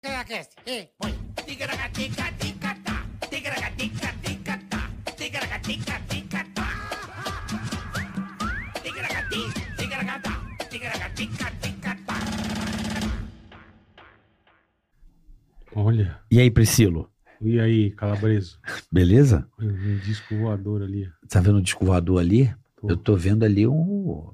Ticaracast, e põe. Ticaracatica-ticatá. Olha. E aí, Priscilo? E aí, Calabreso? Beleza? Um disco voador ali. Tá vendo o disco voador ali? Tô. Eu tô vendo ali um.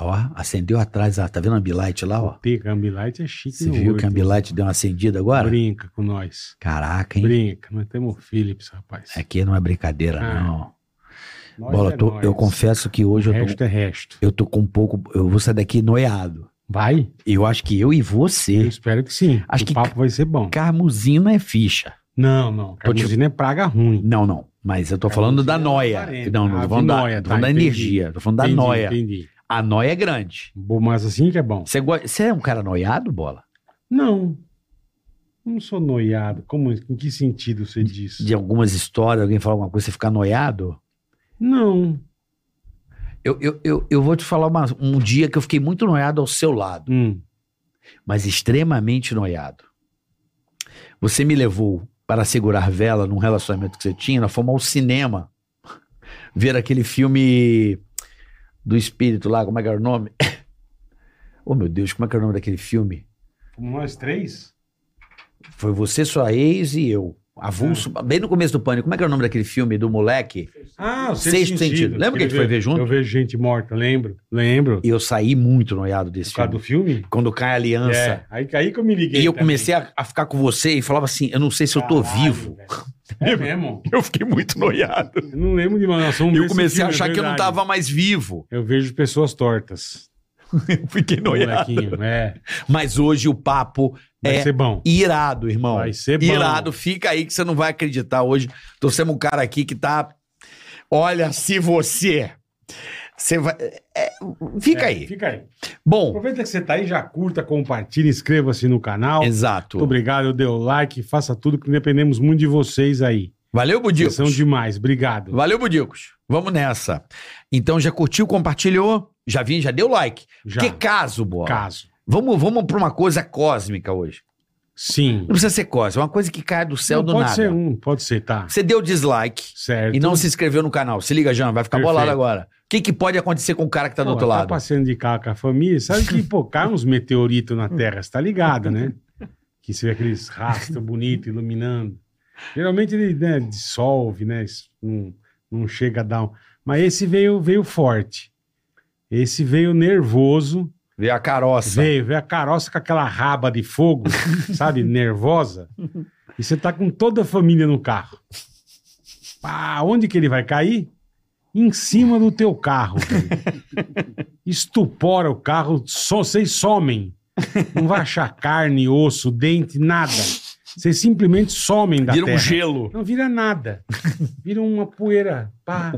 Ó, acendeu atrás, ó. Tá vendo a Ambilight lá, ó? T, Ambilight é chique. Você viu oito. que a Ambilight deu uma acendida agora? Brinca com nós. Caraca, hein? Brinca. Nós temos o Philips, rapaz. Aqui não é brincadeira, Ah, não. Nós Bola, é tô- eu confesso que hoje O eu resto tô, é resto. eu tô com um pouco. Eu vou sair daqui noiado. Vai? Eu acho que eu e Eu você. espero que sim. Acho o que- papo vai ser bom. Carmuzina é ficha. Não, não. Te- Carmuzina é praga ruim. Não, não. Mas eu tô falando da é noia. Não, não Ah, tô falando, de da, noia, tô tá, falando da entendi. energia. Tô falando da Entendi, noia. Entendi. A noia é grande. Bom, Mas assim que é bom. Você, go- você é um cara noiado, bola? Não. Não sou noiado. Como, em que sentido você diz? De algumas histórias, alguém fala alguma coisa, você fica noiado? Não. Eu, eu, eu, eu vou te falar uma- um dia que eu fiquei muito noiado ao seu lado, Hum. mas extremamente noiado. Você me levou para segurar vela num relacionamento que você tinha, nós fomos ao cinema ver aquele filme do espírito lá, como é que era o nome? Oh, meu Deus, como é que era o nome daquele filme? Como nós três? Foi você, sua ex e eu. Avulso, bem no começo do pânico. Como é que era o nome daquele filme do moleque? Ah, o Sexto Sentido. Lembra que a gente foi ver junto? Eu vejo gente morta, lembro. Lembro. E eu saí muito noiado desse Por causa filme. do filme? Quando cai a aliança. É. Aí, aí que eu me liguei. E eu também. comecei a, a ficar com você e falava assim: eu não sei se eu tô Caralho, vivo. velho. É mesmo? Eu fiquei muito noiado. Eu não lembro de uma nação Eu comecei a achar que eu não tava mais vivo. Eu vejo pessoas tortas. Eu fiquei Molequinho, é. Mas hoje o papo Vai é ser bom. irado, irmão. Vai ser bom. Irado. Fica aí que você não vai acreditar hoje. Trouxemos um cara aqui que tá. Olha, se você. Você vai. é, fica É, aí. Fica aí. Bom, Aproveita que você tá aí, já curta, compartilha, inscreva-se no canal. exato. Muito obrigado, dê o like, faça tudo que dependemos muito de vocês aí. Valeu, Vocês Budicos. são demais, obrigado. Valeu, Budicos. Vamos nessa. Então já curtiu, compartilhou, já vi, já deu like. Já. Que caso, bola. Caso. Vamos, vamos pra uma coisa cósmica hoje. Sim. Não precisa ser cósmica, é uma coisa que cai do céu Não, do pode nada. ser um, pode ser, tá. Você deu dislike Certo. e não se inscreveu no canal. Se liga, Jean, vai ficar Perfeito. bolado agora. O que, que pode acontecer com o cara que tá do Pô, outro tá lado? passeando de carro com a família, sabe que, pô, cai uns meteoritos na Terra, você tá ligado, né? Que você vê aqueles rastros bonitos iluminando. Geralmente ele né, dissolve, né? Não, não chega a dar um... Mas esse veio, veio forte. Esse veio nervoso. Vê a caroça. Veio, veio a caroça com aquela raba de fogo, sabe? Nervosa. E você tá com toda a família no carro. Ah, onde que ele vai cair? Em cima do teu carro. velho. Estupora o carro, só, vocês somem. Não vai achar carne, osso, dente, nada. Vocês simplesmente somem da Vira um terra. gelo. Não vira nada. Vira uma poeira. Pá.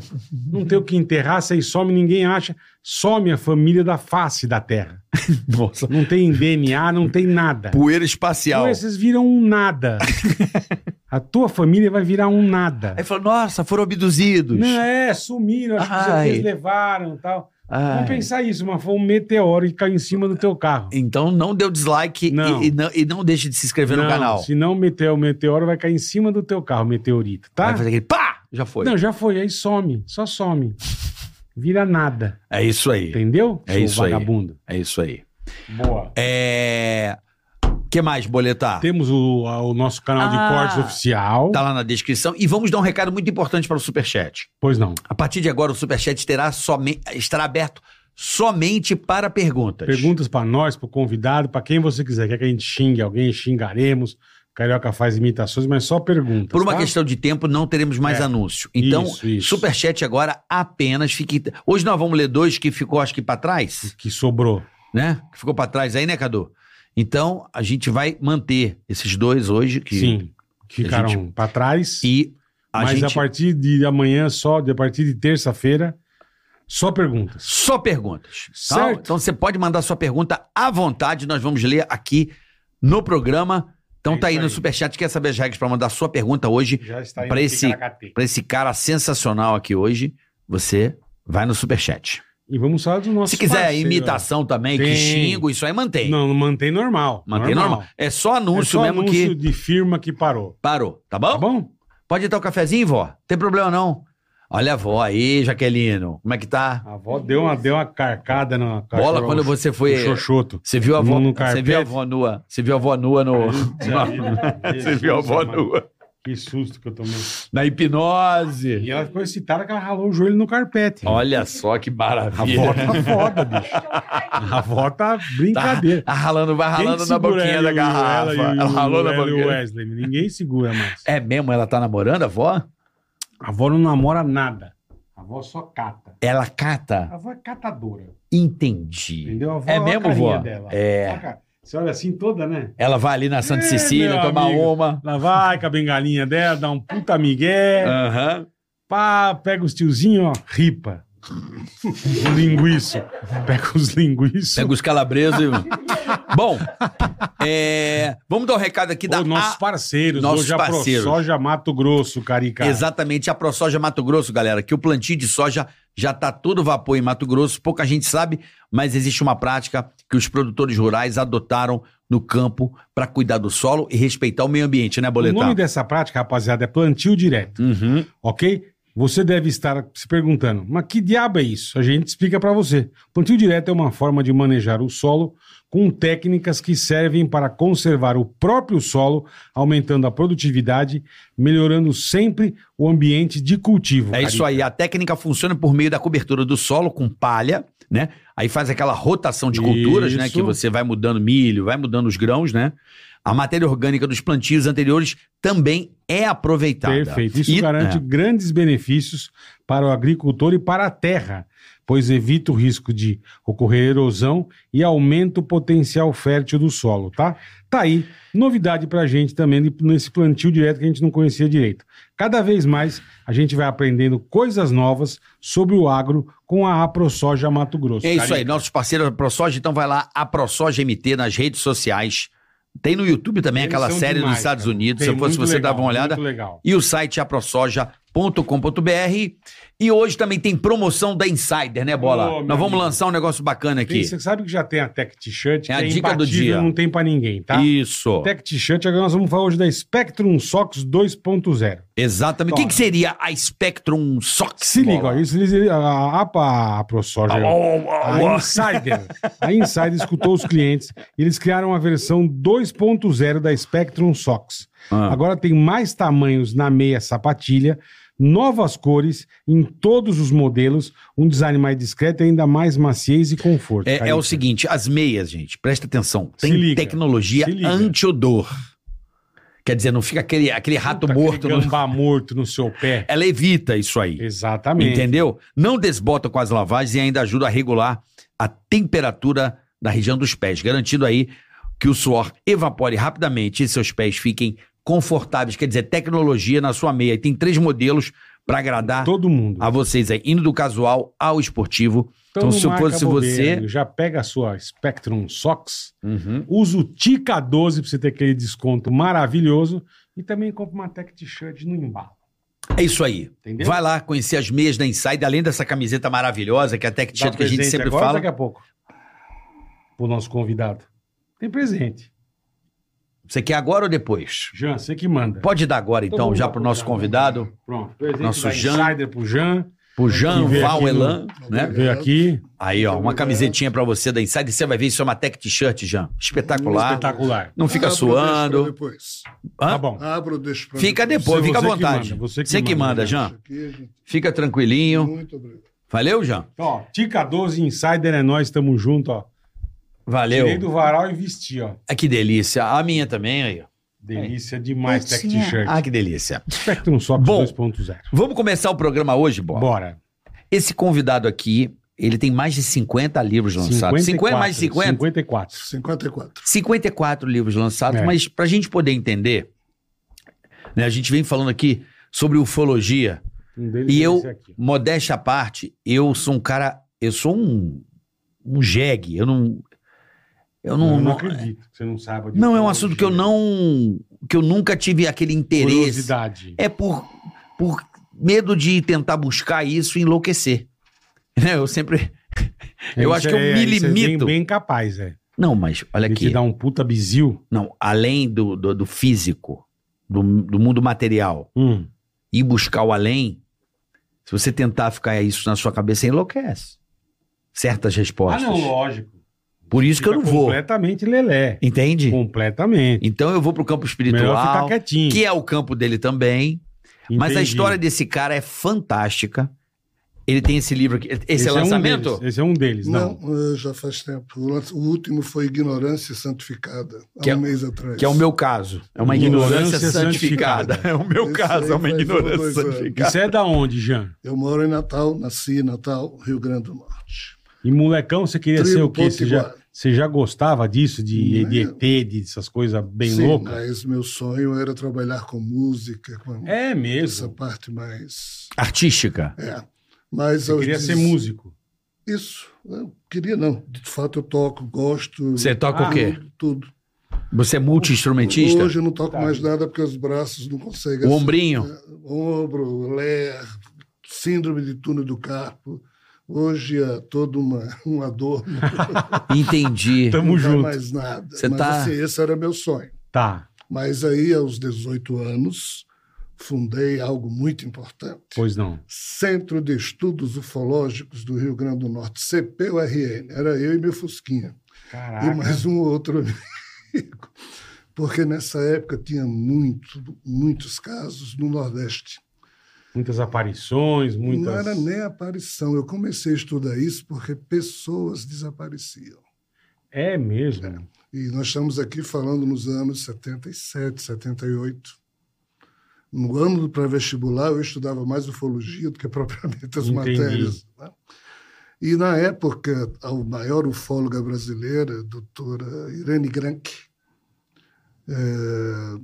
Não tem o que enterrar, vocês somem, ninguém acha. Some a família da face da terra. Nossa. Não tem DNA, não tem nada. Poeira espacial. Então, vocês viram um nada. A tua família vai virar um nada. Aí falou, nossa, foram abduzidos. Não, é, sumiram, acho que Ai. eles levaram e tal. Ai. Vamos pensar isso, mas foi um meteoro que caiu em cima do teu carro. Então não deu dislike e- Não. E, não, e não deixe de se inscrever no Não, canal. Se não meter o meteoro, vai cair em cima do teu carro, meteorito, tá? Vai fazer aquele pá! Já foi. Não, já foi, aí some, só some. Vira nada, É isso aí. entendeu? É seu isso aí. vagabundo. É isso aí. Boa. É. que mais, boletar? Temos o, o nosso canal de Ah. cortes oficial. Tá lá na descrição. E vamos dar um recado muito importante para o Superchat. Pois não. A partir de agora, o Superchat terá somente, estará aberto somente para perguntas. Perguntas pra nós, pro convidado, pra quem você quiser. Quer que a gente xingue alguém, xingaremos. Carioca faz imitações, mas só perguntas. Por uma tá? questão de tempo, não teremos mais É. anúncio. Então, Isso, isso. Superchat agora apenas fique. Hoje nós vamos ler dois que ficou, acho que, para trás, Que sobrou. né? Que ficou para trás aí, né, Cadu? Então, a gente vai manter esses dois hoje. Que... Sim. Ficaram gente- pra trás. E a mas gente. a partir de amanhã, só, de- a partir de terça-feira, só perguntas. Só perguntas. tá? Certo. Então você pode mandar sua pergunta à vontade, nós vamos ler aqui no programa. Então É tá aí isso no aí. Superchat, quer saber as regras para mandar sua pergunta hoje Já está aí Pra no esse- para esse cara sensacional aqui hoje, você vai no Superchat. E vamos falar dos nossos Se quiser parceiros, imitação também, que Tem. xingo, isso aí mantém. Não, não mantém normal. Mantém normal. É só É anúncio só mesmo anúncio que de firma que parou. parou, tá bom? Tá bom? Pode dar o cafezinho, vó? Tem problema não. Olha a vó aí, Jaquelino. Como é que tá? A avó deu uma, deu uma carcada na Bola quando você foi. no xoxoto. Você viu a avó, No você carpete. viu a avó nua? Você viu a avó nua no Você viu a avó nua Que susto que eu tomei. na hipnose. E ela ficou excitada que ela ralou o joelho no carpete. Olha só que A maravilha. avó tá foda, bicho. A avó tá Tá, brincadeira. tá ralando, vai ralando na boquinha da garrafa. ela Ela ralou na boquinha. Wesley. Ninguém segura mais. É mesmo? Ela tá namorando, a avó? A avó não namora nada. A avó só cata. Ela cata? A avó é catadora. Entendi. Entendeu? A avó É a mesmo, carinha vó? Dela. É. A. Você olha assim toda, né? Ela vai ali na Santa É, Cecília tomar amigo. uma. Ela vai com a bengalinha dela, dá um puta migué. Aham. Pá, pega os tiozinhos, ó, ripa. O linguiço. Pega os linguiços. Pega os calabresos e... Bom, é, vamos dar um recado aqui da Ô, nossos A- parceiros. nossos hoje a parceiros. ProSoja Mato Grosso, Carica. Exatamente, a ProSoja Mato Grosso, galera, que o plantio de soja já tá todo vapor em Mato Grosso, pouca gente sabe, mas existe uma prática que os produtores rurais adotaram no campo para cuidar do solo e respeitar o meio ambiente, né, O Boletar? nome dessa prática, rapaziada, é plantio direto, Uhum. ok? Você deve estar se perguntando, mas que diabo é isso? A gente explica para você. Plantio direto é uma forma de manejar o solo com técnicas que servem para conservar o próprio solo, aumentando a produtividade, melhorando sempre o ambiente de cultivo. É isso aí, a técnica funciona por meio da cobertura do solo com palha, né? Aí faz aquela rotação de culturas, né? Isso. Que você vai mudando milho, vai mudando os grãos, né? A matéria orgânica dos plantios anteriores também é aproveitada. Perfeito. Isso E- garante é. grandes benefícios para o agricultor e para a terra, pois evita o risco de ocorrer erosão e aumenta o potencial fértil do solo, tá? Tá aí, novidade pra gente também nesse plantio direto que a gente não conhecia direito. Cada vez mais a gente vai aprendendo coisas novas sobre o agro com a AproSoja Mato Grosso. É isso aí, nossos parceiros da ProSoja, então vai lá, a ProSoja MT nas redes sociais. Tem no YouTube também Eles aquela série demais, dos Estados cara. Unidos. Tem Se eu fosse você, legal, dava uma olhada. E o site é aprosoja.com.br. E hoje também tem promoção da Insider, né, Bola? Meu Nós vamos amigo. lançar um negócio bacana aqui. Tem- Você sabe que já tem a Tech T-shirt, que É a é dica do dia. não tem pra ninguém, tá? Isso. Tech T-shirt, agora nós vamos falar hoje da Spectrum Sox 2.0. Exatamente. O que, que seria a Spectrum Sox? Se liga, ó, isso, a, a, a, a ProSoja, a Insider, a Insider escutou os clientes e eles criaram a versão 2.0 da Spectrum Sox. Ah. Agora tem mais tamanhos na meia sapatilha, novas cores em todos os modelos, um design mais discreto e ainda mais maciez e conforto. É, é o seguinte, as meias, gente, presta atenção. Tem liga, tecnologia anti-odor. Quer dizer, não fica aquele, aquele rato Puta, morto. aquele No... gambá morto no seu pé. Ela evita isso aí. Exatamente. Entendeu? Não desbota com as lavagens e ainda ajuda a regular a temperatura da região dos pés, garantindo aí que o suor evapore rapidamente e seus pés fiquem confortáveis. Quer dizer, tecnologia na sua meia. E tem três modelos para agradar Todo mundo. a vocês aí, indo do casual ao esportivo. Então, não se marca fosse você. Já pega a sua Spectrum Sox, Uhum. usa o Tica 12 pra você ter aquele desconto maravilhoso e também compra uma Tech T-shirt no embalo. É isso aí. Entendeu? Vai lá conhecer as meias da Inside, além dessa camiseta maravilhosa, que é a Tech T-shirt que a gente sempre agora fala. daqui a pouco. Pro nosso convidado. Tem presente. Você quer agora ou depois? Jean, você que manda. Pode dar agora, então, vamos já pro pro nosso Jean. convidado, Pronto. Presente Nosso Jean. Insider pro Jean. pro Jean Que veio Val aqui Elan, né? Veio aqui. Aí, ó, uma camisetinha pra você da Inside. Você vai ver isso é uma Tech T-shirt, Jean. Espetacular. Espetacular. Não fica Abro, suando. Depois. Hã? Tá bom. Abro, deixo pra Fica depois, Você- fica à você que vontade. manda, você que você que manda, manda, né? Jean. Aqui. Fica tranquilinho. Muito obrigado. Valeu, Jean? Então, ó, Tica 12 Insider é nós, tamo junto, ó. Valeu. Tirei do varal e vesti, ó. Ah, que delícia. A minha também, aí. ó. Delícia demais, Tech. T-shirt. Ah, que delícia. Spectrum Sox Bom. 2.0. Vamos começar o programa hoje, Bola? Bora. Esse convidado aqui, ele tem mais de 50 livros lançados. 50, mais de 50? 54. 54. 54 livros lançados, É. mas pra gente poder entender, né, a gente vem falando aqui sobre ufologia, Um e é eu, modéstia à parte, eu sou um cara, eu sou um, um jegue, eu não... Eu não, Eu não acredito que você não saiba de não, é um assunto que eu não, que eu nunca tive aquele interesse. Curiosidade. É por, por medo de tentar buscar isso e enlouquecer. Né, Eu sempre, Eu Isso acho que eu é- me isso é bem- limito. bem capaz, é. Não, mas olha Ele aqui. te dá um puta bizil. Não, além do, do, do físico, do, do mundo material, Hum. e buscar o além, se você tentar ficar isso na sua cabeça, você enlouquece. Certas Ah, respostas. não, lógico. Por isso que eu não vou. Completamente lelé. Entende? Completamente. Então eu vou pro campo espiritual, quietinho. que é o campo dele também. Mas a Entendi. história desse cara é fantástica. Ele tem esse livro aqui. Esse, é um lançamento? deles, esse é um deles, não. Não, já faz tempo. O, último foi Ignorância Santificada, há Que é- um mês atrás. que é o meu caso. É uma Ignorância ignorância, santificada. santificada. É o meu Esse caso, é uma um, ignorância santificada. Isso é da onde, Jean? Eu moro em Natal, nasci em Natal, Rio Grande do Norte. E molecão, você queria Tribo ser o quê? Você já. Você já gostava disso, de, de ET, dessas coisas bem Sim, loucas? mas meu sonho era trabalhar com música, com É essa mesmo. parte mais... Artística. É. Mas Você queria dez- ser músico. Isso. Eu queria não. De fato eu toco, gosto. Você toca Ah, o quê? Tudo. Você é multi-instrumentista? Hoje eu não toco Tá. mais nada porque os braços não conseguem. O ombrinho? Ombro, ler, síndrome de túnel do carpo. Hoje é toda uma, uma dor. Entendi. Tamo não junto. mais nada. Você Mas tá- assim, esse era meu sonho. Tá. Mas aí, aos 18 anos, fundei algo muito importante. Pois não. Centro de Estudos Ufológicos do Rio Grande do Norte, CPURN. Era eu e meu Fusquinha. Caraca. E mais um outro amigo. Porque nessa época tinha muito, muitos casos no Nordeste. Muitas aparições, muitas. Não era nem aparição. Eu comecei a estudar isso porque pessoas desapareciam. É mesmo. E nós estamos aqui falando nos anos 77, 78. No ano do pré-vestibular, eu estudava mais ufologia do que propriamente as Entendi. matérias. né? E, na época, a maior ufóloga brasileira, a doutora Irene Grank, eh,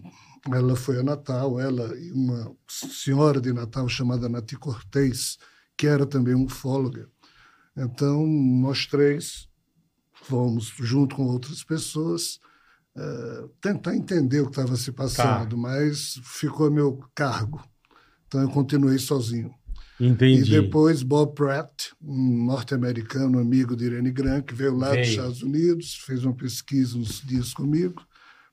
ela foi a Natal, ela e uma senhora de Natal chamada Nati Cortez, que era também ufóloga. Então, nós três fomos, junto com outras pessoas, eh, tentar entender o que estava se passando, mas ficou a meu cargo. Então, eu continuei sozinho. Entendi. E depois Bob Pratt, um norte-americano amigo de Irene Grant, que veio lá dos. Estados Unidos, fez uma pesquisa uns dias comigo.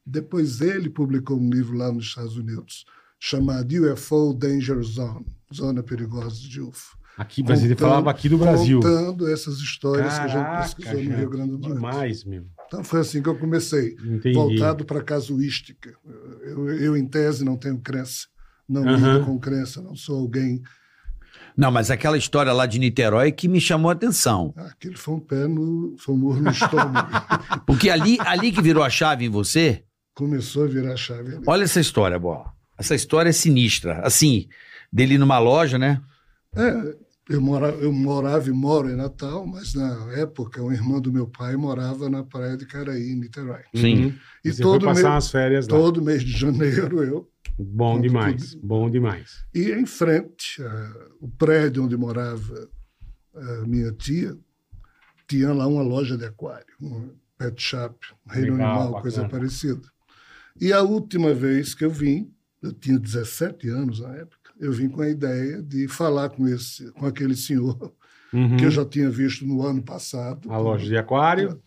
Depois ele publicou um livro lá nos Estados Unidos, chamado UFO Danger Zone, Zona Perigosa de UFO. Aqui, mas ele Contando- falava aqui do Brasil. Contando essas histórias que a gente Caraca, pesquisou no Rio Grande do Norte. Demais, meu. Então foi assim que eu comecei, Entendi. voltado para a casuística. Eu, eu, em tese, não tenho crença. Não Aham. lido com crença, não sou alguém. Não, mas aquela história lá de Niterói que me chamou a atenção. Ah, Aquele foi um pé no. Foi um murro no estômago. Porque ali, ali que virou a chave em você, Começou a virar a chave ali. olha essa história, Bola. Essa história é sinistra. Assim, dele numa loja, né? É, eu, mora, eu morava e moro em Natal, mas na época, um irmão do meu pai morava na praia de Caraí, em Niterói. Sim. Uhum. E você todo passar mês- umas férias lá. Todo mês de janeiro eu. Bom demais. tudo. Bom demais. E em frente, ah, o prédio onde morava a minha tia, tinha lá uma loja de aquário, um pet shop, um reino Legal, animal, coisa bacana. parecida. E a última vez que eu vim, eu tinha 17 anos na época, eu vim com a ideia de falar com esse, com aquele senhor Uhum. que eu já tinha visto no ano passado. A loja de aquário.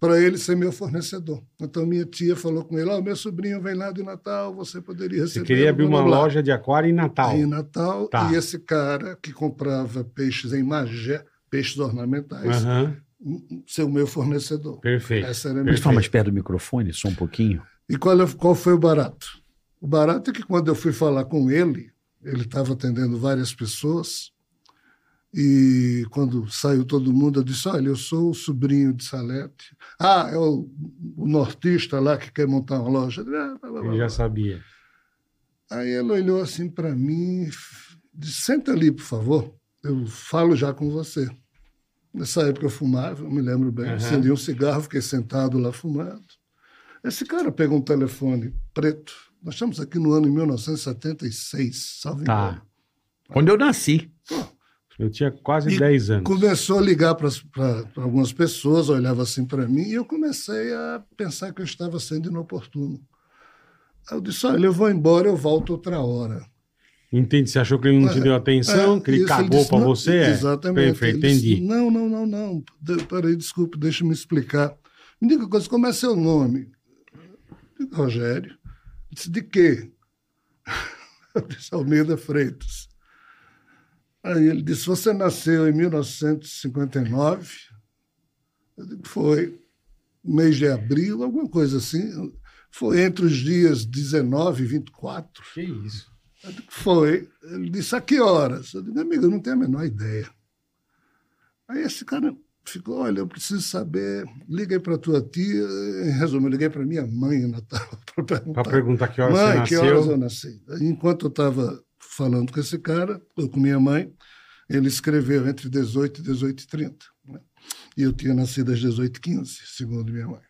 Para ele ser meu fornecedor. Então minha tia falou com ele: Ó, meu sobrinho vem lá de Natal, você poderia Você receber. queria abrir uma blá." loja de aquário em Natal. em Natal. Tá. E esse cara que comprava peixes em Magé, peixes ornamentais, Aham. ser o meu fornecedor. Perfeito. Essa era a minha Perfeito. fala mais perto do microfone, só um pouquinho. E qual, é- qual foi o barato? O barato é que quando eu fui falar com ele, ele estava atendendo várias pessoas, e quando saiu todo mundo, eu disse: Olha, eu sou o sobrinho de Salete. Ah, é o, o nortista lá que quer montar uma loja. Ah, blá, blá, blá, Ele já blá. sabia. Aí ele olhou assim para mim, disse: Senta ali, por favor, eu falo já com você. Nessa época eu fumava, eu me lembro bem. Aham. Acendi um cigarro, fiquei sentado lá fumando. Esse cara pegou um telefone preto. Nós estamos aqui no ano de 1976, salvo Tá. engano. Quando eu nasci. Eu tinha quase E 10 anos. Começou a ligar para algumas pessoas, olhava assim para mim, e eu comecei a pensar que eu estava sendo inoportuno. Aí eu disse: Olha, eu vou embora, eu volto outra hora. Entende? Você achou que ele não te deu atenção, É, que ele isso, cagou não, você? É. Exatamente. Perfeito, Ele disse, entendi. não, não, não, não. De- Peraí, desculpe, deixa eu me explicar. Me diga uma coisa, como é seu nome? Rogério. Disse, de quê? Eu disse, Almeida Freitas. Aí ele disse, você nasceu em 1959? Eu digo, foi. Mês de abril, alguma coisa assim. Foi entre os dias 19 e 24. Que isso? Eu digo, Foi. Ele disse, a que horas? Eu digo, amigo, eu não tenho a menor ideia. Aí esse cara ficou, olha, eu preciso saber, liguei para tua tia, em resumo, eu liguei para minha mãe Natal para perguntar. Pra perguntar que horas mãe, você que nasceu. horas eu nasci? Enquanto eu estava falando com esse cara, eu com minha mãe, ele escreveu entre 18 e 18 e 30. Né? E eu tinha nascido às 18 e 15, segundo minha mãe.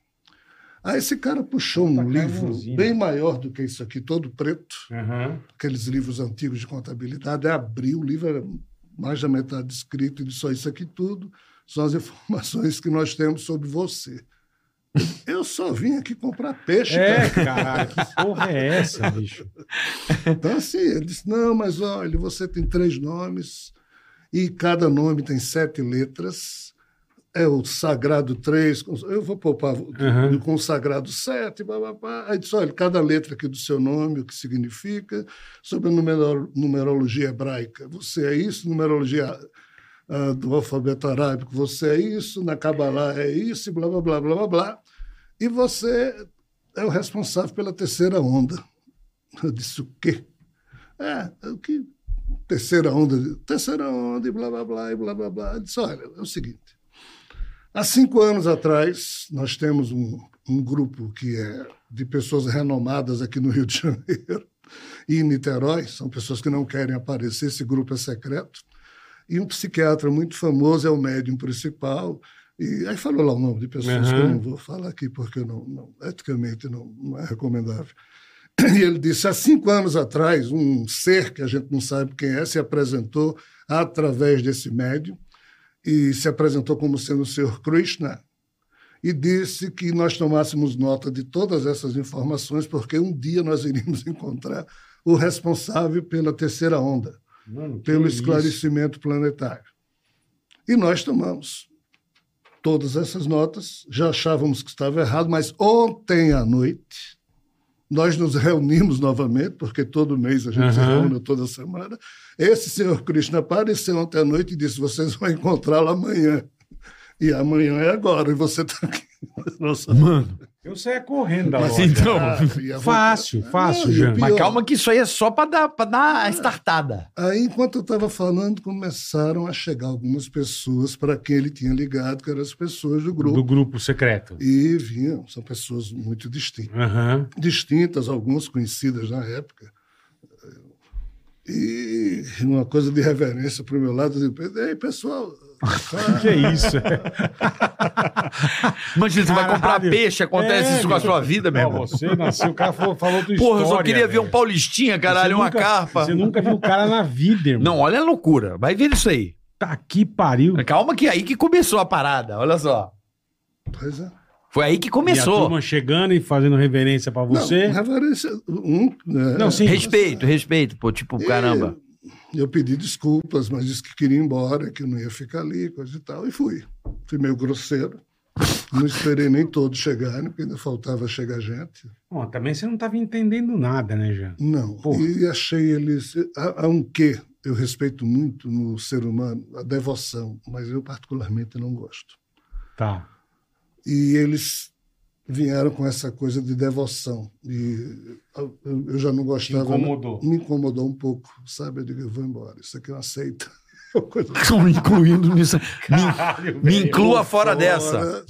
Aí esse cara puxou um Puta, livro bem maior do que isso aqui, todo preto, Aham. aqueles livros antigos de contabilidade, abriu, o livro era mais da metade escrito, e só isso aqui tudo são as informações que nós temos sobre você. Eu só vim aqui comprar peixe, É, cara. caralho, que porra é essa, bicho? Então, assim, ele disse, não, mas olha, você tem três nomes e cada nome tem sete letras. É o sagrado três, eu vou poupar o- Aham. com o sagrado sete, blá, blá, blá. Aí disse, olha, cada letra aqui do seu nome, o que significa, sobre a numero- numerologia hebraica. Você é isso, numerologia ah, do alfabeto arábico, você é isso, na Kabbalah é isso, blá, blá, blá, blá, blá, blá. E você é o responsável pela terceira onda. Eu disse, o quê? É, o que? Terceira onda, terceira onda, e blá, blá, blá, e blá, blá, blá. Eu disse, olha, é o seguinte. Há cinco anos atrás, nós temos um, um grupo que é de pessoas renomadas aqui no Rio de Janeiro e em Niterói, são pessoas que não querem aparecer, esse grupo é secreto. E um psiquiatra muito famoso é o médium principal. E aí falou lá o nome de pessoas que eu não vou falar aqui, porque não, não- eticamente não, não é recomendável. E ele disse: há cinco anos atrás, um ser que a gente não sabe quem é se apresentou através desse médium e se apresentou como sendo o Senhor Krishna e disse que nós tomássemos nota de todas essas informações, porque um dia nós iríamos encontrar o responsável pela terceira onda, Mano, pelo isso? esclarecimento planetário. E nós tomamos todas essas notas, já achávamos que estava errado, mas ontem à noite nós nos reunimos novamente, porque todo mês a gente se Aham. reúne toda semana. Esse senhor Krishna apareceu ontem à noite e disse: vocês vão encontrá-lo amanhã. E amanhã é agora, e você está aqui. Nossa, Mano. Eu saia correndo da Mas loja. então- Ah, a Fácil, fácil, Não, e o Jean. pior- Mas calma que isso aí é só pra dar, pra dar a startada. Aí, enquanto eu estava falando, começaram a chegar algumas pessoas para quem ele tinha ligado, que eram as pessoas do grupo. Do grupo secreto. E vinham, são pessoas muito distintas. Aham. distintas, algumas conhecidas na época. E uma coisa de reverência para o meu lado, eu digo, ei, pessoal, Que é isso? Imagina, você vai comprar Caralho. peixe, acontece É, isso com a sua vida, meu Não, irmão. você nasceu, o cara falou, falou tua Porra, eu história. só queria ver um velho. paulistinha, caralho, Você uma nunca- carpa. Você nunca viu o cara na vida, irmão. Não, olha a loucura. Vai ver isso aí. Tá que pariu. Calma que é aí que começou a parada, olha só. pois é. Foi aí que E a começou. turma chegando e fazendo reverência pra você. Não, reverência, um, né, Não, sim. Respeito, respeito, pô, tipo, E caramba. Eu pedi desculpas, mas disse que queria ir embora, que eu não ia ficar ali, coisa e tal, e fui. Fui meio grosseiro. Não esperei nem todos chegarem, porque ainda faltava chegar gente. Bom, também você não tava entendendo nada, né, Jean? Não. Porra. E achei eles. Há, há um quê? Eu respeito muito no ser humano, a devoção, mas eu particularmente não gosto. Tá. E eles vieram com essa coisa de devoção. E eu, já não gostava. Te incomodou. Me incomodou um pouco, sabe? Eu digo, eu vou embora, isso aqui eu aceito. Coisa Me incluindo nisso. Caralho, Me velho. inclua fora dessa.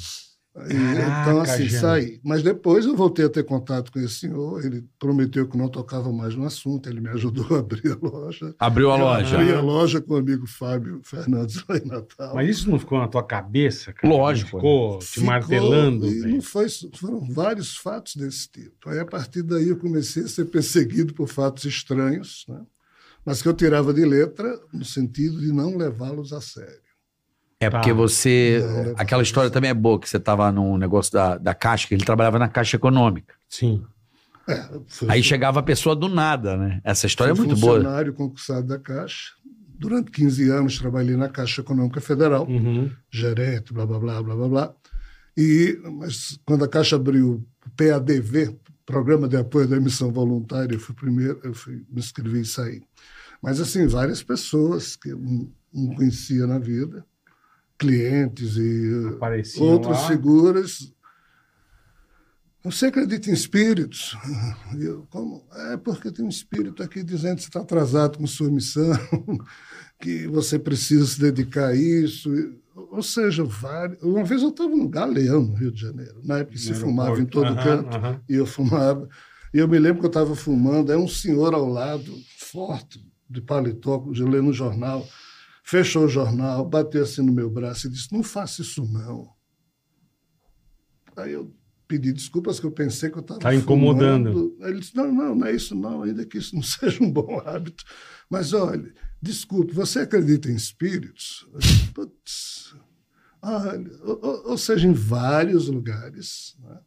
E, então, assim, Jean. saí. Mas depois eu voltei a ter contato com esse senhor. Ele prometeu que não tocava mais no assunto. Ele me ajudou a abrir a loja. Abriu a Eu loja. abri a loja com o amigo Fábio Fernandes lá em Natal. Mas isso não ficou na tua cabeça, cara? Lógico. Não ficou te Ficou, martelando, e não foi, foram vários fatos desse tipo. Aí, a partir daí, eu comecei a ser perseguido por fatos estranhos, né? mas que eu tirava de letra no sentido de não levá-los a sério. É porque Tá. você. Não, Aquela história também é boa, que você tava num negócio da, da Caixa, que ele trabalhava na Caixa Econômica. Sim. É, fui- Aí chegava a pessoa do nada, né? Essa história é muito boa. funcionário concursado da Caixa. Durante 15 anos trabalhei na Caixa Econômica Federal, Uhum. gerente, blá, blá, blá, blá, blá, blá. E mas quando a Caixa abriu o PADV, Programa de Apoio da Emissão Voluntária, eu fui primeiro, eu fui, me inscrevi e saí. Mas, assim, várias pessoas que não conhecia na vida, clientes e eh, Apareciam outras lá. figuras. Você acredita em espíritos? Eu, como? É porque tem um espírito aqui dizendo que você está atrasado com sua missão, que você precisa se dedicar a isso. Ou seja, vários... uma vez eu estava no Galeão, no Rio de Janeiro, na época que se fumava em todo Aham, canto, aham. e eu fumava. E eu me lembro que eu estava fumando, aí um senhor ao lado, forte, de paletó, de ler no jornal, fechou o jornal, bateu assim no meu braço e disse: Não faça isso, não. Aí eu pedi desculpas, que eu pensei que eu estava. Tá incomodando. fumando. Ele disse: Não, não, não é isso, não, ainda que isso não seja um bom hábito. Mas olha, desculpe, você acredita em espíritos? Disse, Putz. Olha, ou, ou- seja, em vários lugares. Né?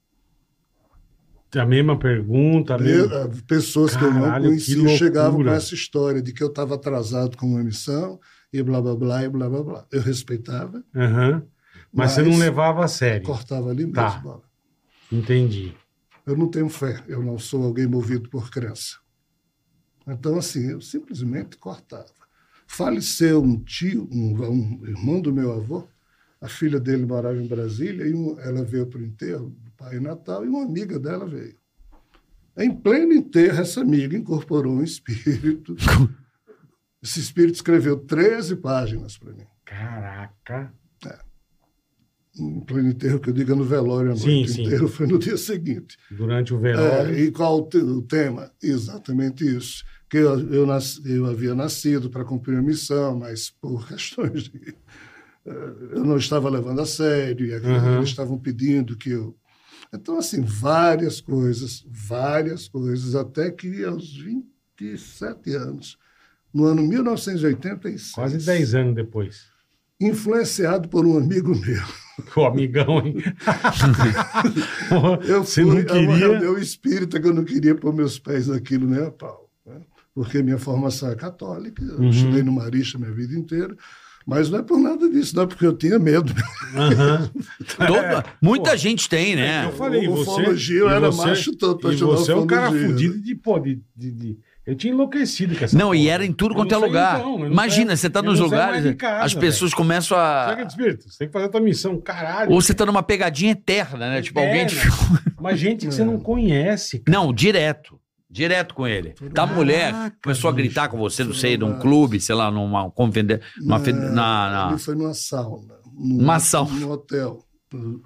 A mesma pergunta, a mesma... Eh, pessoas que eu não Caralho, conhecia chegavam com essa história de que eu estava atrasado com uma missão e blá, blá, blá, e blá, blá, blá. Eu respeitava, Aham. Mas, você não levava a sério. cortava ali mesmo. Tá. bola. Entendi. Eu não tenho fé, eu não sou alguém movido por crença. Então, assim, eu simplesmente cortava. Faleceu um tio, um, um irmão do meu avô, a filha dele morava em Brasília, e um- ela veio para o enterro do pai natal, e uma amiga dela veio. Em pleno enterro, essa amiga incorporou um espírito. Esse espírito escreveu 13 páginas para mim. Caraca. Em pleno enterro, que eu digo é no velório à noite. Sim, sim. enterro foi no dia seguinte. Durante o É, velório. e qual o, te- o tema? Exatamente isso. Que eu, eu, nas- eu havia nascido para cumprir a missão, mas por questões de. eh, Eu não estava levando a sério, e Uhum. eles estavam pedindo que eu. Então, assim, várias coisas, várias coisas, até que aos 27 anos, no ano 1986. Quase 10 anos depois. Influenciado por um amigo meu. O amigão, hein? Eu você fui não a uma queria. reunião espírita que eu não queria pôr meus pés naquilo nem a pau. né? Porque minha formação é católica, eu Uhum. estudei no Marista minha vida inteira, mas não é por nada disso, não é porque eu tinha medo. Aham. Toda- muita pô. gente tem, né? Eu falei, O você. ufologia, eu era você- macho pra E você é um cara fudido né? de, pô, de, de, de- Eu tinha enlouquecido com essa Não, e porra. era em tudo Eu quanto é lugar. então, Imagina, você tá nos lugares, casa, as pessoas começam Sabe, a. Espírito, você tem que fazer a tua missão, caralho. Ou você tá numa pegadinha eterna, né? Tipo, alguém te Eterna. Mas gente que você não conhece. cara. Não, direto. Direto com ele. Tá a mulher, Caraca, começou a bicho. gritar com você, não sei, num clube, sei lá, numa convende... numa fe- Na- na, na- Ali foi numa sauna. Num, Uma sauna. Num hotel. Eu,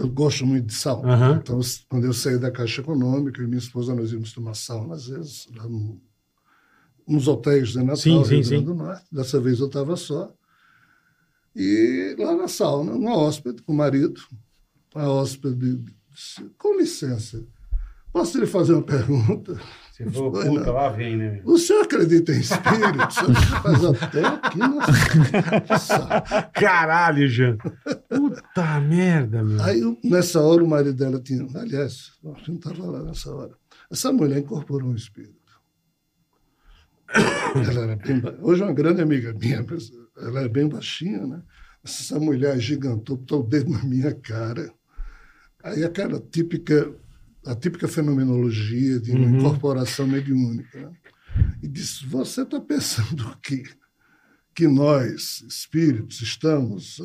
eu- gosto muito de sauna. Aham. Então, quando eu saí da Caixa Econômica, eu e minha esposa, nós íamos tomar sauna, às vezes, lá no, nos hotéis de Natal, Sim, sim, sim. do Norte. Dessa vez eu estava só. E lá na sauna, uma hóspede com o marido, a hóspede disse, com licença, posso lhe fazer uma pergunta? Você falou, puta, não. lá vem, né? O senhor acredita em espíritos? O senhor faz até aqui na? Caralho, Jean. Puta merda, meu. Aí, nessa hora, o marido dela tinha. Aliás, que não estava lá nessa hora. Essa mulher incorporou um espírito. Ela era bem, hoje é uma grande amiga minha, mas ela é bem baixinha, né? Essa mulher gigantou, botou o dedo na minha cara. Aí aquela típica, a típica fenomenologia de uma Uhum. incorporação mediúnica. Né? E disse: Você está pensando que, que nós, espíritos, estamos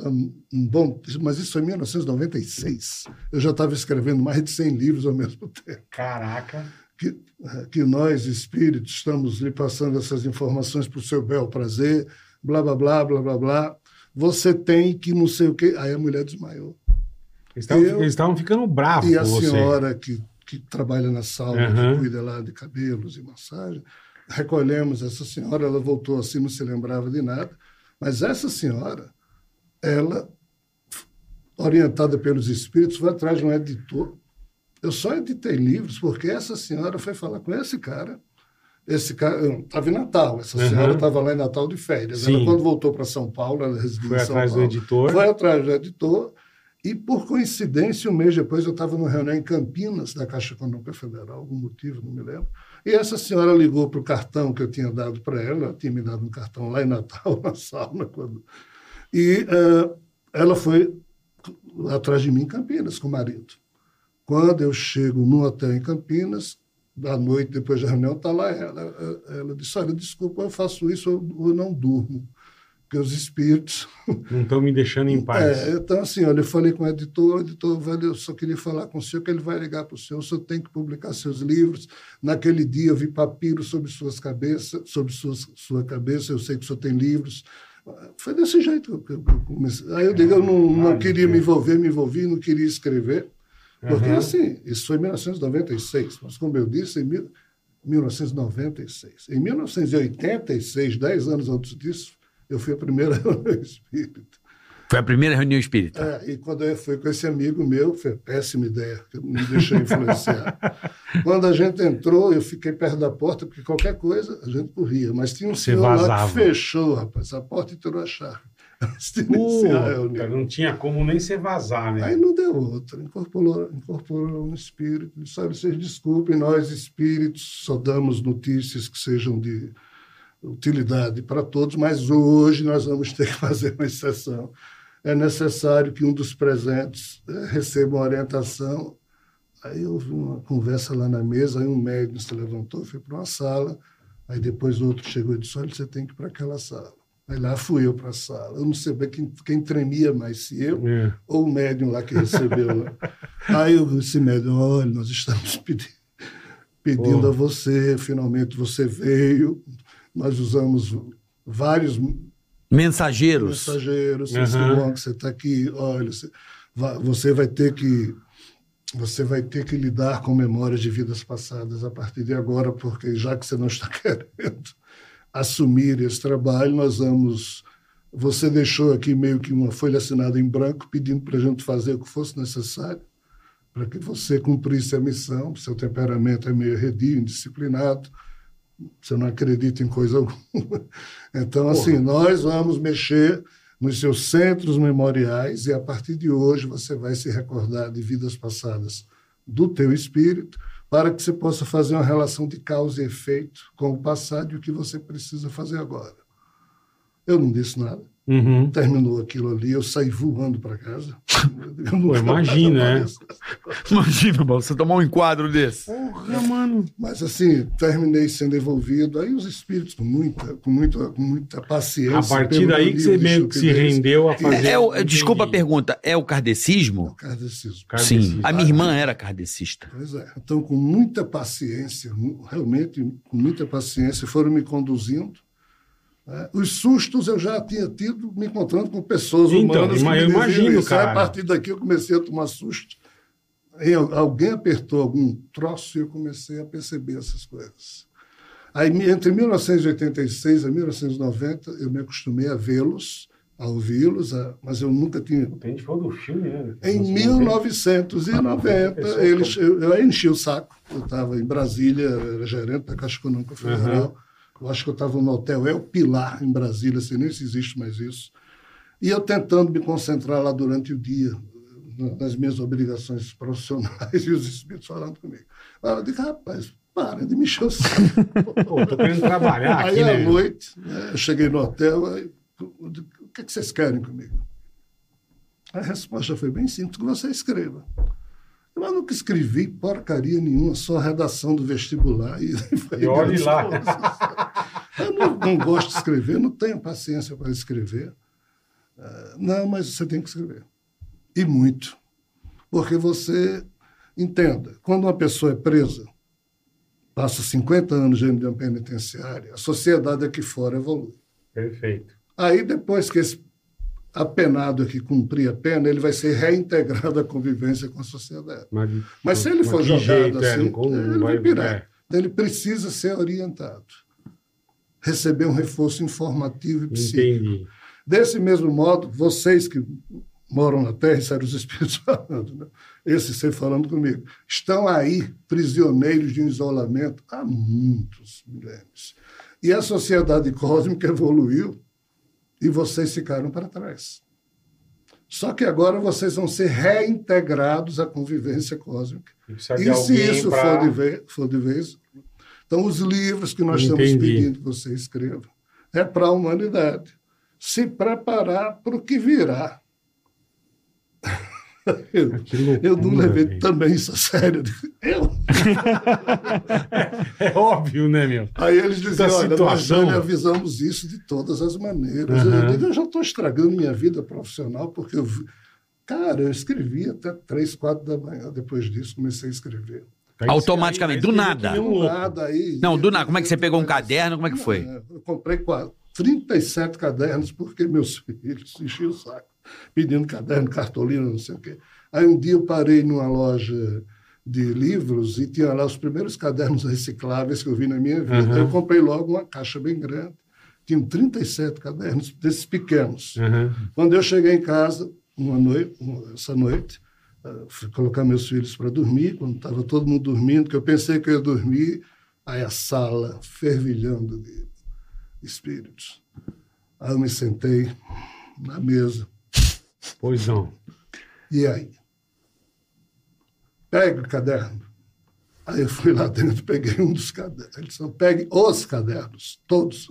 um bom. Mas isso foi em 1996. Eu já estava escrevendo mais de 100 livros ao mesmo tempo Caraca. que, que nós, espíritos, estamos lhe passando essas informações para o seu bel prazer, blá, blá, blá, blá, blá, blá. Você tem que não sei o quê. Aí a mulher desmaiou. Eles estavam ficando bravos E a senhora que, que trabalha na sala, Aham. que cuida lá de cabelos e massagem, recolhemos essa senhora, ela voltou assim, não se lembrava de nada, mas essa senhora, ela, orientada pelos espíritos, foi atrás de um editor. Eu só editei livros porque essa senhora foi falar com esse cara. Esse cara estava em Natal, essa Aham. senhora estava lá em Natal de férias. Sim. Ela, quando voltou para São Paulo, ela residia Foi em São atrás do Paulo, editor. foi atrás do editor E, por coincidência, um mês depois, eu estava numa reunião em Campinas, da Caixa Econômica Federal, algum motivo, não me lembro. E essa senhora ligou para o cartão que eu tinha dado para ela, ela tinha me dado um cartão lá em Natal, na sauna. Quando... E eh, ela foi atrás de mim em Campinas com o marido. Quando eu chego no hotel em Campinas, da noite, depois da reunião, está lá ela. Ela- disse, olha, desculpa, eu faço isso, eu não durmo. Porque os espíritos Não estão me deixando em paz. é, então, assim, olha, eu falei com o editor, o editor, velho, eu só queria falar com o senhor que ele vai ligar para o senhor, o senhor tem que publicar seus livros. Naquele dia eu vi papiro sobre suas cabeças, sobre suas, sua cabeça, eu sei que o senhor tem livros. Foi desse jeito que eu comecei. Aí eu digo, eu não, não queria me envolver, me envolvi, não queria escrever. Porque, Aham. assim, isso foi em 1996, mas como eu disse, em mil- 1996. Em 1986, dez anos antes disso, eu fui a primeira reunião espírita. Foi a primeira reunião espírita. É, e quando eu fui com esse amigo meu, foi péssima ideia, que eu me deixei influenciar. quando a gente entrou, eu fiquei perto da porta, porque qualquer coisa a gente corria. Mas tinha um Você senhor lá vazava. que fechou, rapaz, a porta e tirou a chave. Puta, não tinha como nem você vazar, né? Aí não deu outra, incorporou, incorporou um espírito, disse, olha, vocês desculpem, nós espíritos só damos notícias que sejam de utilidade para todos, mas hoje nós vamos ter que fazer uma exceção. É necessário que um dos presentes eh, receba uma orientação. Aí houve uma conversa lá na mesa, aí um médium se levantou, foi para uma sala, aí depois outro chegou e disse, olha, você tem que ir para aquela sala. Aí lá fui eu para a sala. Eu não sei bem quem, quem tremia mais, se eu É. ou o médium lá que recebeu. lá. Aí eu- esse médium, olha, nós estamos pedi- pedindo Porra. a você, finalmente você veio, nós usamos vários Mensageiros. mensageiros, bom que você está aqui, olha, você vai, você vai ter que você vai ter que lidar com memórias de vidas passadas a partir de agora, porque já que você não está querendo assumir esse trabalho, nós vamos. Você deixou aqui meio que uma folha assinada em branco, pedindo para a gente fazer o que fosse necessário para que você cumprisse a missão. Seu temperamento é meio arredio, indisciplinado, você não acredita em coisa alguma. Então, assim, nós vamos mexer nos seus centros memoriais e a partir de hoje você vai se recordar de vidas passadas do teu espírito para que você possa fazer uma relação de causa e efeito com o passado e o que você precisa fazer agora. Eu não disse nada. Uhum. Terminou aquilo ali, eu saí voando para casa. Pô, imagina, é. apareço. Imagina, você tomar um enquadro desse. Porra, mano. Mas assim, terminei sendo envolvido. Aí os espíritos, com muita, com muita, com muita paciência. A partir daí que você meio que se rendeu a fazer. É, é o- desculpa a pergunta, é o kardecismo? Kardecismo. Kardecismo. Sim. A minha irmã era kardecista. Pois é. Então, com muita paciência, realmente com muita paciência, foram me conduzindo. Né? Os sustos eu já tinha tido me encontrando com pessoas Então, humanas. que eu imagino, isso. Aí, cara. A partir daqui eu comecei a tomar susto. Alguém apertou algum troço e eu comecei a perceber essas coisas. Aí, entre 1986 e 1990, eu me acostumei a vê-los, a ouvi-los, a- mas eu nunca tinha A gente falou do filme, né? em Nossa, 1990, Pessoa eles, eu, eu enchi o saco. Eu estava em Brasília, era gerente da Caixa Econômica Federal. Eu acho que eu estava no hotel El Pilar, em Brasília, assim, nem se existe mais isso. E eu tentando me concentrar lá durante o dia, na- nas minhas obrigações profissionais, e os espíritos falando comigo. Aí Eu digo, rapaz, para de me. Pô, tô querendo trabalhar Aí, aqui, à né? noite, né, eu cheguei no hotel, aí, digo, o que, é que vocês querem comigo? A resposta foi bem simples, que você escreva. Eu nunca escrevi porcaria nenhuma, só a redação do vestibular. E, E olhe lá. Eu não, não gosto de escrever, não tenho paciência para escrever. Ah, não, mas você tem que escrever. E muito. Porque você, entenda, quando uma pessoa é presa, passa 50 anos dentro de uma penitenciária, a sociedade aqui fora evolui. Perfeito. Aí, depois que esse apenado aqui cumprir a pena, ele vai ser reintegrado à convivência com a sociedade. Mas, Mas se ele for que jogado jeito, é, assim, como ele vai- pirar. é. Então, ele precisa ser orientado. Receber um reforço informativo e psíquico. Entendi. Desse mesmo modo, vocês que moram na Terra, isso eram os espíritos falando, né? esse ser falando comigo, estão aí prisioneiros de um isolamento há muitos milênios. E a sociedade cósmica evoluiu e vocês ficaram para trás. Só que agora vocês vão ser reintegrados à convivência cósmica. E se isso pra- for, de vez, for de vez, então os livros que nós estamos Entendi. pedindo que você escreva é para a humanidade se preparar para o que virá. Eu, Que loucura, eu não levei também isso a sério. Eu. É óbvio, né, meu? Aí eles diziam, Essa olha, nós situação- lhe avisamos isso de todas as maneiras. Aham. Eu eu já estou estragando minha vida profissional, porque eu... vi- Cara, eu escrevi até três, quatro da manhã depois disso, comecei a escrever. Aí Automaticamente, aí do nada. Do nada aí. Não, do nada. Como é que você pegou um caderno? Como é que foi? Eu comprei quatro, 37 cadernos porque meus filhos enchiam o saco, pedindo caderno, cartolina, não sei o quê. Aí um dia eu parei numa loja de livros e tinha lá os primeiros cadernos recicláveis que eu vi na minha vida. Aham. Eu comprei logo uma caixa bem grande. Tinham 37 cadernos desses pequenos. Aham. Quando eu cheguei em casa, uma noite, uma- essa noite, eh, fui colocar meus filhos para dormir, quando estava todo mundo dormindo, que eu pensei que eu ia dormir, aí a sala fervilhando de espíritos. Aí eu me sentei na mesa. Pois não. E aí? Pegue o caderno. Aí eu fui lá dentro, peguei um dos cadernos. Eles disseram, pegue os cadernos, todos.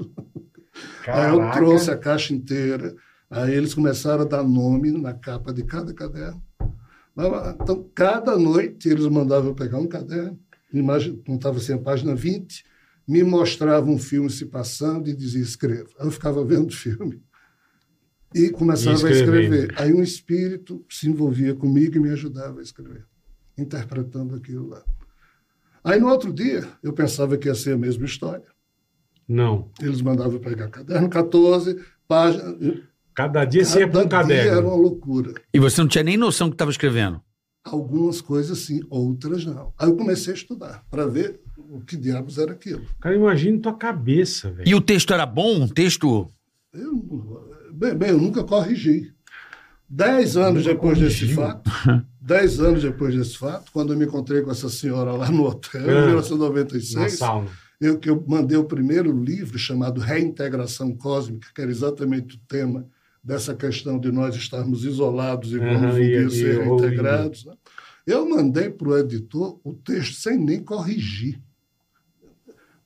Aí eu Caraca. trouxe a caixa inteira. Aí eles começaram a dar nome na capa de cada caderno. Então, cada noite eles mandavam eu pegar um caderno, contava assim a página 20, me mostrava um filme se passando e dizia escreva. Aí eu ficava vendo o filme e começava E a escrever. Aí um espírito se envolvia comigo e me ajudava a escrever, interpretando aquilo lá. Aí no outro dia eu pensava que ia ser a mesma história. Não. Eles mandavam pegar caderno 14, página. Cada dia você ia para um dia era caderno. uma loucura. E você não tinha nem noção que estava escrevendo. Algumas coisas sim, outras não. Aí eu comecei a estudar para ver o que diabos era aquilo. Cara, imagina tua cabeça, velho. E o texto era bom? Um texto. Eu, não- bem, bem, eu nunca corrigi. Dez anos depois desse corrigiu? fato, dez anos depois desse fato, quando eu me encontrei com essa senhora lá no hotel, Ah, em Na 1996, sauna. eu, que eu mandei o primeiro livro chamado Reintegração Cósmica, que era exatamente o tema dessa questão de nós estarmos isolados e vamos um e- dia ser reintegrados. né? Eu mandei para o editor o texto sem nem corrigir.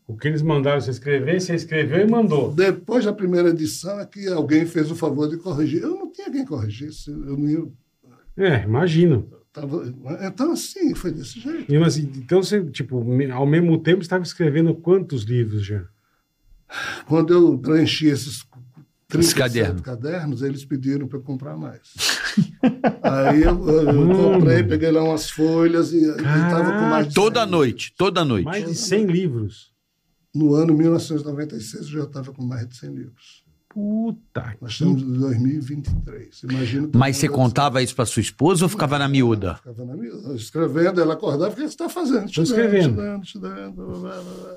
O que eles mandaram você escrever, você escreveu e mandou. Depois da primeira edição é que alguém fez o favor de corrigir. Eu não tinha quem corrigisse. Eu não ia, É, imagino. tava, então, assim, foi desse jeito. E, mas, então você, tipo, ao mesmo tempo estava escrevendo quantos livros já? Quando eu preenchi esses 37 caderno. cadernos, eles pediram para eu comprar mais. Aí eu, eu Mano. comprei, peguei lá umas folhas e estava com mais de Toda 100. noite, toda noite. Mais de 100 livros. No ano 1996, eu já estava com mais de 100 livros. Puta Nós estamos em 2023. Imagino que- Mas você contava isso pra sua esposa ou ficava na miúda? Ficava na miúda, escrevendo, ela acordava, o que você está fazendo? Tô escrevendo. Estudando, estudando, blá, blá, blá, blá.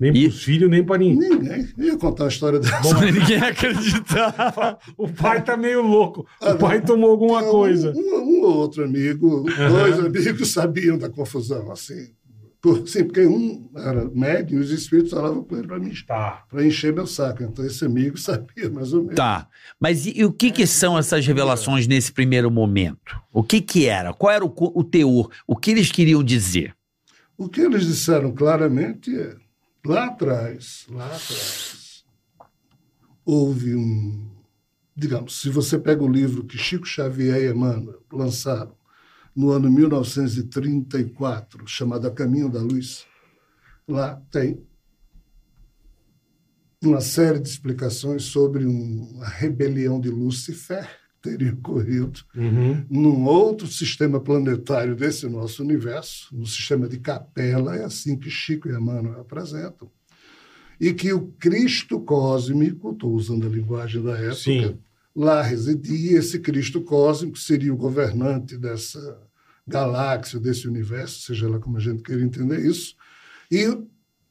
Nem E- pros filhos, nem para ninguém. Ninguém ia contar a história dessa. Ninguém acreditava. O pai tá meio louco. O pai tomou alguma Um- coisa. Um, um ou outro amigo, dois amigos sabiam da confusão, assim. Por, sim, porque um era médium e os espíritos falavam com ele para me Tá. para encher meu saco. Então esse amigo sabia mais ou menos. Tá. Mas e, e o que que são essas revelações nesse primeiro momento? O que que era? Qual era o, o teor? O que eles queriam dizer? O que eles disseram claramente é, lá atrás, lá atrás, houve um, digamos, se você pega o livro que Chico Xavier e Emmanuel lançaram no ano 1934, chamado A Caminho da Luz, lá tem uma série de explicações sobre um- uma rebelião de Lúcifer que teria ocorrido Uhum. num outro sistema planetário desse nosso universo, no sistema de Capela, é assim que Chico e Emmanuel apresentam, e que o Cristo cósmico, estou usando a linguagem da época, Sim. Lá residia, esse Cristo cósmico seria o governante dessa galáxia, desse universo, seja lá como a gente queira entender isso, e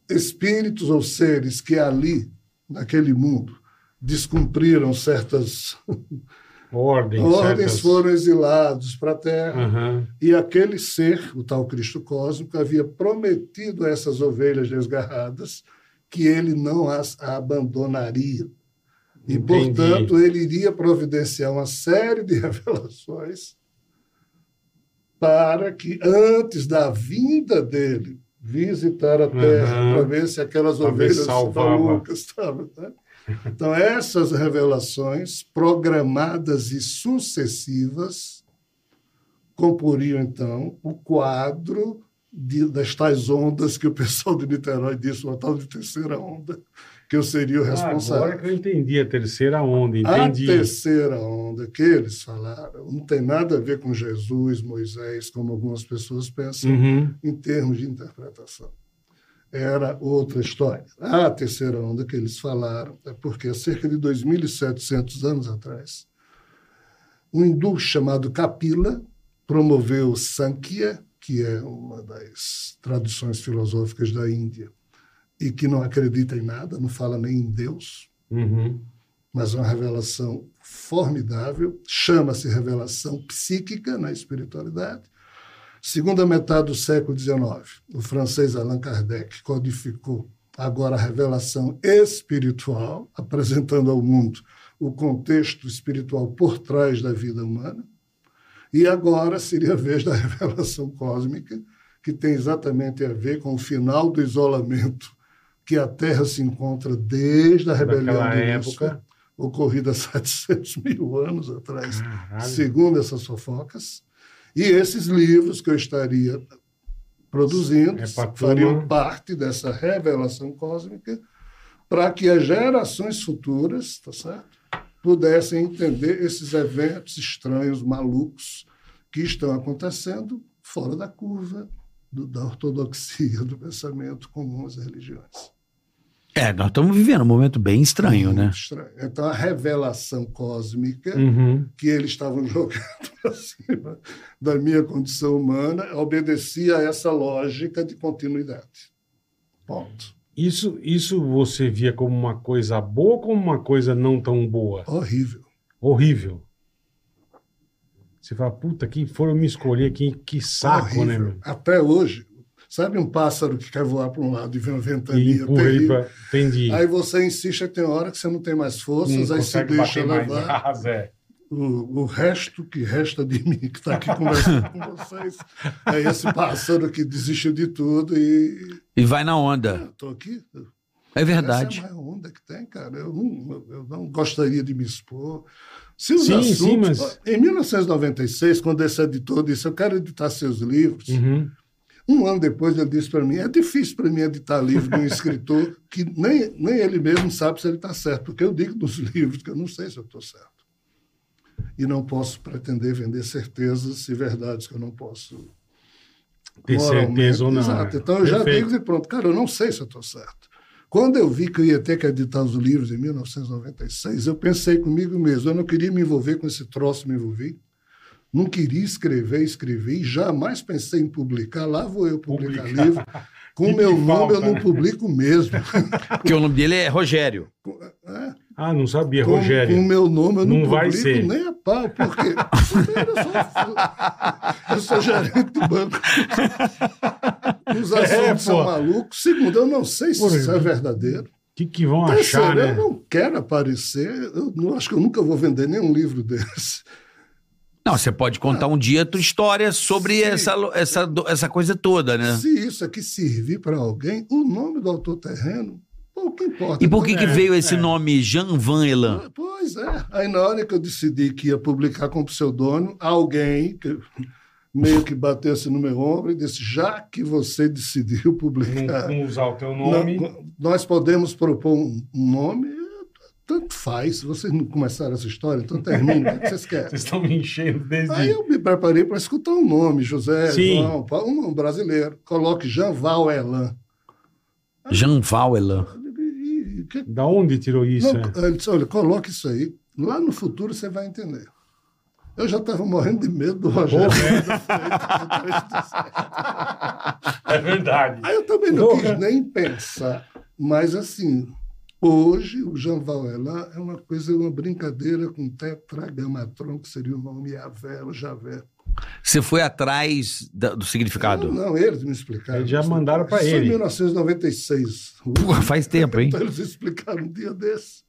espíritos ou seres que ali, naquele mundo, descumpriram certas Ordem, ordens certas... foram exilados para a Terra. Aham. E aquele ser, o tal Cristo cósmico, havia prometido a essas ovelhas desgarradas que ele não as abandonaria. E, Entendi. portanto, ele iria providenciar uma série de revelações para que, antes da vinda dele, visitar a terra Aham. para ver se aquelas Pra ovelhas malucas estavam. Né? Então, essas revelações, programadas e sucessivas, comporiam, então, o quadro de- das tais ondas que o pessoal de Niterói disse, uma tal de terceira onda, que eu seria o responsável. agora que eu entendi a terceira onda, A entendi. terceira onda que eles falaram não tem nada a ver com Jesus, Moisés, como algumas pessoas pensam, Uhum. em termos de interpretação. Era outra história. A terceira onda que eles falaram é porque há cerca de 2.700 anos atrás, um hindu chamado Kapila promoveu Sankhya, que é uma das tradições filosóficas da Índia, e que não acredita em nada, não fala nem em Deus, Uhum. mas é uma revelação formidável, chama-se revelação psíquica na espiritualidade. Segunda metade do século XIX, o francês Allan Kardec codificou agora a revelação espiritual, apresentando ao mundo o contexto espiritual por trás da vida humana. E agora seria a vez da revelação cósmica, que tem exatamente a ver com o final do isolamento que a Terra se encontra desde a rebelião Daquela de época. Ocorrida há 700 mil anos atrás, Caralho. segundo essas fofocas. E esses livros que eu estaria produzindo É fariam turma. parte dessa revelação cósmica para que as gerações futuras, tá certo? pudessem entender esses eventos estranhos, malucos, que estão acontecendo fora da curva do- da ortodoxia do pensamento comum às religiões. É, nós estamos vivendo um momento bem estranho, né? Muito estranho. Então, a revelação cósmica Uhum. que eles estavam jogando para cima da minha condição humana obedecia a essa lógica de continuidade. Ponto. Isso, isso você via como uma coisa boa ou como uma coisa não tão boa? Horrível. Horrível. Você fala, puta, quem foram me escolher, que, que saco, horrível. né, meu? Até hoje, sabe um pássaro que quer voar para um lado e vem uma ventania terrível? pra... Entendi. Aí você insiste, tem hora que você não tem mais não forças, aí se deixa mais levar. asa, é. O, o resto que resta de mim, que está aqui conversando com vocês, é esse pássaro que desistiu de tudo e E vai na onda. estou aqui. É verdade. Essa é a maior onda que tem, cara. Eu não, eu não gostaria de me expor. Se os Sim, assuntos... sim, mas- Em 1996, quando esse editor disse, eu quero editar seus livros, Uhum. Um ano depois ele disse para mim, é difícil para mim editar livro de um escritor que nem, nem ele mesmo sabe se ele está certo, porque eu digo nos livros que eu não sei se eu estou certo. E não posso pretender vender certezas e verdades que eu não posso Ter certeza ou não. Exato. Então eu já Perfeito. digo e pronto, cara, eu não sei se eu estou certo. Quando eu vi que eu ia ter que editar os livros em 1996, eu pensei comigo mesmo, eu não queria me envolver com esse troço, me envolvi. Não queria escrever, escrevi, jamais pensei em publicar. Lá vou eu publicar Publicar. livro. Com o meu nome eu não né? publico mesmo. Porque o nome dele é Rogério. É, Ah, não sabia, com, com o Rogério. meu nome eu não, Não vai publico ser. nem a pau, porque eu, sou, eu sou gerente de banco. Os assuntos É, são malucos. Segundo, eu não sei se Pô, isso é verdadeiro. O que, que vão achar, Terceiro, né? eu não quero aparecer. Eu não, acho que eu nunca vou vender nenhum livro desse. Não, você pode contar um dia a tua história sobre Sim. essa, essa, essa coisa toda, né? Se isso aqui servir para alguém, o nome do autor terreno, pouco importa. E por que, que É, veio esse é. nome Jean Van Elan? Pois é. Aí na hora que eu decidi que ia publicar com pseudônimo, alguém que meio que batesse no meu ombro e disse: já que você decidiu Não, publicar, não usar o teu nome. não- nós podemos propor um nome. Tanto faz. Vocês não começaram essa história, então termina. O que vocês querem? Vocês estão me enchendo desde. Aí eu me preparei para escutar um nome, José, Sim. João, um brasileiro. Coloque Jean Val Elan. Jean Van Elan. E- que- Da onde tirou isso? Não, é? ele disse, olha, coloque isso aí. Lá no futuro você vai entender. Eu já estava morrendo de medo do Rogério. É verdade. Aí eu também não Porra. quis nem pensar. Mas, assim, hoje o Jean Valelin é uma coisa, uma brincadeira com tetragamatron, que seria o nome Yavé ou Javé. Você foi atrás da- do significado? Não, não, eles me explicaram. Eles já mandaram pra Isso foi ele. em 1996. Porra, faz tempo, hein? Então eles explicaram um dia desse,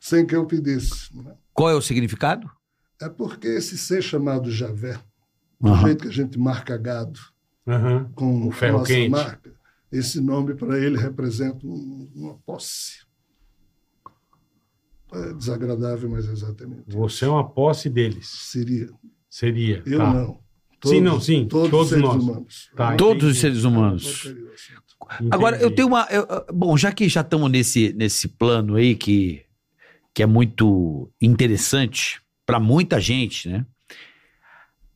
sem que eu pedisse. né? Qual é o significado? É porque esse ser chamado Javé, do Aham. jeito que a gente marca gado Aham. com O a ferro nossa quente. marca, esse nome para ele representa um- uma posse. É desagradável, mas exatamente. Você é uma posse deles. Seria. Seria. Eu tá. não. Sim, não, sim, Todos, todos os seres nós. humanos. Tá, Todos entendi. os seres humanos. Agora, eu tenho uma. eu- bom, já que já estamos nesse, nesse plano aí que, que é muito interessante para muita gente, né?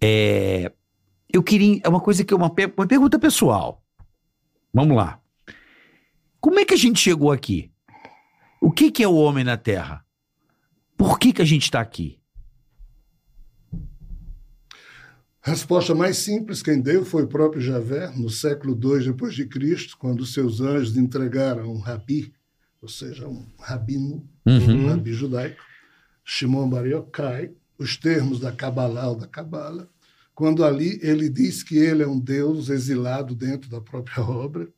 É, eu queria. É uma coisa que é uma, uma pergunta pessoal. Vamos lá. Como é que a gente chegou aqui? O que, que é o homem na Terra? Por que, que a gente está aqui? Resposta mais simples quem deu foi o próprio Javé, no século II depois de Cristo, quando seus anjos entregaram um rabi, ou seja, um rabino, Uhum. um rabi judaico, Shimon Bar Yochai, os termos da Kabbalah ou da Kabbalah, quando ali ele diz que ele é um Deus exilado dentro da própria obra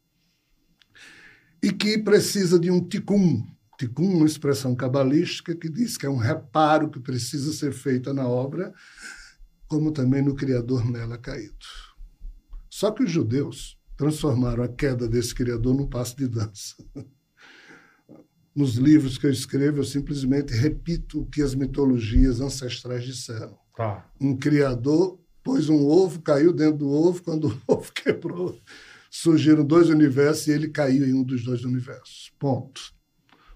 e que precisa de um tikkun. Tikkun, uma expressão cabalística que diz que é um reparo que precisa ser feito na obra como também no Criador nela caído. Só que os judeus transformaram a queda desse Criador num passo de dança. Nos livros que eu escrevo, eu simplesmente repito o que as mitologias ancestrais disseram. Tá. Um Criador pôs um ovo, caiu dentro do ovo, quando o ovo quebrou, surgiram dois universos e ele caiu em um dos dois universos. Ponto.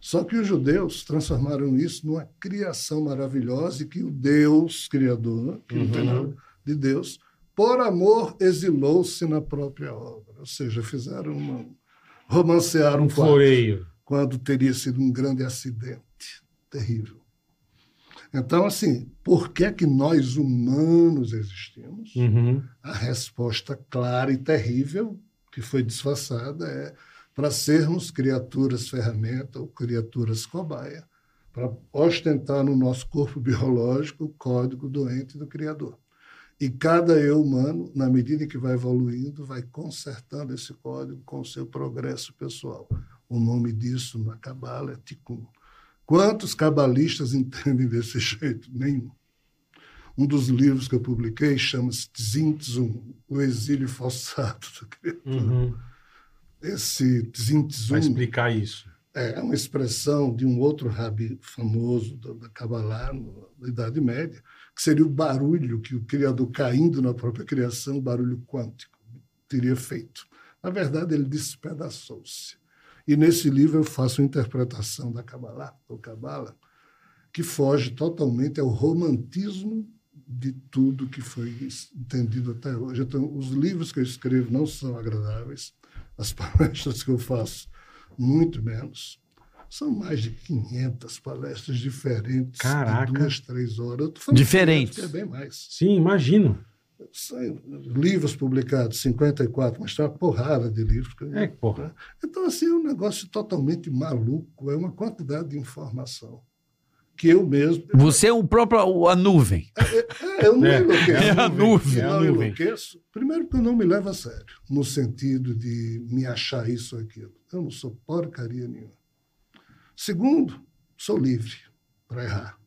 Só que os judeus transformaram isso numa criação maravilhosa e que o Deus Criador, que não tem nada de Deus, por amor exilou-se na própria obra. Ou seja, fizeram uma. romancearam Um floreio. quando teria sido um grande acidente terrível. Então, assim, por que é que nós humanos existimos? Uhum. A resposta clara e terrível, que foi disfarçada, é para sermos criaturas ferramenta ou criaturas cobaia, para ostentar no nosso corpo biológico o código doente do Criador. E cada eu humano, na medida que vai evoluindo, vai consertando esse código com o seu progresso pessoal. O nome disso na Cabala é Tikkun. Quantos cabalistas entendem desse jeito? Nenhum. Um dos livros que eu publiquei chama-se Tzimtzum, o exílio forçado do Criador. Uhum. Esse Tzimtzum Vai explicar isso. é uma expressão de um outro rabi famoso da, da Kabbalah, na Idade Média, que seria o barulho que o Criador caindo na própria criação, o barulho quântico, teria feito. Na verdade, ele despedaçou-se. E nesse livro eu faço uma interpretação da Kabbalah, ou Kabbalah, que foge totalmente ao romantismo de tudo que foi entendido até hoje. Então, os livros que eu escrevo não são agradáveis, as palestras que eu faço, muito menos. São mais de 500 palestras diferentes, Caraca. de duas, três horas. Diferentes. é bem mais. Sim, imagino. Livros publicados, 54, mas tem uma porrada de livros. É, porra. Então, assim, é um negócio totalmente maluco, é uma quantidade de informação que eu mesmo. Você é o próprio a nuvem. É, eu não É, enlouqueço. é a nuvem, Eu é a não nuvem. enlouqueço. Primeiro, porque eu não me levo a sério, no sentido de me achar isso ou aquilo. Eu não sou porcaria nenhuma. Segundo, sou livre para errar.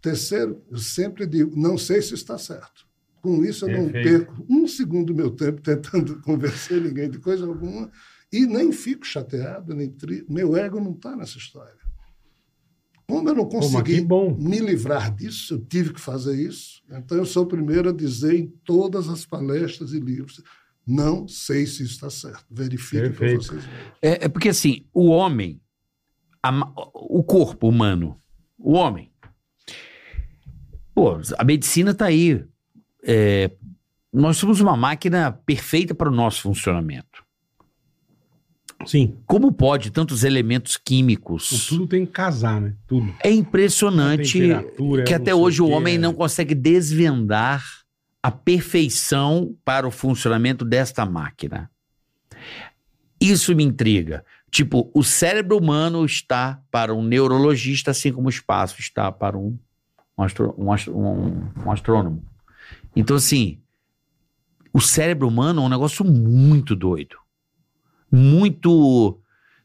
Terceiro, eu sempre digo, não sei se está certo. Com isso, eu não perco um segundo do meu tempo tentando convencer ninguém de coisa alguma e nem fico chateado, nem tri... Meu ego não está nessa história. Como eu não consegui bom. me livrar disso, eu tive que fazer isso. Então, eu sou o primeiro a dizer em todas as palestras e livros: não sei se está certo. Verifiquem por Perfeito. vocês mesmos. É, é porque assim, o homem, a o corpo humano, o homem. Pô, a medicina está aí. É, nós somos uma máquina perfeita para o nosso funcionamento. Sim. Como pode tantos elementos químicos? Tudo tem que casar, né? Tudo. É impressionante que até hoje o homem é. não consegue desvendar a perfeição para o funcionamento desta máquina. Isso me intriga. Tipo, o cérebro humano está para um neurologista, assim como o espaço está para um, um, astro- um astro- um- um astrônomo. Então, assim, o cérebro humano é um negócio muito doido. Muito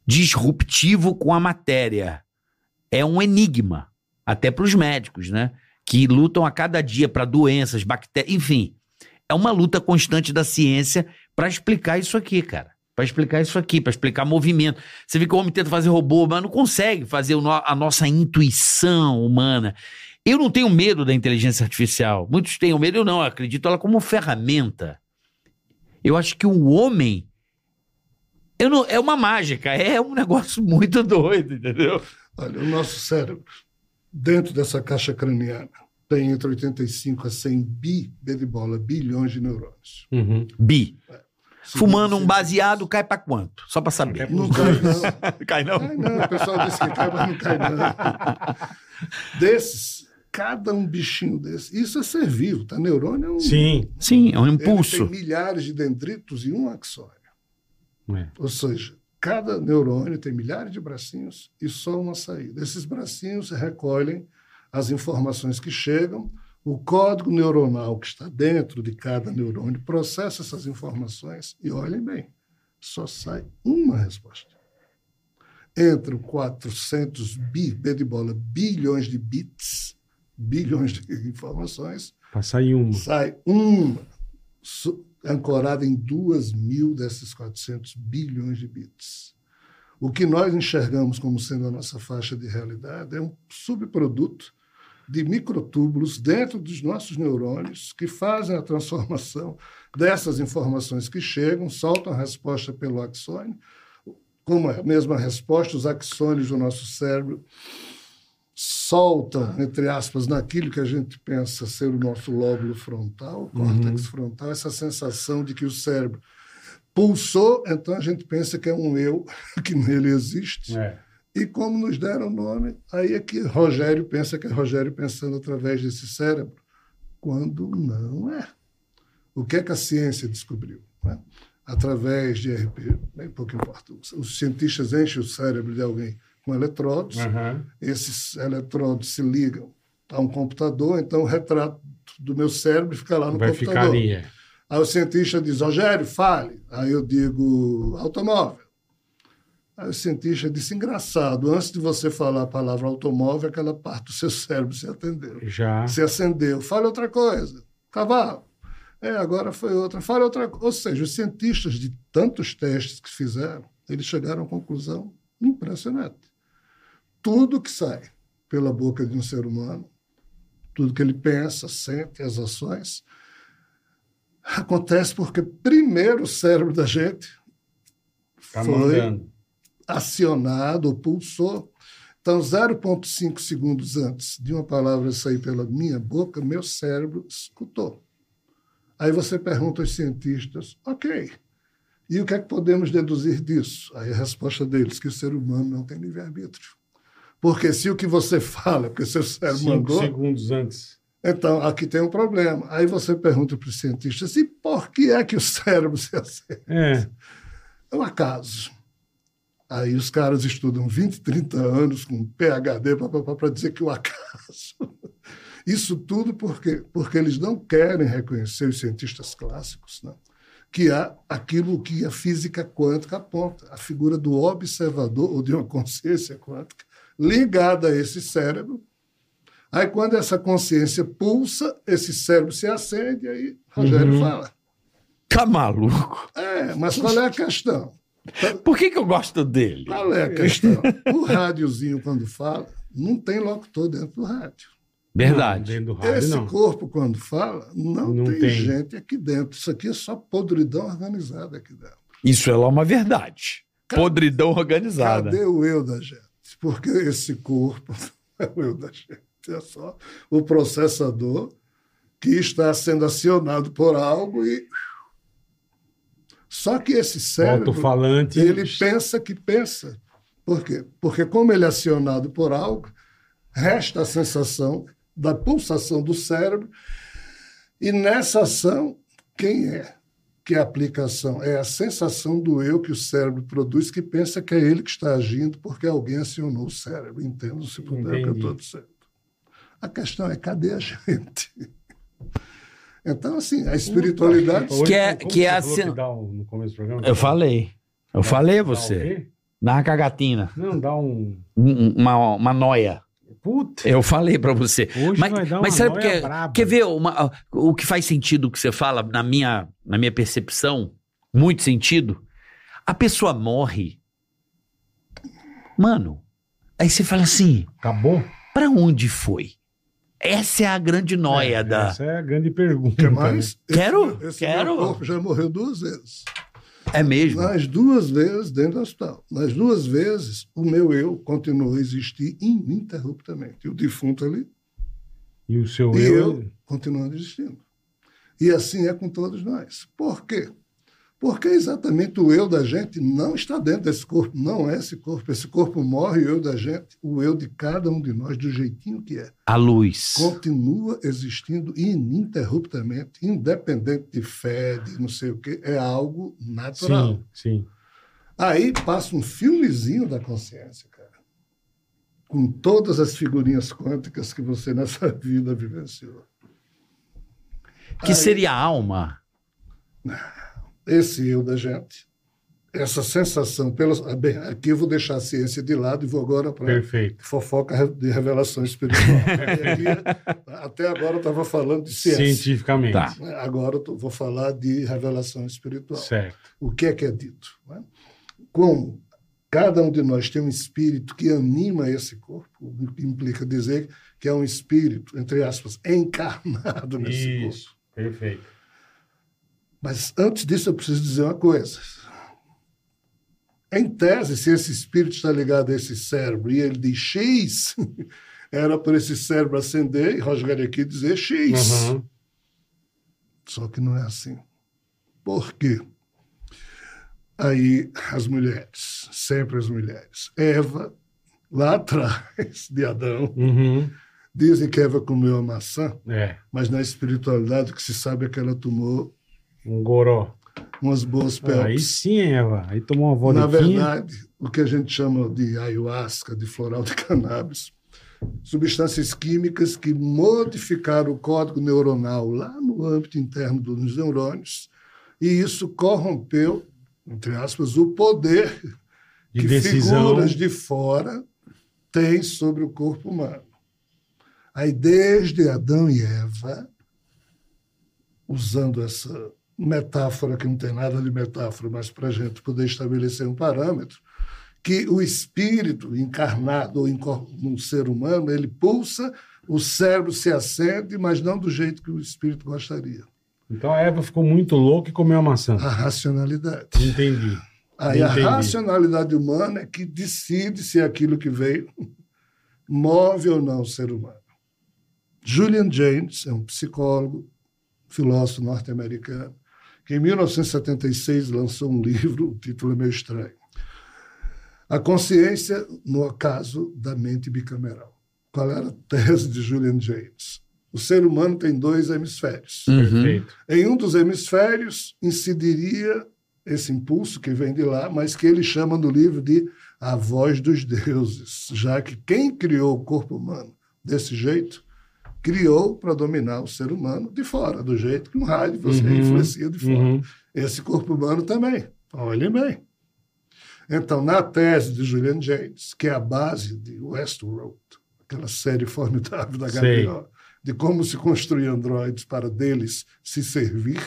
disruptivo com a matéria. É um enigma, até para os médicos, né? Que lutam a cada dia para doenças, bactérias, enfim. É uma luta constante da ciência para explicar isso aqui, cara. Para explicar isso aqui, para explicar movimento. Você vê que o homem tenta fazer robô, mas não consegue fazer a nossa intuição humana. Eu não tenho medo da inteligência artificial. Muitos têm medo, eu não. Eu acredito ela como ferramenta. Eu acho que o homem. Eu não, é uma mágica, é um negócio muito doido, entendeu? Olha, o nosso cérebro, dentro dessa caixa craniana, tem entre 85 a 100 bi, B de bola, bilhões de neurônios. Uhum. Bi. Fumando um baseado, cai pra quanto? Só pra saber. Não cai, não. cai não? Cai não, o pessoal disse que cai, mas não cai não. Desses, cada um bichinho desse, isso é ser vivo, tá? Neurônio é um... Sim. Sim, é um Ele impulso. tem milhares de dendritos e um axônio. É. Ou seja, cada neurônio tem milhares de bracinhos e só uma saída. Esses bracinhos recolhem as informações que chegam, o código neuronal que está dentro de cada neurônio processa essas informações e olhem bem, só sai uma resposta. Entram 400 bi, B de bola, bilhões de bits, bilhões de informações, Pra sair uma. sai uma ancorada em duas mil desses 400 bilhões de bits. O que nós enxergamos como sendo a nossa faixa de realidade é um subproduto de microtúbulos dentro dos nossos neurônios que fazem a transformação dessas informações que chegam, soltam a resposta pelo axônio, como a mesma resposta, os axônios do nosso cérebro soltam, entre aspas, naquilo que a gente pensa ser o nosso lóbulo frontal, o córtex frontal, essa sensação de que o cérebro pulsou, então a gente pensa que é um eu que nele existe. É. E como nos deram o nome, aí é que Rogério pensa que é Rogério pensando através desse cérebro, quando não é. O que é que a ciência descobriu? né? Através de RP, bem pouco importa. Os cientistas enchem o cérebro de alguém com eletrodos, Aham. esses eletrodos se ligam a um computador, então o retrato do meu cérebro fica lá no Vai computador. ficar ali. é. Aí o cientista diz, Rogério, fale. Aí eu digo, automóvel. Aí o cientista disse, engraçado, antes de você falar a palavra automóvel, aquela parte do seu cérebro se atendeu. Já. Se acendeu. Fale outra coisa. Cavalo. É, agora foi outra. Fale outra coisa. Ou seja, os cientistas de tantos testes que fizeram, eles chegaram uma conclusão impressionante. Tudo que sai pela boca de um ser humano, tudo que ele pensa, sente, as ações, acontece porque primeiro o cérebro da gente Tá foi mandando. acionado ou pulsou. Então, 0,5 segundos antes de uma palavra sair pela minha boca, meu cérebro escutou. Aí você pergunta aos cientistas, ok, e o que é que podemos deduzir disso? Aí a resposta deles, que o ser humano não tem livre-arbítrio. Porque se o que você fala, porque seu cérebro Cinco mandou, segundos antes. então aqui tem um problema. Aí você pergunta para os cientistas, e por que é que o cérebro se acende? É. É um acaso. Aí os caras estudam 20, 30 anos com PhD para dizer que o acaso. Isso tudo porque, porque eles não querem reconhecer os cientistas clássicos, né? que há aquilo que a física quântica aponta, a figura do observador ou de uma consciência quântica ligada a esse cérebro. Aí, quando essa consciência pulsa, esse cérebro se acende, aí Rogério Uhum. fala. Tá maluco? É, mas qual é a questão? Por que, que eu gosto dele? Qual é a questão? O rádiozinho, quando fala, não tem locutor dentro do rádio. Não, Verdade. dentro do rádio, Esse não. corpo, quando fala, não, Não tem, tem. gente aqui dentro. Isso aqui é só podridão organizada aqui dentro. Isso é lá uma verdade. Cadê- Podridão organizada. Cadê o eu da gente? Porque esse corpo não é o eu da gente. É só o processador que está sendo acionado por algo e. Só que esse cérebro. Alto-falante. Ele pensa que pensa. Por quê? Porque, como ele é acionado por algo, resta a sensação da pulsação do cérebro, e nessa ação, quem é que é a aplicação? É a sensação do eu que o cérebro produz, que pensa que é ele que está agindo porque alguém acionou o cérebro. Entendo se puder o que eu Entendi. estou dizendo. A questão é: cadê a gente? Então, assim, a espiritualidade. Hoje, Que é- que é assim- que dá um- no começo do programa? Eu falei. Eu falei a você. Dá uma cagatina. Não, dá um. Um- Uma, uma noia. Puta, Eu falei pra você. hoje Mas, vai dar uma mas sabe porque. braba. Quer ver uma- o que faz sentido o que você fala, na minha, na minha percepção? Muito sentido. A pessoa morre. Mano, aí você fala assim: Acabou? pra onde foi? Essa é a grande noia É, da. Essa é a grande pergunta. Esse Quero, esse quero. Meu corpo já morreu duas vezes. É mesmo. Nas duas vezes dentro do hospital. Nas duas vezes, o meu eu continuou a existir ininterruptamente. E o defunto ali, E o seu e eu. eu continuando existindo. E assim é com todos nós. Por quê? Porque exatamente o eu da gente não está dentro desse corpo, não é esse corpo. Esse corpo morre, o eu da gente, o eu de cada um de nós, do jeitinho que é, A luz. continua existindo ininterruptamente, independente de fé, de não sei o quê, é algo natural. Sim, sim. Aí passa um filmezinho da consciência, cara. Com todas as figurinhas quânticas que você nessa vida vivenciou. Que seria a alma. Esse eu da gente, essa sensação, pelas, ah, bem, aqui eu vou deixar a ciência de lado e vou agora para fofoca de revelação espiritual. Aqui, até agora eu estava falando de ciência. Cientificamente. Tá. Agora eu vou falar de revelação espiritual. Certo. o que é que é dito. né? Como cada um de nós tem um espírito que anima esse corpo, o que implica dizer que é um espírito, entre aspas, encarnado nesse corpo. Isso. Perfeito. Mas antes disso, eu preciso dizer uma coisa. Em tese, se esse espírito está ligado a esse cérebro e ele diz X, era para esse cérebro acender e Rogério aqui dizer X. Uhum. Só que não é assim. Por quê? Aí as mulheres, sempre as mulheres. Eva, lá atrás de Adão, Uhum. dizem que Eva comeu a maçã, É. mas na espiritualidade o que se sabe é que ela tomou Um goró. umas boas Ah, aí pelpes. sim, Eva. Aí tomou uma Na vodquinha. verdade, o que a gente chama de ayahuasca, de floral de cannabis, substâncias químicas que modificaram o código neuronal lá no âmbito interno dos neurônios, e isso corrompeu, entre aspas, o poder de que decisão. figuras de fora têm sobre o corpo humano. Aí, desde Adão e Eva, usando essa metáfora que não tem nada de metáfora, mas para a gente poder estabelecer um parâmetro, que o espírito encarnado ou num ser humano, ele pulsa, o cérebro se acende, mas não do jeito que o espírito gostaria. Então a Eva ficou muito louca e comeu a maçã. A racionalidade. Entendi. Aí a Entendi. racionalidade humana é que decide se aquilo que veio move ou não o ser humano. Julian James é um psicólogo, filósofo norte-americano, que em 1976 lançou um livro, o título é meio estranho. A consciência no caso da mente bicameral. Qual era a tese de Julian James? O ser humano tem dois hemisférios. Uhum. Perfeito. Em um dos hemisférios incidiria esse impulso que vem de lá, mas que ele chama no livro de a voz dos deuses, já que quem criou o corpo humano desse jeito, criou para dominar o ser humano de fora, do jeito que um rádio você Uhum, influencia de fora. Uhum. Esse corpo humano também. Olhem bem. Então, na tese de Julian James, que é a base de Westworld, aquela série formidável da. HBO, de como se construir androides para deles se servir,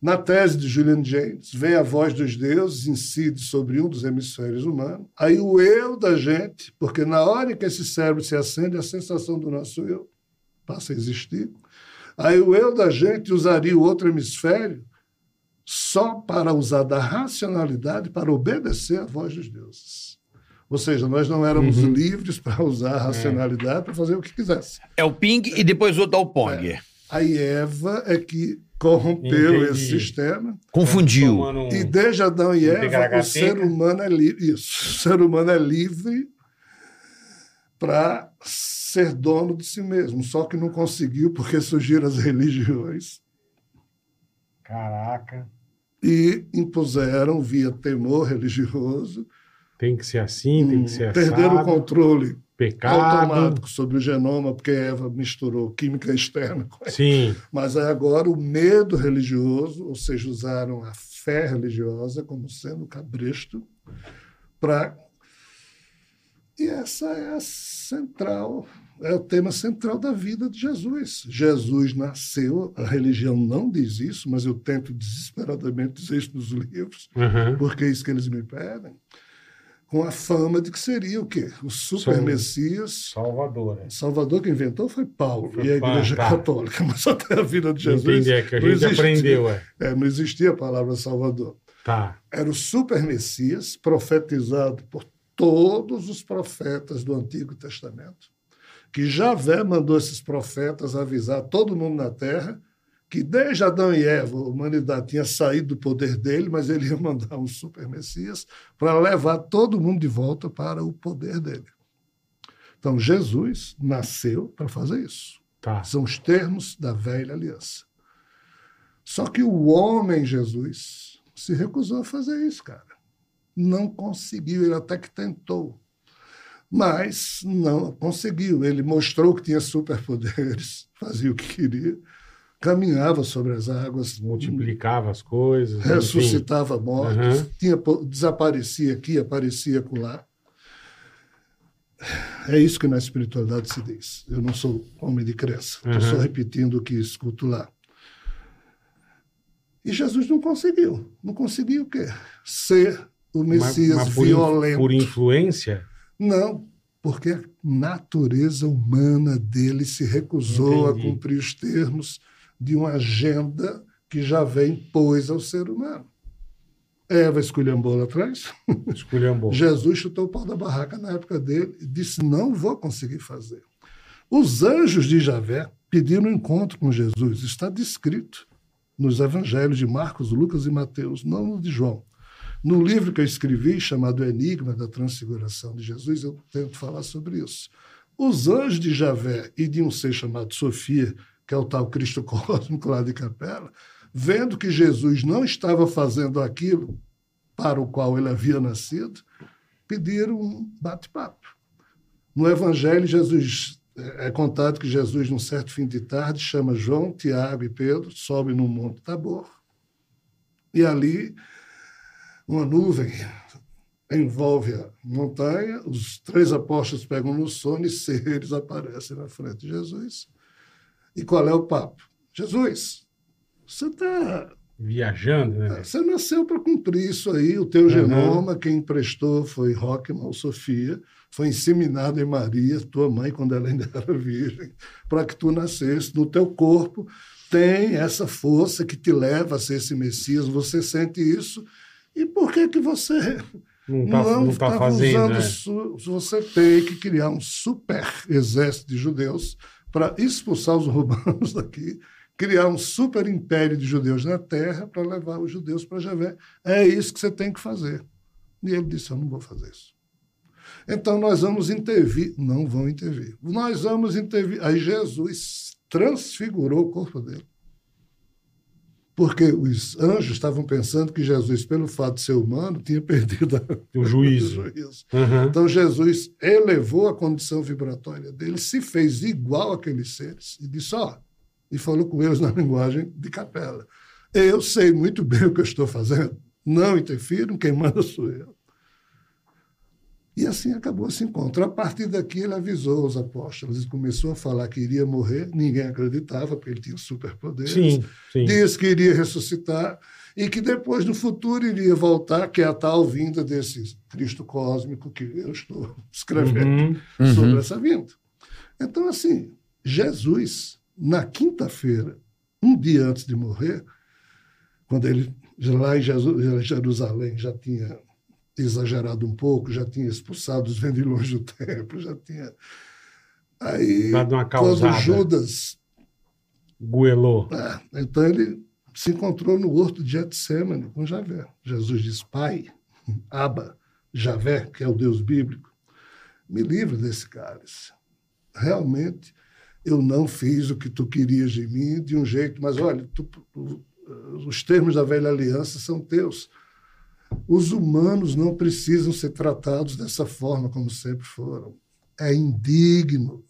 na tese de Julian James, vem a voz dos deuses, incide sobre um dos hemisférios humanos, aí o eu da gente, porque na hora que esse cérebro se acende, a sensação do nosso eu passa a existir, aí o eu da gente usaria o outro hemisfério só para usar da racionalidade para obedecer à voz dos deuses. Ou seja, nós não éramos Uhum. livres para usar a racionalidade para fazer o que quisesse. É o ping e depois o é o pong. Aí Eva é que corrompeu Entendi. esse sistema. Confundiu. Um- E desde Adão e Eva, o ser humano é livre. Isso. O ser humano é livre para ser dono de si mesmo. Só que não conseguiu porque surgiram as religiões Caraca. e impuseram, via temor religioso, Tem que ser assim, tem que ser perderam o controle pecado. automático sobre o genoma, porque Eva misturou química externa com ela. Sim, Mas agora o medo religioso, ou seja, usaram a fé religiosa como sendo cabresto para. E essa é a central, é o tema central da vida de Jesus. Jesus nasceu, a religião não diz isso, mas eu tento desesperadamente dizer isso nos livros, aham. porque é isso que eles me pedem, com a fama de que seria o quê? O super Sou- Messias. Salvador. é. Salvador que inventou foi Paulo Foi e a Igreja tá. Católica, mas até a vida de Jesus Entendi, é que a gente existia. aprendeu, é. É, não existia a palavra Salvador. Tá. Era o super Messias profetizado por todos os profetas do Antigo Testamento, que Javé mandou esses profetas avisar todo mundo na Terra que desde Adão e Eva a humanidade tinha saído do poder dele, mas ele ia mandar um super Messias para levar todo mundo de volta para o poder dele. Então Jesus nasceu para fazer isso. Tá. São os termos da velha aliança. Só que o homem Jesus se recusou a fazer isso, cara. Não conseguiu, ele até que tentou. Mas não conseguiu. Ele mostrou que tinha superpoderes, fazia o que queria, caminhava sobre as águas, Multiplicava as coisas. enfim. ressuscitava mortos, Uhum. tinha, desaparecia aqui, aparecia acolá. É isso que na espiritualidade se diz. Eu não sou homem de crença, estou Uhum. só repetindo o que escuto lá. E Jesus não conseguiu. Não conseguiu o quê? Ser o Mas- Messias mas por, in- violento. por influência? Não, porque a natureza humana dele se recusou Entendi. a cumprir os termos de uma agenda que já vem impôs ao ser humano. Eva esculhambou lá atrás. Esculhambou. Jesus chutou o pau da barraca na época dele e disse: Não vou conseguir fazer. Os anjos de Javé pediram um encontro com Jesus. Está descrito nos evangelhos de Marcos, Lucas e Mateus, não no de João. No livro que eu escrevi, chamado Enigma da Transfiguração de Jesus, eu tento falar sobre isso. Os anjos de Javé e de um ser chamado Sofia, que é o tal Cristo cósmico lá de Capela, vendo que Jesus não estava fazendo aquilo para o qual ele havia nascido, pediram um bate-papo. No Evangelho, Jesus é contado que Jesus, num certo fim de tarde, chama João, Tiago e Pedro, sobe no Monte Tabor, e ali uma nuvem envolve a montanha, os três apóstolos pegam no sono e seres aparecem na frente de Jesus. E qual é o papo? Jesus, você está Viajando, né? você nasceu para cumprir isso aí. O teu Uhum. genoma, quem emprestou foi Rockman Sofia. Foi inseminado em Maria, tua mãe, quando ela ainda era virgem, para que tu nascesse. No teu corpo tem essa força que te leva a ser esse Messias. Você sente isso. E por que que você Não tá, não tá tá fazendo, usando né? Você tem que criar um super exército de judeus para expulsar os romanos daqui, criar um super império de judeus na terra para levar os judeus para Javé. É isso que você tem que fazer. E ele disse: Eu não vou fazer isso. Então nós vamos intervir. Não vão intervir. Nós vamos intervir. Aí Jesus transfigurou o corpo dele. Porque os anjos estavam pensando que Jesus, pelo fato de ser humano, tinha perdido O juízo. juízo. Aham. Então Jesus elevou a condição vibratória dele, se fez igual àqueles seres e disse: Ó, e falou com eles na linguagem de capela. Eu sei muito bem o que eu estou fazendo, não interfiram, quem manda sou eu. E assim acabou esse encontro. A partir daqui, ele avisou os apóstolos e começou a falar que iria morrer. Ninguém acreditava, porque ele tinha superpoderes Sim, sim. disse que iria ressuscitar e que depois, no futuro, iria voltar, que é a tal vinda desse Cristo cósmico que eu estou escrevendo Uhum. sobre essa vinda. Então, assim, Jesus, na quinta-feira, um dia antes de morrer, quando ele, lá em Jerusalém, já tinha exagerado um pouco, já tinha expulsado os vendilhões do templo, já tinha. Aí, Dado uma quando causada. Judas Goelô. é, então ele se encontrou no horto de Getsemane com Javé. Jesus diz: Pai, Abba, Javé, que é o Deus bíblico, me livre desse cálice. Realmente, eu não fiz o que tu querias de mim de um jeito, mas olha, tu- tu- os termos da velha aliança são teus. Os humanos não precisam ser tratados dessa forma como sempre foram. É indigno.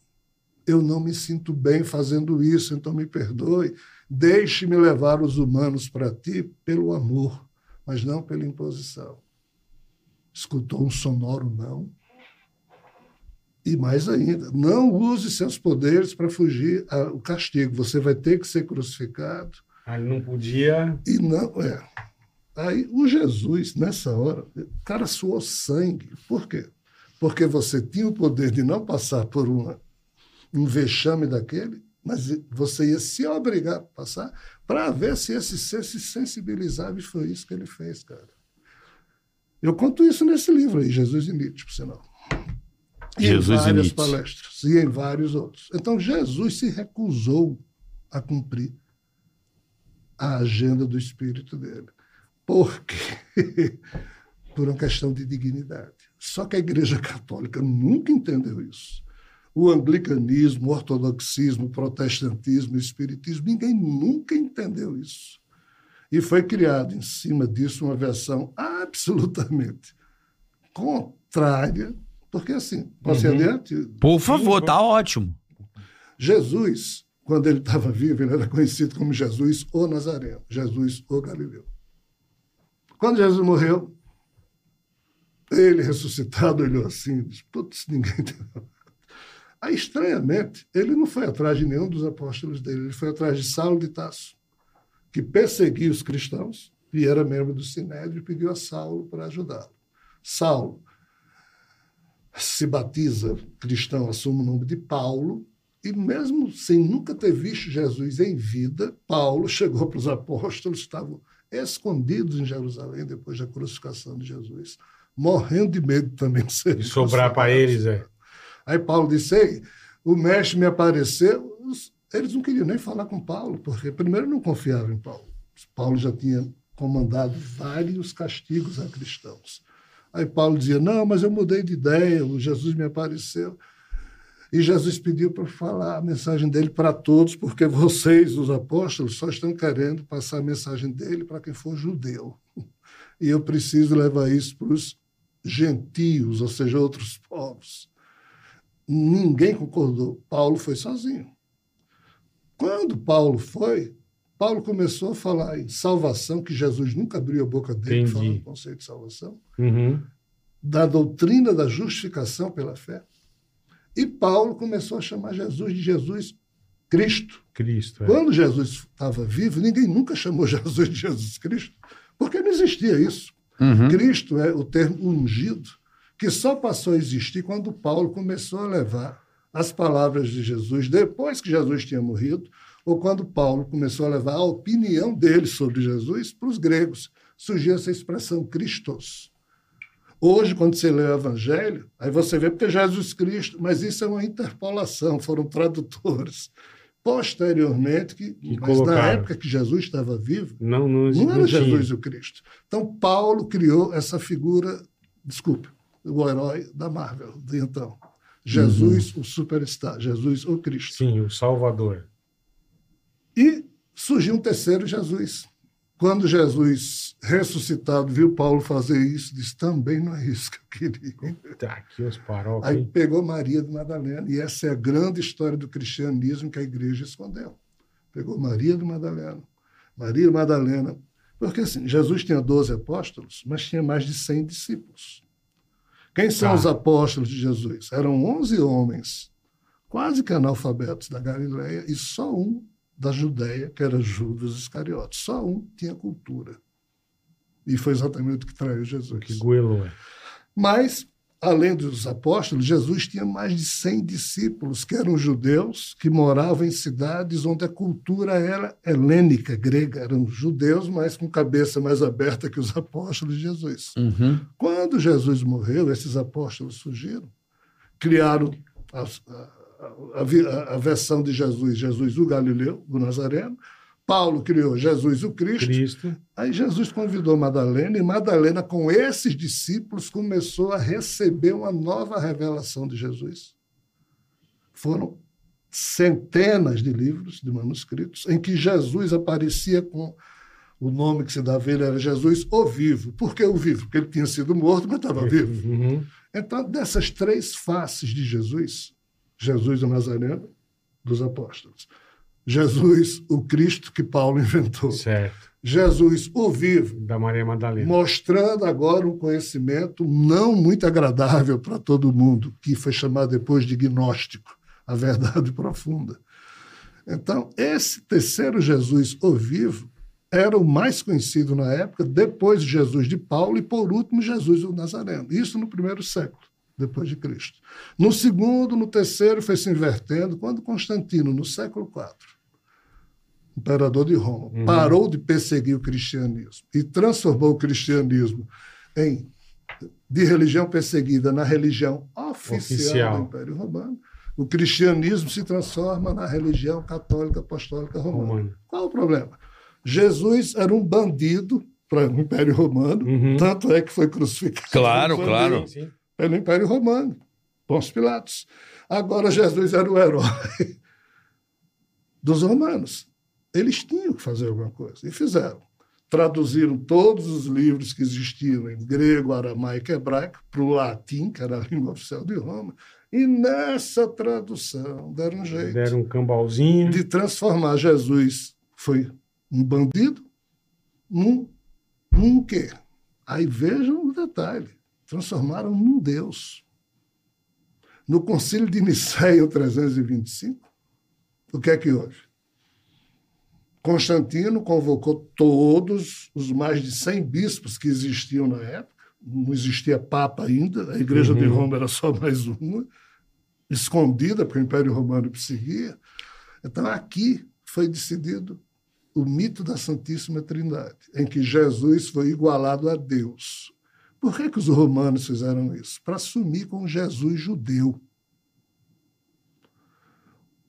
Eu não me sinto bem fazendo isso, então me perdoe. Deixe-me levar os humanos para ti pelo amor, mas não pela imposição. Escutou um sonoro não? E mais ainda, não use seus poderes para fugir ao castigo. Você vai ter que ser crucificado. Aí não podia. E não, é. Aí o Jesus, nessa hora, o cara suou sangue. Por quê? Porque você tinha o poder de não passar por uma, um vexame daquele, mas você ia se obrigar a passar para ver se esse ser se sensibilizava, e foi isso que ele fez, cara. Eu conto isso nesse livro aí, Jesus e Nietzsche, por sinal. E Jesus e em várias Nietzsche. palestras, e em vários outros. Então, Jesus se recusou a cumprir a agenda do espírito dele. Por quê? Por uma questão de dignidade. Só que a Igreja Católica nunca entendeu isso. O anglicanismo, o ortodoxismo, o protestantismo, o espiritismo, ninguém nunca entendeu isso. E foi criado em cima disso uma versão absolutamente contrária, porque assim, posso Uhum. adiante? Por favor, tá ótimo. Jesus, quando ele estava vivo, ele era conhecido como Jesus o Nazareno, Jesus o Galileu. Quando Jesus morreu, ele ressuscitado olhou assim, disse, putz, ninguém entendeu. Aí, estranhamente, ele não foi atrás de nenhum dos apóstolos dele, ele foi atrás de Saulo de Tasso, que perseguia os cristãos e era membro do Sinédrio e pediu a Saulo para ajudá-lo. Saulo se batiza cristão, assume o nome de Paulo, e mesmo sem nunca ter visto Jesus em vida, Paulo chegou para os apóstolos, estavam escondidos em Jerusalém depois da crucificação de Jesus, morrendo de medo também de ser De sobrar para eles, é. Aí Paulo disse: o mestre me apareceu. Eles não queriam nem falar com Paulo, porque primeiro não confiavam em Paulo. Paulo já tinha comandado vários castigos a cristãos. Aí Paulo dizia: Não, mas eu mudei de ideia, o Jesus me apareceu. E Jesus pediu para falar a mensagem dele para todos, porque vocês, os apóstolos, só estão querendo passar a mensagem dele para quem for judeu. E eu preciso levar isso para os gentios, ou seja, outros povos. Ninguém concordou. Paulo foi sozinho. Quando Paulo foi, Paulo começou a falar em salvação, que Jesus nunca abriu a boca dele Entendi. falando do conceito de salvação, Uhum. da doutrina da justificação pela fé. E Paulo começou a chamar Jesus de Jesus Cristo. Cristo, é. Quando Jesus estava vivo, ninguém nunca chamou Jesus de Jesus Cristo, porque não existia isso. Uhum. Cristo é o termo ungido, que só passou a existir quando Paulo começou a levar as palavras de Jesus depois que Jesus tinha morrido, ou quando Paulo começou a levar a opinião dele sobre Jesus para os gregos. Surgiu essa expressão Christos. Hoje, quando você lê o Evangelho, aí você vê porque é Jesus Cristo, mas isso é uma interpolação, foram tradutores. Posteriormente, que, mas na época que Jesus estava vivo, Não, não, não era não. Jesus o Cristo. Então, Paulo criou essa figura, desculpe, o herói da Marvel, de então. Jesus, o superstar, Jesus, o Cristo. Sim, o Salvador. E surgiu um terceiro Jesus. Quando Jesus, ressuscitado, viu Paulo fazer isso, disse: também não é isso que eu queria. Tá aqui os parocas. Aí pegou Maria de Madalena, e essa é a grande história do cristianismo que a igreja escondeu. Pegou Maria de Madalena. Maria de Madalena. Porque assim, Jesus tinha 12 apóstolos, mas tinha mais de 100 discípulos. Quem são Tá. os apóstolos de Jesus? Eram 11 homens, quase que analfabetos da Galileia, e só um da Judéia, que era Judas Iscariotes. Só um tinha cultura. E foi exatamente o que traiu Jesus. Que goelou, é. Mas, além dos apóstolos, Jesus tinha mais de 100 discípulos, que eram judeus, que moravam em cidades onde a cultura era helênica, grega. Eram judeus, mas com cabeça mais aberta que os apóstolos de Jesus. Uhum. Quando Jesus morreu, esses apóstolos surgiram, criaram a, a- a a- a versão de Jesus, Jesus o Galileu, o Nazareno. Paulo criou Jesus o Cristo. Cristo. Aí Jesus convidou Madalena e Madalena, com esses discípulos, começou a receber uma nova revelação de Jesus. Foram centenas de livros, de manuscritos, em que Jesus aparecia com o nome que se dava a ele era Jesus o Vivo. Por que o Vivo? Porque ele tinha sido morto, mas estava vivo. Uhum. Então, dessas três faces de Jesus, Jesus o Nazareno, dos apóstolos, Jesus o Cristo que Paulo inventou, Certo. Jesus o Vivo, Da Maria Madalena. mostrando agora um conhecimento não muito agradável para todo mundo, que foi chamado depois de gnóstico, a verdade profunda. Então, esse terceiro Jesus, o vivo, era o mais conhecido na época, depois de Jesus de Paulo e, por último, Jesus o Nazareno. Isso no primeiro século, depois de Cristo. No segundo, no terceiro, foi se invertendo, quando Constantino, no século IV, imperador de Roma, Uhum. parou de perseguir o cristianismo e transformou o cristianismo em de religião perseguida na religião oficial, Oficial. do Império Romano, o cristianismo se transforma na religião católica apostólica romana. Romano. Qual o problema? Jesus era um bandido para o Império Romano, Uhum. tanto é que foi crucificado Claro, claro. Sim. Pelo Império Romano, Pôncio Pilatos. Agora Jesus era o herói dos romanos. Eles tinham que fazer alguma coisa e fizeram. Traduziram todos os livros que existiam em grego, aramaico e hebraico para o latim, que era a língua oficial de Roma, e nessa tradução deram um jeito Deram um cambalzinho. de transformar Jesus, foi um bandido, num, num quê? Aí vejam o detalhe, transformaram num Deus. No concílio de Nicéia, o 325, o que é que houve? Constantino convocou todos os mais de 100 bispos que existiam na época, não existia Papa ainda, a Igreja de Uhum. Roma era só mais uma, escondida, porque o Império Romano perseguia. Então, aqui foi decidido o mito da Santíssima Trindade, em que Jesus foi igualado a Deus. Por que, que os romanos fizeram isso? Para assumir com Jesus judeu.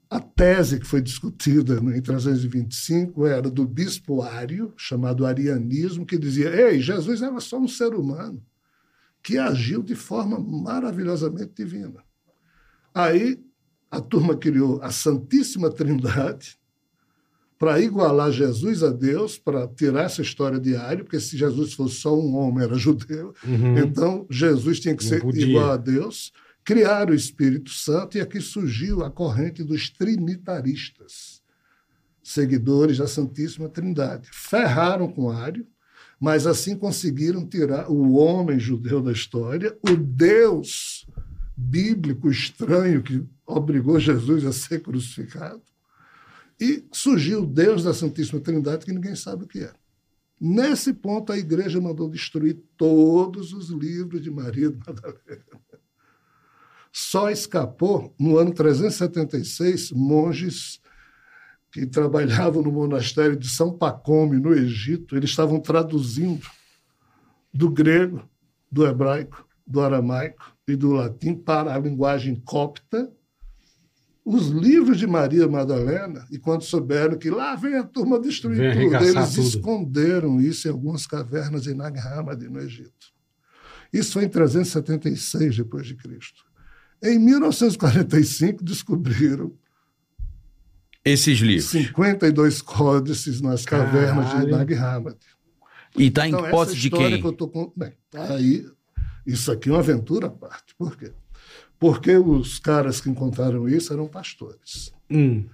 A tese que foi discutida em 325 era do bispo Ário, chamado arianismo, que dizia: Ei, Jesus era só um ser humano que agiu de forma maravilhosamente divina. Aí a turma criou a Santíssima Trindade para igualar Jesus a Deus, para tirar essa história de Ário, porque se Jesus fosse só um homem, era judeu. Uhum. Então, Jesus tinha que Não ser podia. igual a Deus. Criaram o Espírito Santo e aqui surgiu a corrente dos trinitaristas, seguidores da Santíssima Trindade. Ferraram com Ário, mas assim conseguiram tirar o homem judeu da história, o Deus bíblico estranho que obrigou Jesus a ser crucificado, e surgiu o Deus da Santíssima Trindade que ninguém sabe o que é. Nesse ponto, a igreja mandou destruir todos os livros de Maria Madalena. Só escapou, no ano 376, monges que trabalhavam no monastério de São Pacome, no Egito, eles estavam traduzindo do grego, do hebraico, do aramaico e do latim para a linguagem copta os livros de Maria Madalena, e quando souberam que lá vem a turma destruir Vem tudo, eles tudo. esconderam isso em algumas cavernas em Nag Hammadi, no Egito. Isso foi em 376 depois de Cristo. Em 1945 descobriram Esses livros. 52 códices nas cavernas Caralho. de Nag Hammadi. E tá em Então, essa posse de quem? que eu tô com... Bem, aí, isso aqui é uma aventura à parte. Por quê? Porque os caras que encontraram isso eram pastores. Hum.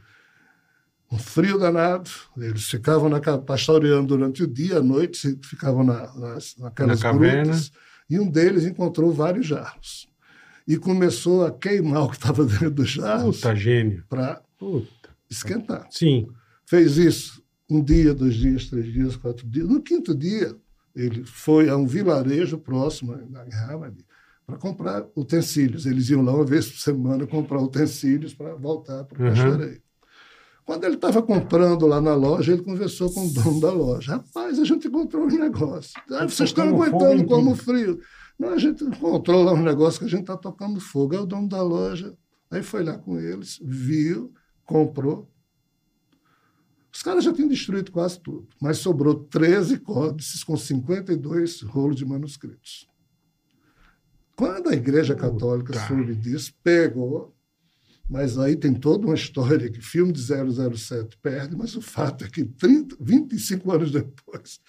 Um frio danado, eles ficavam na, pastoreando durante o dia, à noite, ficavam na, nas, naquelas Na grutas, e um deles encontrou vários jarros. E começou a queimar o que estava dentro dos jarros Puta gênio. para esquentar. Sim. Fez isso um dia, dois dias, três dias, quatro dias. No quinto dia, ele foi a um vilarejo próximo, na Hamad, para comprar utensílios. Eles iam lá uma vez por semana comprar utensílios para voltar para o Uhum. pastoreio. Quando ele estava comprando lá na loja, ele conversou com o dono da loja. Rapaz, a gente encontrou um negócio. Ah, vocês estão aguentando como tudo." frio. Não, a gente encontrou lá um negócio que a gente está tocando fogo. É o dono da loja. Aí foi lá com eles, viu, comprou. Os caras já tinham destruído quase tudo, mas sobrou 13 códices com 52 rolos de manuscritos. Quando a Igreja Católica Puta. soube disso, pegou Mas aí tem toda uma história que filme de 007 perde, mas o fato é que 30, 25 anos depois,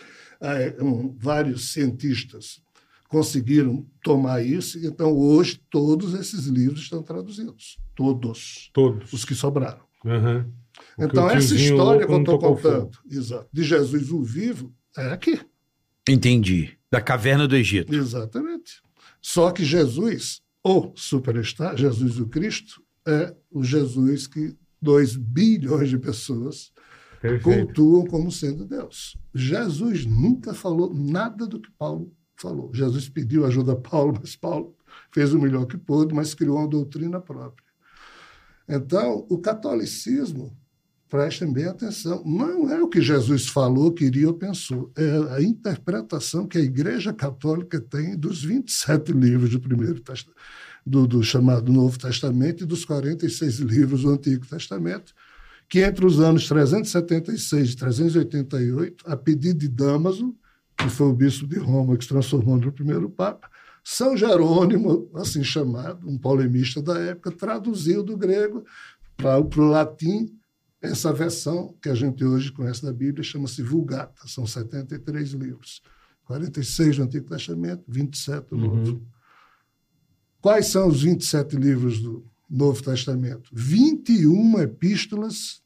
vários cientistas conseguiram tomar isso, e então hoje todos esses livros estão traduzidos. Todos. Todos. Os que sobraram. Que Então, essa história que eu estou contando, exato, de Jesus o vivo, é aqui. Entendi. Da caverna do Egito. Exatamente. Só que Jesus, o superstar, Jesus o Cristo, é o Jesus que 2 bilhões de pessoas Perfeito. cultuam como sendo Deus. Jesus nunca falou nada do que Paulo falou. Jesus pediu ajuda a Paulo, mas Paulo fez o melhor que pôde, mas criou uma doutrina própria. Então, o catolicismo, prestem bem atenção, não é o que Jesus falou, queria ou pensou, é a interpretação que a Igreja Católica tem dos 27 livros do primeiro do, do chamado Novo Testamento e dos 46 livros do Antigo Testamento, que entre os anos 376 e 388, a pedido de Damaso, que foi o bispo de Roma que se transformou no primeiro papa, São Jerônimo, assim chamado, um polemista da época, traduziu do grego para o latim essa versão que a gente hoje conhece da Bíblia, chama-se Vulgata, são 73 livros. 46 do Antigo Testamento, 27 do Novo. Quais são os 27 livros do Novo Testamento? 21 epístolas,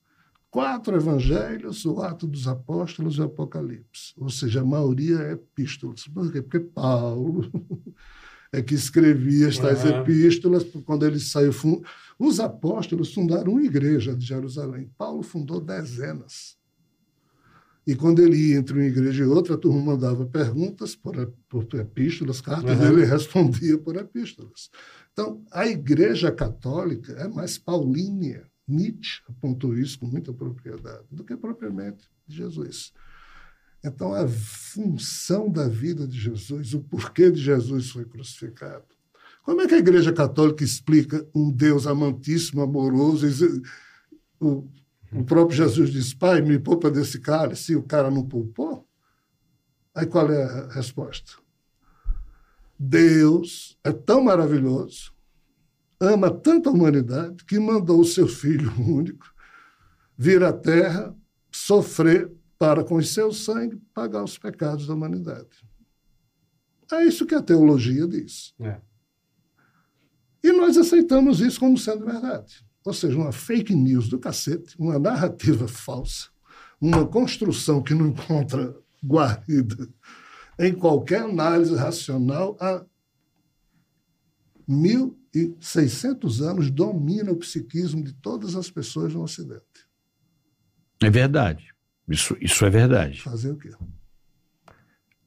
quatro evangelhos, o Ato dos Apóstolos e o Apocalipse. Ou seja, a maioria é epístolas. Por quê? Porque Paulo é que escrevia estas Aham. epístolas quando ele saiu. Os apóstolos fundaram uma igreja de Jerusalém. Paulo fundou dezenas. E quando ele ia entre uma igreja e outra, a turma mandava perguntas por, por epístolas, cartas, Uhum. ele respondia por epístolas. Então, a igreja católica é mais paulínea. Nietzsche apontou isso com muita propriedade, do que propriamente Jesus. Então, a função da vida de Jesus, o porquê de Jesus foi crucificado. Como é que a Igreja Católica explica um Deus amantíssimo, amoroso? O, o próprio Jesus diz: Pai, me poupa desse cálice, e o cara não poupou? Aí qual é a resposta? Deus é tão maravilhoso, ama tanto a humanidade, que mandou o seu Filho único vir à Terra, sofrer para, com o seu sangue, pagar os pecados da humanidade. É isso que a teologia diz. É. E nós aceitamos isso como sendo verdade. Ou seja, uma fake news do cacete, uma narrativa falsa, uma construção que não encontra guarida em qualquer análise racional há 1.600 anos domina o psiquismo de todas as pessoas no Ocidente. É verdade. Isso, isso é verdade. Fazer o quê?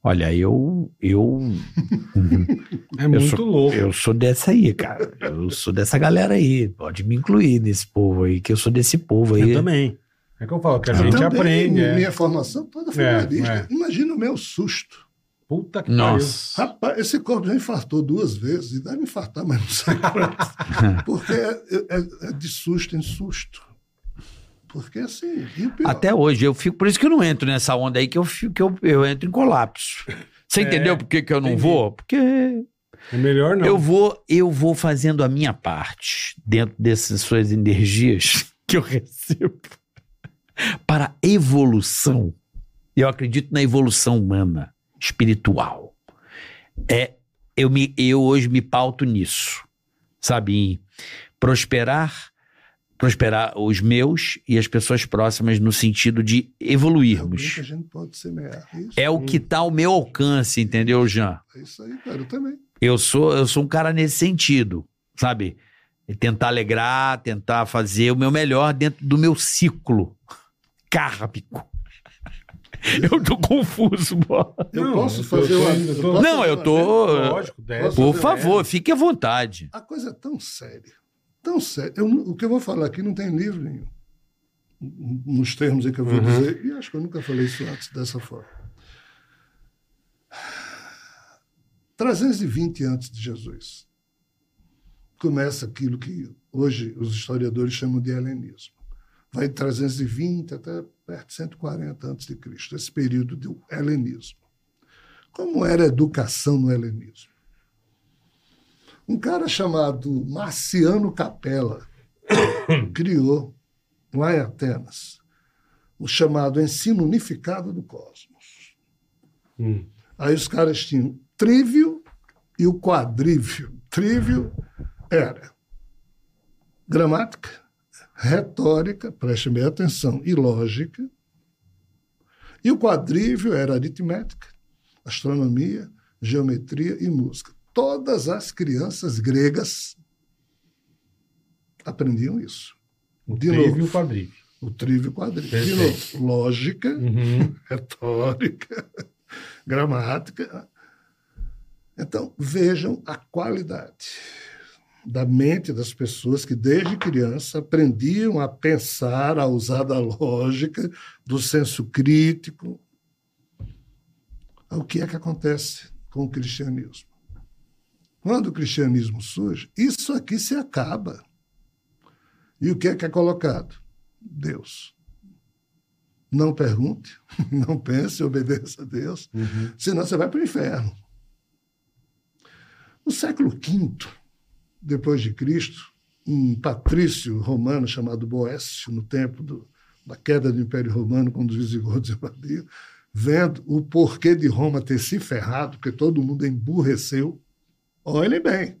Olha, eu. Eu, É eu, muito sou, louco. eu sou dessa aí, cara. Eu sou dessa galera aí. Pode me incluir nesse povo aí, que eu sou desse povo aí. Eu também. É que eu falo, que a Eu gente Também, aprende. é. Minha formação toda foi É, é. Imagina o meu susto. Puta que Nossa. Rapaz, esse corpo já infartou duas vezes, e deve infartar, mas não sei. Porque é, é- é de susto em susto. Porque assim, pior, Até hoje, eu fico. Por isso que eu não entro nessa onda aí, que eu, fico, que eu, eu entro em colapso. Você É, entendeu por que, que eu não entendi. vou? Porque. É melhor não. eu vou, eu vou fazendo a minha parte dentro dessas suas energias que eu recebo para a evolução. Eu acredito na evolução humana, espiritual. É, eu, me, eu hoje me pauto nisso, sabe? Em prosperar, prosperar os meus e as pessoas próximas no sentido de é o que evoluirmos. a gente pode semear. Isso, É o que está ao meu alcance, entendeu, Jean? é isso aí, cara. Eu também. Eu sou, eu sou um cara nesse sentido, sabe? Tentar alegrar, tentar fazer o meu melhor dentro do meu ciclo kármico. Eu tô confuso, bola. Eu Não, posso eu tô- fazer uma. eu tô- Não, eu tô. Lógico, deve. Por fazer favor, fique à vontade. A coisa é tão séria. Tão séria. Eu o que eu vou falar aqui não tem livro nenhum. Nos termos em que eu vou Uhum. dizer. E acho que eu nunca falei isso antes dessa forma. 320 antes de Jesus. Começa aquilo que hoje os historiadores chamam de helenismo. Vai de 320 até perto de 140 antes de Cristo, esse período do helenismo. Como era a educação no helenismo? Um cara chamado Marciano Capella, criou, lá em Atenas, o chamado ensino unificado do cosmos. Hum. Aí os caras tinham o trívio e o quadrívio. Trívio era gramática, retórica, preste bem atenção, e lógica. E o quadrívio era aritmética, astronomia, geometria e música. Todas as crianças gregas aprendiam isso. O De novo. e o quadrívio. O trívio e o quadrívio. De novo, lógica, Uhum. retórica, gramática. Então, vejam a qualidade da mente das pessoas que, desde criança, aprendiam a pensar, a usar da lógica, do senso crítico. O que é que acontece com o cristianismo? Quando o cristianismo surge, isso aqui se acaba. E o que é que é colocado? Deus. Não pergunte, não pense, obedeça a Deus, Uhum. senão você vai para o inferno. No século V, depois de Cristo, um patrício romano chamado Boécio, no tempo do- da queda do Império Romano, quando os visigodos invadiram, vendo o porquê de Roma ter se ferrado, porque todo mundo emburreceu, olhem bem,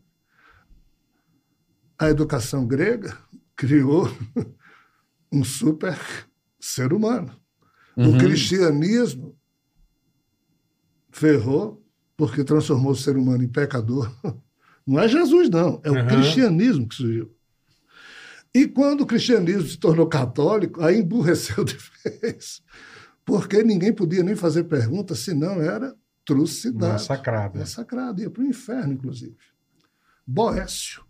a educação grega criou um super ser humano. O cristianismo ferrou porque transformou o ser humano em pecador. Não é Jesus, não. É o Uhum. cristianismo que surgiu. E quando o cristianismo se tornou católico, aí emburreceu de vez. Porque ninguém podia nem fazer pergunta, senão era trucidado. Massacrado. Massacrado, ia para o inferno, inclusive. Boécio,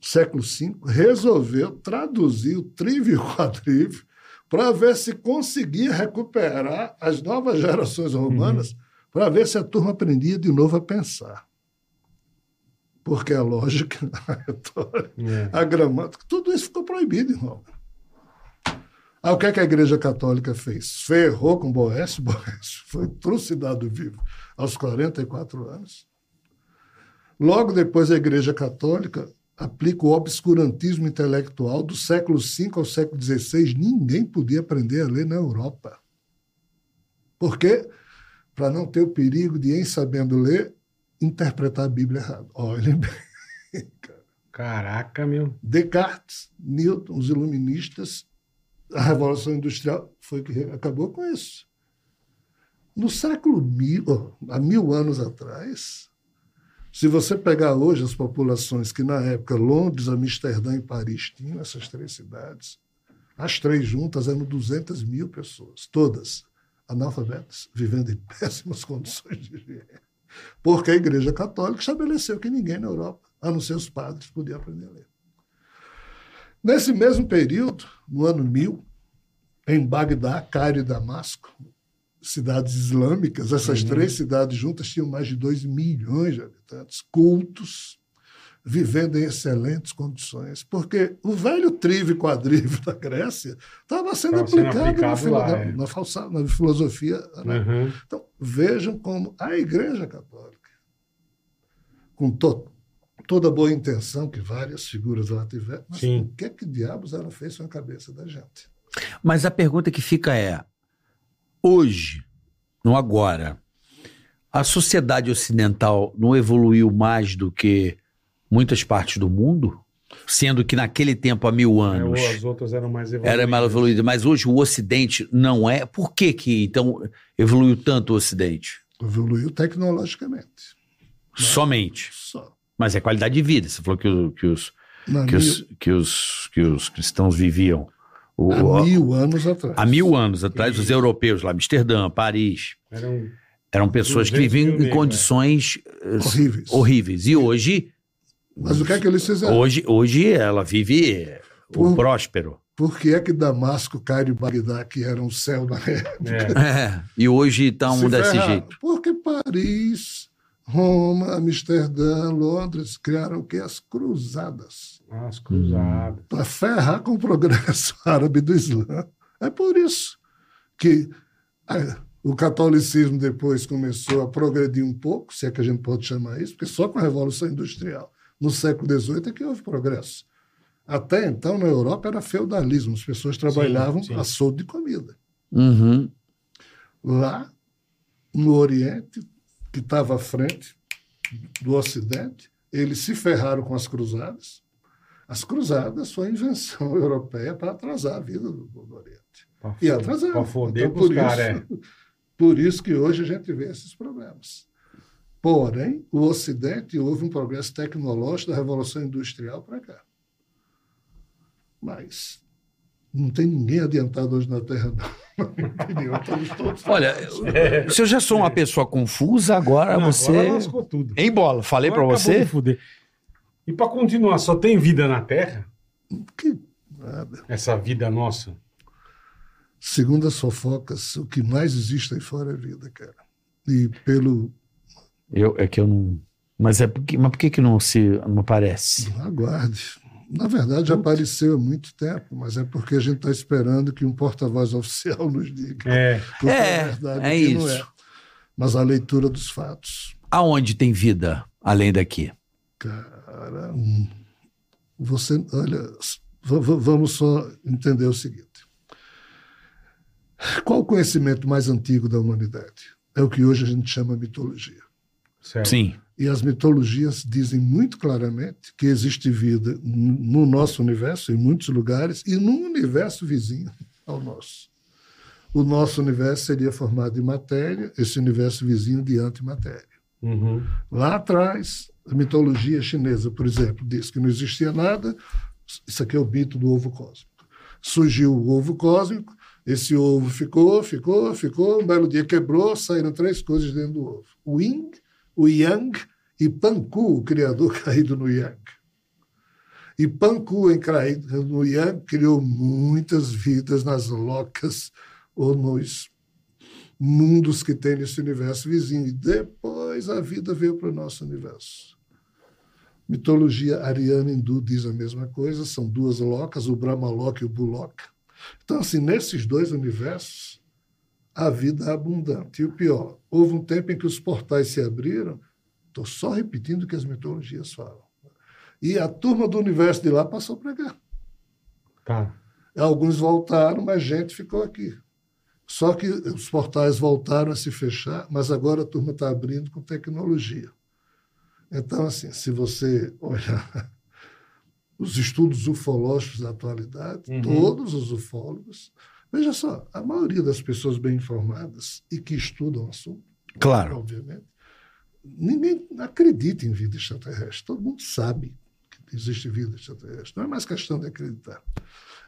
século V, resolveu traduzir o trívio quadrívio para ver se conseguia recuperar as novas gerações romanas, para ver se a turma aprendia de novo a pensar. Porque a lógica, a retórica, É. a gramática, tudo isso ficou proibido em Roma. Aí o que, é que a Igreja Católica fez? Ferrou com Boécio, Boécio foi trucidado vivo aos 44 anos. Logo depois, a Igreja Católica aplica o obscurantismo intelectual do século V ao século XVI. Ninguém podia aprender a ler na Europa. Por quê? Para não ter o perigo de, em sabendo ler, interpretar a Bíblia errado. Olhem bem. Caraca, meu. Descartes, Newton, os iluministas, a Revolução Industrial foi que acabou com isso. No século mil, há mil anos atrás, se você pegar hoje as populações que na época Londres, Amsterdã e Paris tinham, essas três cidades, as três juntas eram 200 mil pessoas, todas analfabetas, vivendo em péssimas condições de higiene. Porque a Igreja Católica estabeleceu que ninguém na Europa, a não ser os padres, podia aprender a ler. Nesse mesmo período, no ano 1000, em Bagdá, Cairo e Damasco, cidades islâmicas, essas Uhum. três cidades juntas tinham mais de 2 milhões de habitantes, cultos, vivendo em excelentes condições, porque o velho trívio e quadrívio da Grécia estava sendo sendo aplicado, na, filo- lá, é. na falsa- na filosofia arábica. Uhum. Então, vejam como a Igreja Católica, com to- toda a boa intenção que várias figuras lá tiveram, mas Sim. o que é que diabos ela fez com a cabeça da gente? Mas a pergunta que fica é: hoje, no agora, a sociedade ocidental não evoluiu mais do que muitas partes do mundo? Sendo que naquele tempo, há mil É, anos, ou as outras eram mais evoluídas. era mais evoluída, mas hoje o Ocidente não é. Por que que, então, evoluiu tanto o Ocidente? Evoluiu tecnologicamente. Somente. Só. Mas é qualidade de vida. Você falou que, o- que os, Na que, mil, os, que, os, que os cristãos viviam o- há o- mil anos atrás. há mil anos atrás, os europeus lá, Amsterdã, Paris, Eram eram pessoas que 200 viviam em negros, condições eh, Horríveis. horríveis. E hoje, Mas o que é que eles fizeram? hoje, hoje ela vive eh, o Por- próspero. Por que é que Damasco, Cairo e Bagdá, que eram o céu da época, É. É, e hoje estão se desse jeito. Porque Paris, Roma, Amsterdã, Londres criaram o que? As cruzadas. As cruzadas. para ferrar com o progresso árabe do Islã. É por isso que ah, o catolicismo depois começou a progredir um pouco, se é que a gente pode chamar isso, porque só com a Revolução Industrial, no século XVIII, é que houve progresso. Até então, na Europa, era feudalismo. As pessoas trabalhavam sim. a soldo de comida. Uhum. Lá, no Oriente, que estava à frente do Ocidente, eles se ferraram com as cruzadas. As cruzadas foi a invenção europeia para atrasar a vida do, do Oriente. Pra E foder Então, por, caras, é. isso, por isso que hoje a gente vê esses problemas. Porém, o Ocidente houve um progresso tecnológico da Revolução Industrial para cá. Mas não tem ninguém adiantado hoje na Terra, não. Na minha opinião, estamos todos Olha, se eu já sou uma pessoa confusa, agora Não, você. Agora lascou tudo. Em bola, falei acabou você. de fuder. E pra continuar, só tem vida na Terra? Que nada. Essa vida nossa? Segundo as fofocas, o que mais existe aí fora é vida, cara. E pelo. Eu, é que eu não. Mas é porque, mas por que que não se não aparece? Aguarde. Na verdade, já apareceu há muito tempo, mas é porque a gente está esperando que um porta-voz oficial nos diga. É. que É, verdade é isso. Mas a leitura dos fatos. Aonde tem vida além daqui? Cara, hum, você, olha, vamos só entender o seguinte. Qual o conhecimento mais antigo da humanidade? É o que hoje a gente chama mitologia. Certo. Sim. E as mitologias dizem muito claramente que existe vida no nosso universo, em muitos lugares, e num universo vizinho ao nosso. O nosso universo seria formado de matéria, esse universo vizinho de antimatéria. Uhum. Lá atrás, a mitologia chinesa, por exemplo, diz que não existia nada. Isso aqui é o mito do ovo cósmico. Surgiu o ovo cósmico, esse ovo ficou, ficou, ficou. Um belo dia quebrou, saíram três coisas dentro do ovo: o Yin, o Yang e Panku, o criador caído no Yang. E Panku, em caído no Yang, criou muitas vidas nas locas ou nos mundos que tem nesse universo vizinho. E depois a vida veio para o nosso universo. Mitologia ariana hindu diz a mesma coisa, são duas locas, o Brahmaloka e o Buloka. Então, assim, nesses dois universos, a vida é abundante. E o pior, houve um tempo em que os portais se abriram, estou só repetindo o que as mitologias falam. E a turma do universo de lá passou para cá. Tá. Alguns voltaram, mas gente ficou aqui. Só que os portais voltaram a se fechar, mas agora a turma está abrindo com tecnologia. Então, assim, se você olhar os estudos ufológicos da atualidade, Uhum. todos os ufólogos, veja só, a maioria das pessoas bem informadas e que estudam o assunto, Claro. obviamente, ninguém acredita em vida extraterrestre. Todo mundo sabe que existe vida extraterrestre. Não é mais questão de acreditar.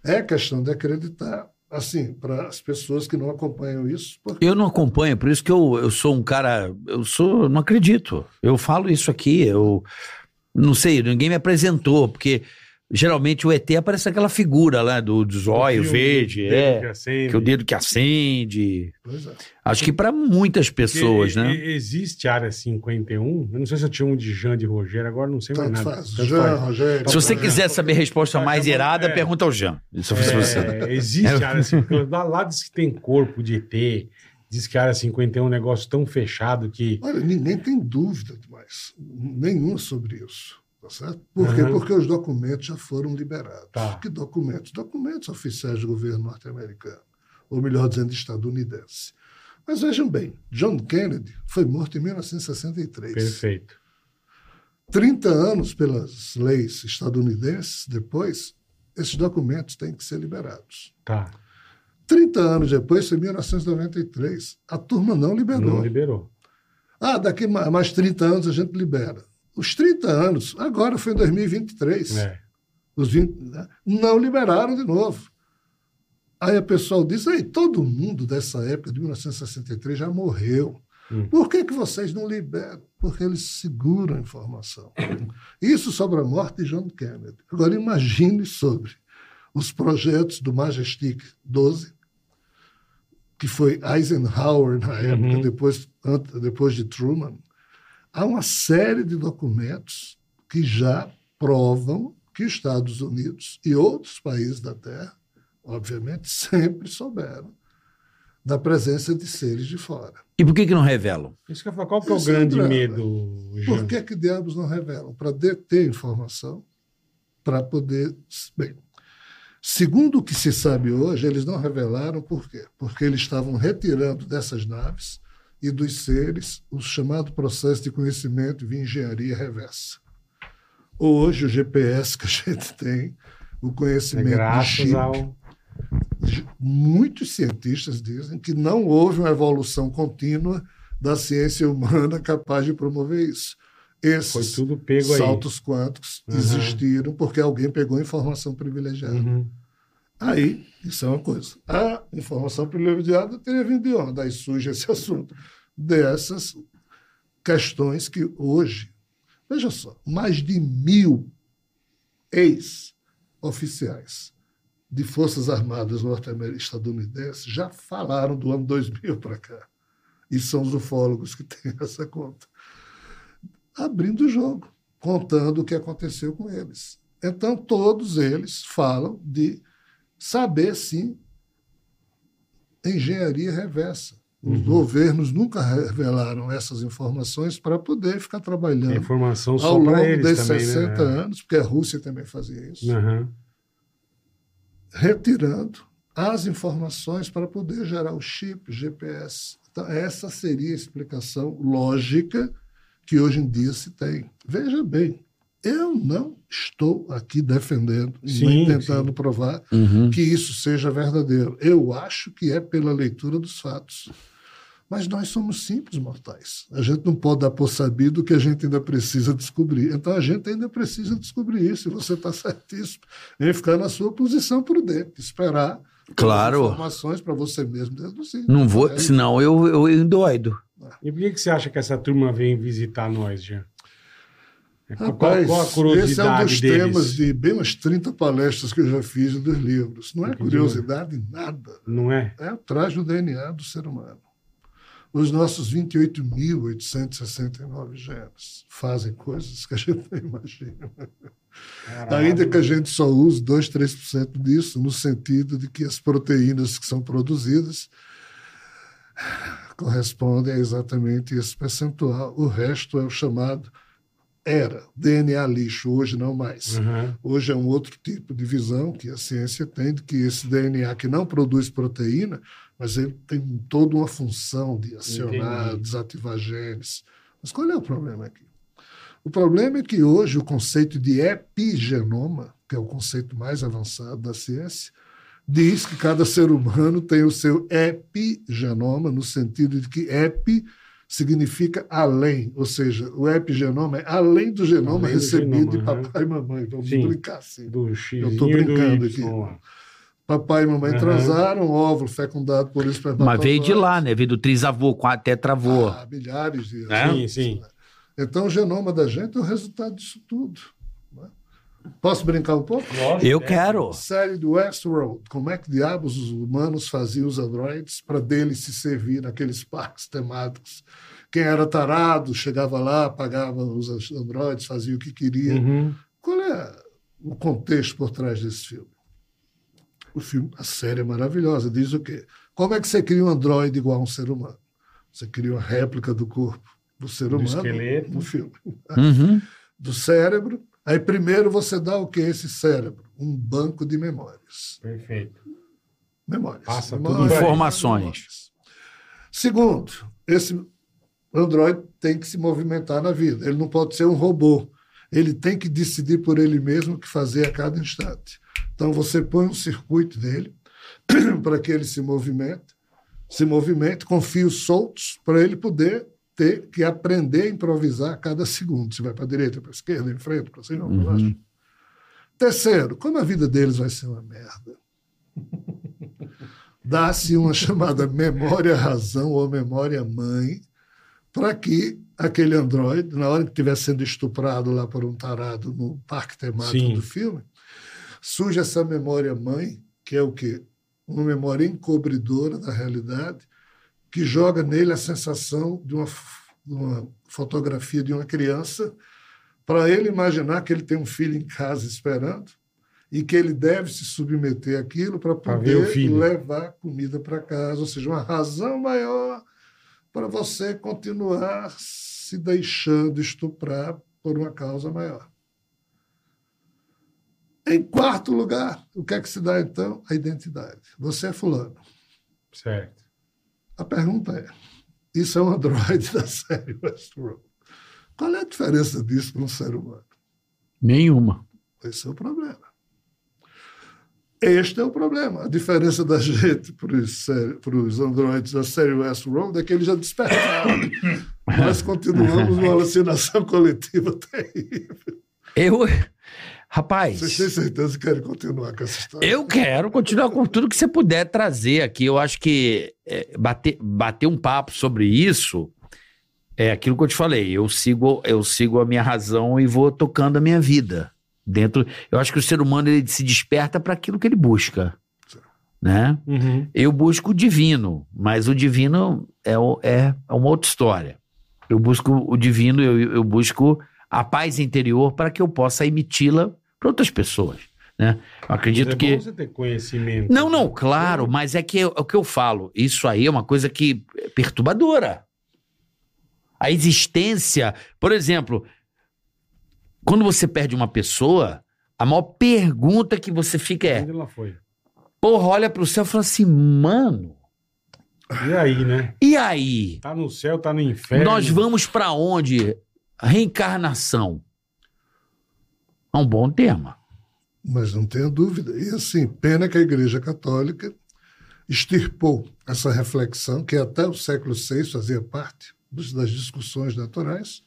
É questão de acreditar, assim, para as pessoas que não acompanham isso, porque Eu não acompanho, por isso que eu, eu sou um cara. Eu sou. Não acredito. Eu falo isso aqui, eu. Não sei, ninguém me apresentou, porque geralmente o ET aparece aquela figura lá do, do zóio verde, dedo é. que é o dedo que acende. pois é. Acho que para muitas pessoas, Porque né? Existe área 51. Eu não sei se eu tinha um de Jean de Rogério, agora não sei mais Tanto nada. faz. Tanto Jean, faz. Rogério. Se você quiser saber a resposta Tá mais irada, é. pergunta ao Jean. Isso você- É, existe É. área 51. Lá, lá diz que tem corpo de ET. Diz que a área 51 é um negócio tão fechado que. Olha, ninguém tem dúvida mais, nenhuma sobre isso. Tá certo? Por quê? Uhum. Porque os documentos já foram liberados. Tá. Que documentos? Documentos oficiais do governo norte-americano, ou melhor dizendo, estadunidense. Mas vejam bem, John Kennedy foi morto em 1963. Perfeito. 30 anos pelas leis estadunidenses, depois, esses documentos têm que ser liberados. Tá. 30 anos depois, foi em 1993. A turma não liberou. Não liberou. Ah, daqui a mais 30 anos a gente libera. Os 30 anos, agora foi em 2023. É. Os 20, né, não liberaram de novo. Aí a pessoa diz, aí, todo mundo dessa época, de 1963, já morreu. Hum. Por que, que vocês não liberam? Porque eles seguram a informação. Isso sobre a morte de John Kennedy. Agora imagine sobre os projetos do Majestic 12, que foi Eisenhower na época, Uhum. depois, depois de Truman. Há uma série de documentos que já provam que os Estados Unidos e outros países da Terra, obviamente, sempre souberam da presença de seres de fora. E por que, que não revelam? Isso que eu falo, qual que é o é o grande drama. medo, Jean? Por que, que diabos não revelam? Para deter informação para poder. Bem, segundo o que se sabe hoje, eles não revelaram por quê? Porque eles estavam retirando dessas naves e dos seres o chamado processo de conhecimento de engenharia reversa. Hoje, o GPS que a gente tem, o É conhecimento de graças chip, ao. muitos cientistas dizem que não houve uma evolução contínua da ciência humana capaz de promover isso. Foi Esses tudo pego aí. saltos quânticos Uhum. existiram porque alguém pegou informação privilegiada. Uhum. Aí, isso é uma coisa. A informação privilegiada teria vindo de onde? Daí surge esse assunto. Dessas questões que hoje, veja só, mais de mil ex-oficiais de Forças Armadas norte-americanas estadunidenses já falaram do ano 2000 para cá. E são os ufólogos que têm essa conta. Abrindo o jogo, contando o que aconteceu com eles. Então, todos eles falam de saber, sim, engenharia reversa. Os Uhum. governos nunca revelaram essas informações para poder ficar É trabalhando informação ao só longo para eles desses também, 60 né? anos, porque a Rússia também fazia isso, Aham. retirando as informações para poder gerar o chip, GPS. Então, essa seria a explicação lógica que hoje em dia se tem. Veja bem, eu não estou aqui defendendo e Sim, nem tentando sim. provar Uhum. que isso seja verdadeiro. Eu acho que é pela leitura dos fatos. Mas nós somos simples mortais. A gente não pode dar por sabido que a gente ainda precisa descobrir. Então a gente ainda precisa descobrir isso. E você está certíssimo em ficar na sua posição prudente, esperar Claro. informações para você mesmo deduzir. Não vou, É, senão eu, eu endoido. E por que, que você acha que essa turma vem visitar nós, Jean? É, Qual, Rapaz, qual esse é um dos deles? temas de bem umas 30 palestras que eu já fiz dos livros. Não é curiosidade, nada. Não é? é atrás do DNA do ser humano. Os nossos 28.869 genes fazem coisas que a gente não imagina. Caralho. Ainda que a gente só use 2, 3% disso, no sentido de que as proteínas que são produzidas correspondem a exatamente esse percentual. O resto é o chamado era DNA lixo, hoje não mais. Aham. Hoje é um outro tipo de visão que a ciência tem, de que esse DNA que não produz proteína, mas ele tem toda uma função de acionar, Entendi. desativar genes. Mas qual é o problema aqui? O problema é que hoje o conceito de epigenoma, que é o conceito mais avançado da ciência, diz que cada ser humano tem o seu epigenoma, no sentido de que epi significa além, ou seja, o epigenoma é além do genoma Além do recebido genoma, de aham. papai e mamãe. Vamos Sim. brincar assim. Do X Eu e do brincando aqui. Papai e mamãe Aham. transaram, óvulo fecundado por espermatozoide. Mas veio de lá, né? Veio do trisavô, tetravô. Ah, milhares de Né? anos. Sim, sim. Então, o genoma da gente é o resultado disso tudo. Posso brincar um pouco? Lógico, Eu é. quero. Série do Westworld. Como é que diabos os humanos faziam os androides para deles se servir naqueles parques temáticos? Quem era tarado chegava lá, pagava os androides, fazia o que queria. Uhum. Qual é o contexto por trás desse filme? O filme, a série é maravilhosa. Diz o quê? Como é que você cria um androide igual a um ser humano? Você cria uma réplica do corpo do ser Do humano esqueleto. no filme. Uhum. Do cérebro. Aí primeiro você dá o que esse cérebro? Um banco de memórias. Perfeito. Memórias. Passa tudo Memórias. Informações. memórias. Segundo, esse androide tem que se movimentar na vida. Ele não pode ser um robô. Ele tem que decidir por ele mesmo o que fazer a cada instante. Então você põe um circuito dele para que ele se movimente, se movimente com fios soltos para ele poder ter que aprender a improvisar a cada segundo. Se vai para a direita, para a esquerda, em frente, para cima, para baixo. Terceiro, como a vida deles vai ser uma merda, dá-se uma chamada memória-razão ou memória-mãe para que aquele androide, na hora que estiver sendo estuprado lá por um tarado no parque temático Sim. do filme, surge essa memória-mãe, que é o quê? Uma memória encobridora da realidade, que joga nele a sensação de uma, uma fotografia de uma criança, para ele imaginar que ele tem um filho em casa esperando e que ele deve se submeter àquilo para poder levar comida para casa, ou seja, uma razão maior para você continuar se deixando estuprar por uma causa maior. Em quarto lugar, o que é que se dá então? A identidade. Você é fulano. Certo. A pergunta é: isso é um androide da série Westworld. Qual é a diferença disso para um ser humano? Nenhuma. Esse é o problema. Este é o problema. A diferença da gente para os androides da série Westworld é que eles já despertaram. Nós continuamos uma alucinação coletiva terrível. Eu. Rapaz. Vocês têm certeza que querem continuar com essa história? Eu quero continuar com tudo que você puder trazer aqui. Eu acho que é, bater, bater um papo sobre isso é aquilo que eu te falei. Eu sigo, eu sigo a minha razão e vou tocando a minha vida. Dentro, eu acho que o ser humano ele se desperta para aquilo que ele busca, né? Uhum. Eu busco o divino, mas o divino é, é, é uma outra história. Eu busco o divino, eu, eu busco a paz interior para que eu possa emiti-la para outras pessoas, né? Eu acredito Mas é que bom você ter conhecimento. não, não, claro, mas é que é o que eu falo. Isso aí é uma coisa que é perturbadora. A existência, por exemplo, quando você perde uma pessoa, a maior pergunta que você fica é: Onde ela foi? porra, olha pro céu e fala assim, mano, E aí, né? e aí? Tá no céu, tá no inferno. Nós vamos pra onde? Reencarnação. É um bom tema. Mas não tenha dúvida. E assim, pena que a Igreja Católica extirpou essa reflexão, que até o século VI fazia parte das discussões naturais,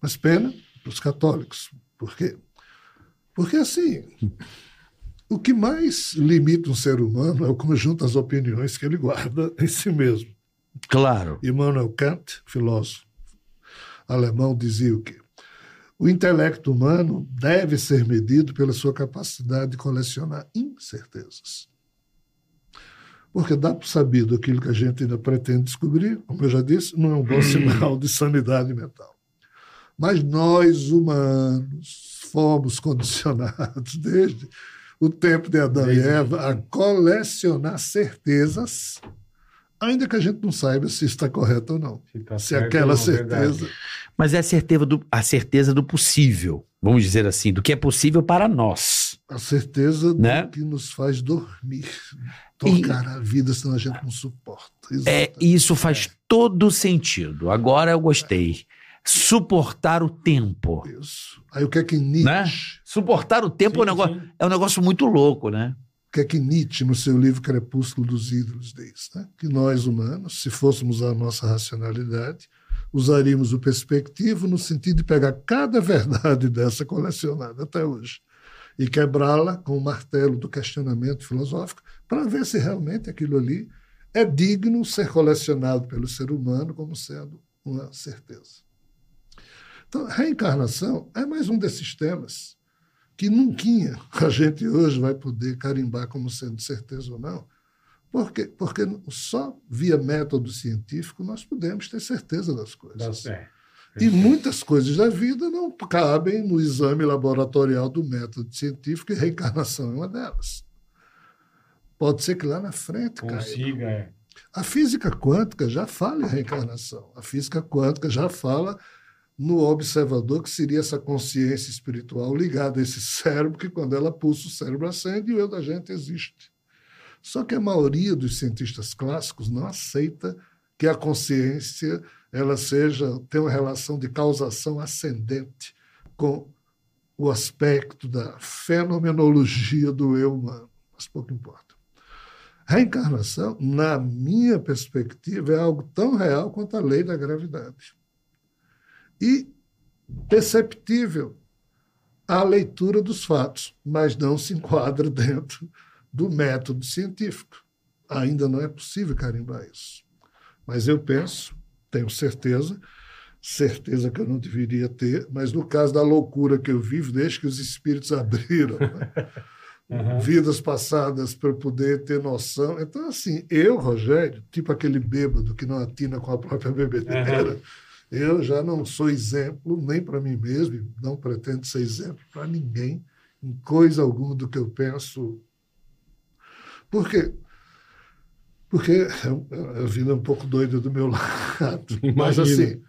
mas pena para os católicos. Por quê? Porque, assim, o que mais limita um ser humano é o conjunto das opiniões que ele guarda em si mesmo. Claro. Immanuel Kant, filósofo alemão, dizia o quê? O intelecto humano deve ser medido pela sua capacidade de colecionar incertezas. Porque dá por sabido aquilo que a gente ainda pretende descobrir, como eu já disse, não é um bom sinal de sanidade mental. Mas nós, humanos, fomos condicionados desde o tempo de Adão e Eva a colecionar certezas, ainda que a gente não saiba se está correto ou não. Se, tá Se certo aquela não, verdade. certeza. Mas é a certeza, do, a certeza do possível, vamos dizer assim, do que é possível para nós. A certeza Né? do que nos faz dormir, tocar a vida, senão a gente não suporta. É, isso faz todo sentido. Agora eu gostei. Suportar o tempo. Isso. Aí o que é que Nietzsche, Né? Suportar o tempo é, um Sim, negócio, sim. é um negócio muito louco, né? Que é que Nietzsche, no seu livro Crepúsculo dos Ídolos, diz? né? Que nós, humanos, se fôssemos a nossa racionalidade, usaríamos o perspectivo no sentido de pegar cada verdade dessa colecionada até hoje e quebrá-la com o martelo do questionamento filosófico para ver se realmente aquilo ali é digno ser colecionado pelo ser humano como sendo uma certeza. Então, reencarnação é mais um desses temas que nunca a gente hoje vai poder carimbar como sendo certeza ou não. Por quê? Porque só via método científico nós podemos ter certeza das coisas. É. E muitas coisas da vida não cabem no exame laboratorial do método científico e reencarnação é uma delas. Pode ser que lá na frente. Consiga, é. A física quântica já fala em reencarnação. A física quântica já fala no observador, que seria essa consciência espiritual ligada a esse cérebro, que quando ela pulsa, o cérebro acende e o eu da gente existe. Só que a maioria dos cientistas clássicos não aceita que a consciência ela seja tenha uma relação de causação ascendente com o aspecto da fenomenologia do eu humano. Mas pouco importa. Reencarnação, na minha perspectiva, é algo tão real quanto a lei da gravidade. E perceptível à leitura dos fatos, mas não se enquadra dentro do método científico. Ainda não é possível carimbar isso. Mas eu penso, tenho certeza, certeza que eu não deveria ter, mas no caso da loucura que eu vivo, desde que os espíritos abriram né? Uhum. vidas passadas para eu poder ter noção. Então, assim, eu, Rogério, tipo aquele bêbado que não atina com a própria bebedeira, eu já não sou exemplo nem para mim mesmo, não pretendo ser exemplo para ninguém, em coisa alguma do que eu penso. Por quê? Porque a a vida é um pouco doida do meu lado. Mas, Imagino. assim,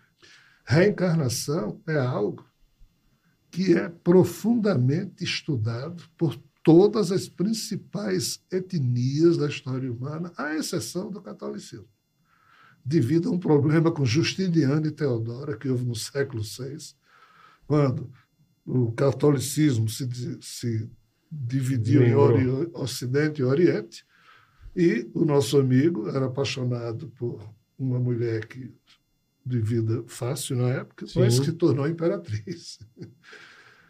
reencarnação é algo que é profundamente estudado por todas as principais etnias da história humana, à exceção do catolicismo, devido a um problema com Justiniano e Teodora, que houve no século VI, quando o catolicismo se, se dividiu em Lembrou. Ori- Ocidente e Oriente, e o nosso amigo era apaixonado por uma mulher que, de vida fácil na época, mas Sim. que se tornou imperatriz.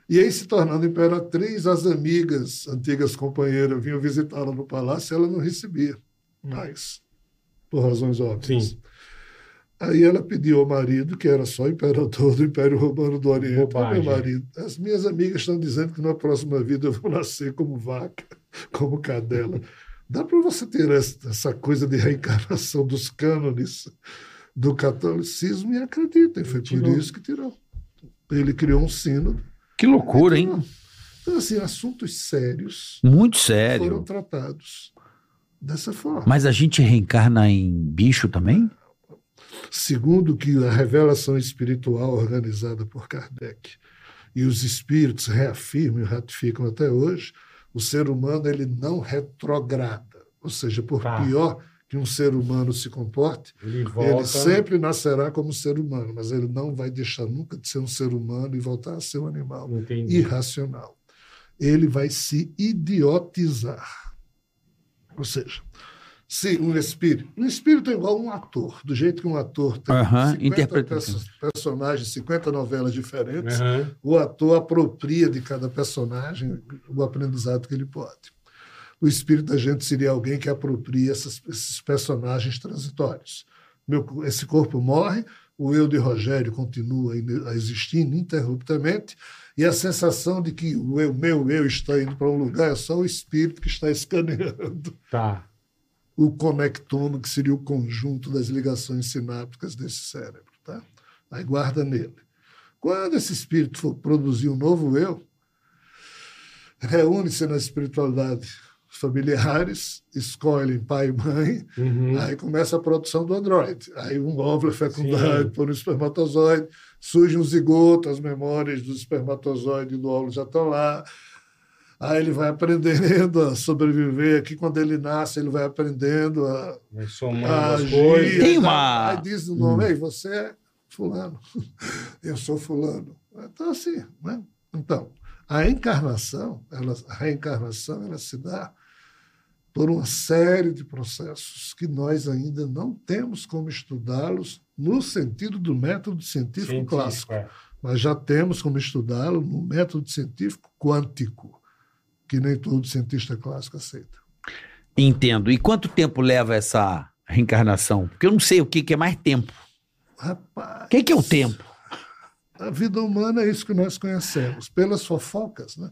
E aí, se tornando imperatriz, as amigas, antigas companheiras, vinham visitá-la no palácio e ela não recebia mais, por razões óbvias. Sim. Aí ela pediu ao marido, que era só imperador do Império Romano do Oriente, "Ô, Bobagem. meu marido, as minhas amigas estão dizendo que na próxima vida eu vou nascer como vaca, como cadela. Dá para você ter essa, essa coisa de reencarnação dos cânones do catolicismo e acreditem, foi por isso que tirou. Ele criou um sínodo. Que loucura, hein? Então, assim, assuntos sérios Muito foram sério. tratados dessa forma. Mas a gente reencarna em bicho também? Segundo que a revelação espiritual organizada por Kardec e os espíritos reafirmam e ratificam até hoje, o ser humano ele não retrograda. Ou seja, por Tá. pior que um ser humano se comporte, Ele volta. ele sempre nascerá como ser humano, mas ele não vai deixar nunca de ser um ser humano e voltar a ser um animal Entendi. irracional. Ele vai se idiotizar. Ou seja, se um espírito. Um espírito é igual a um ator, do jeito que um ator tem Aham, 50 interpreta- perso- personagens, 50 novelas diferentes, o ator apropria de cada personagem o aprendizado que ele pode. O espírito da gente seria alguém que apropria essas- esses personagens transitórios. Meu, esse corpo morre, o eu de Rogério continua a existir ininterruptamente, e a sensação de que o eu, meu eu está indo para um lugar é só o espírito que está escaneando Tá. o conectome, que seria o conjunto das ligações sinápticas desse cérebro. Tá? Aí guarda nele. Quando esse espírito for produzir um novo eu, reúne-se na espiritualidade familiares, escolhem pai e mãe, Uhum. aí começa a produção do androide. Aí um óvulo é fecundado Sim. por um espermatozoide, surge um zigoto, as memórias do espermatozoide e do óvulo já estão lá. Aí ele vai aprendendo a sobreviver. Aqui, quando ele nasce, ele vai aprendendo a, Vai somando a as agir. coisas. Tem uma- Aí diz o nome, Ei, você é fulano. Eu sou fulano. Então, assim, né? Então, a encarnação, ela, a reencarnação, ela se dá por uma série de processos que nós ainda não temos como estudá-los no sentido do método científico, Científico, clássico, é. mas já temos como estudá-lo no método científico quântico, que nem todo cientista clássico aceita. Entendo. E quanto tempo leva essa reencarnação? Porque eu não sei o que, que é mais tempo. Rapaz, O que, que é o tempo? A vida humana é isso que nós conhecemos, pelas fofocas, né?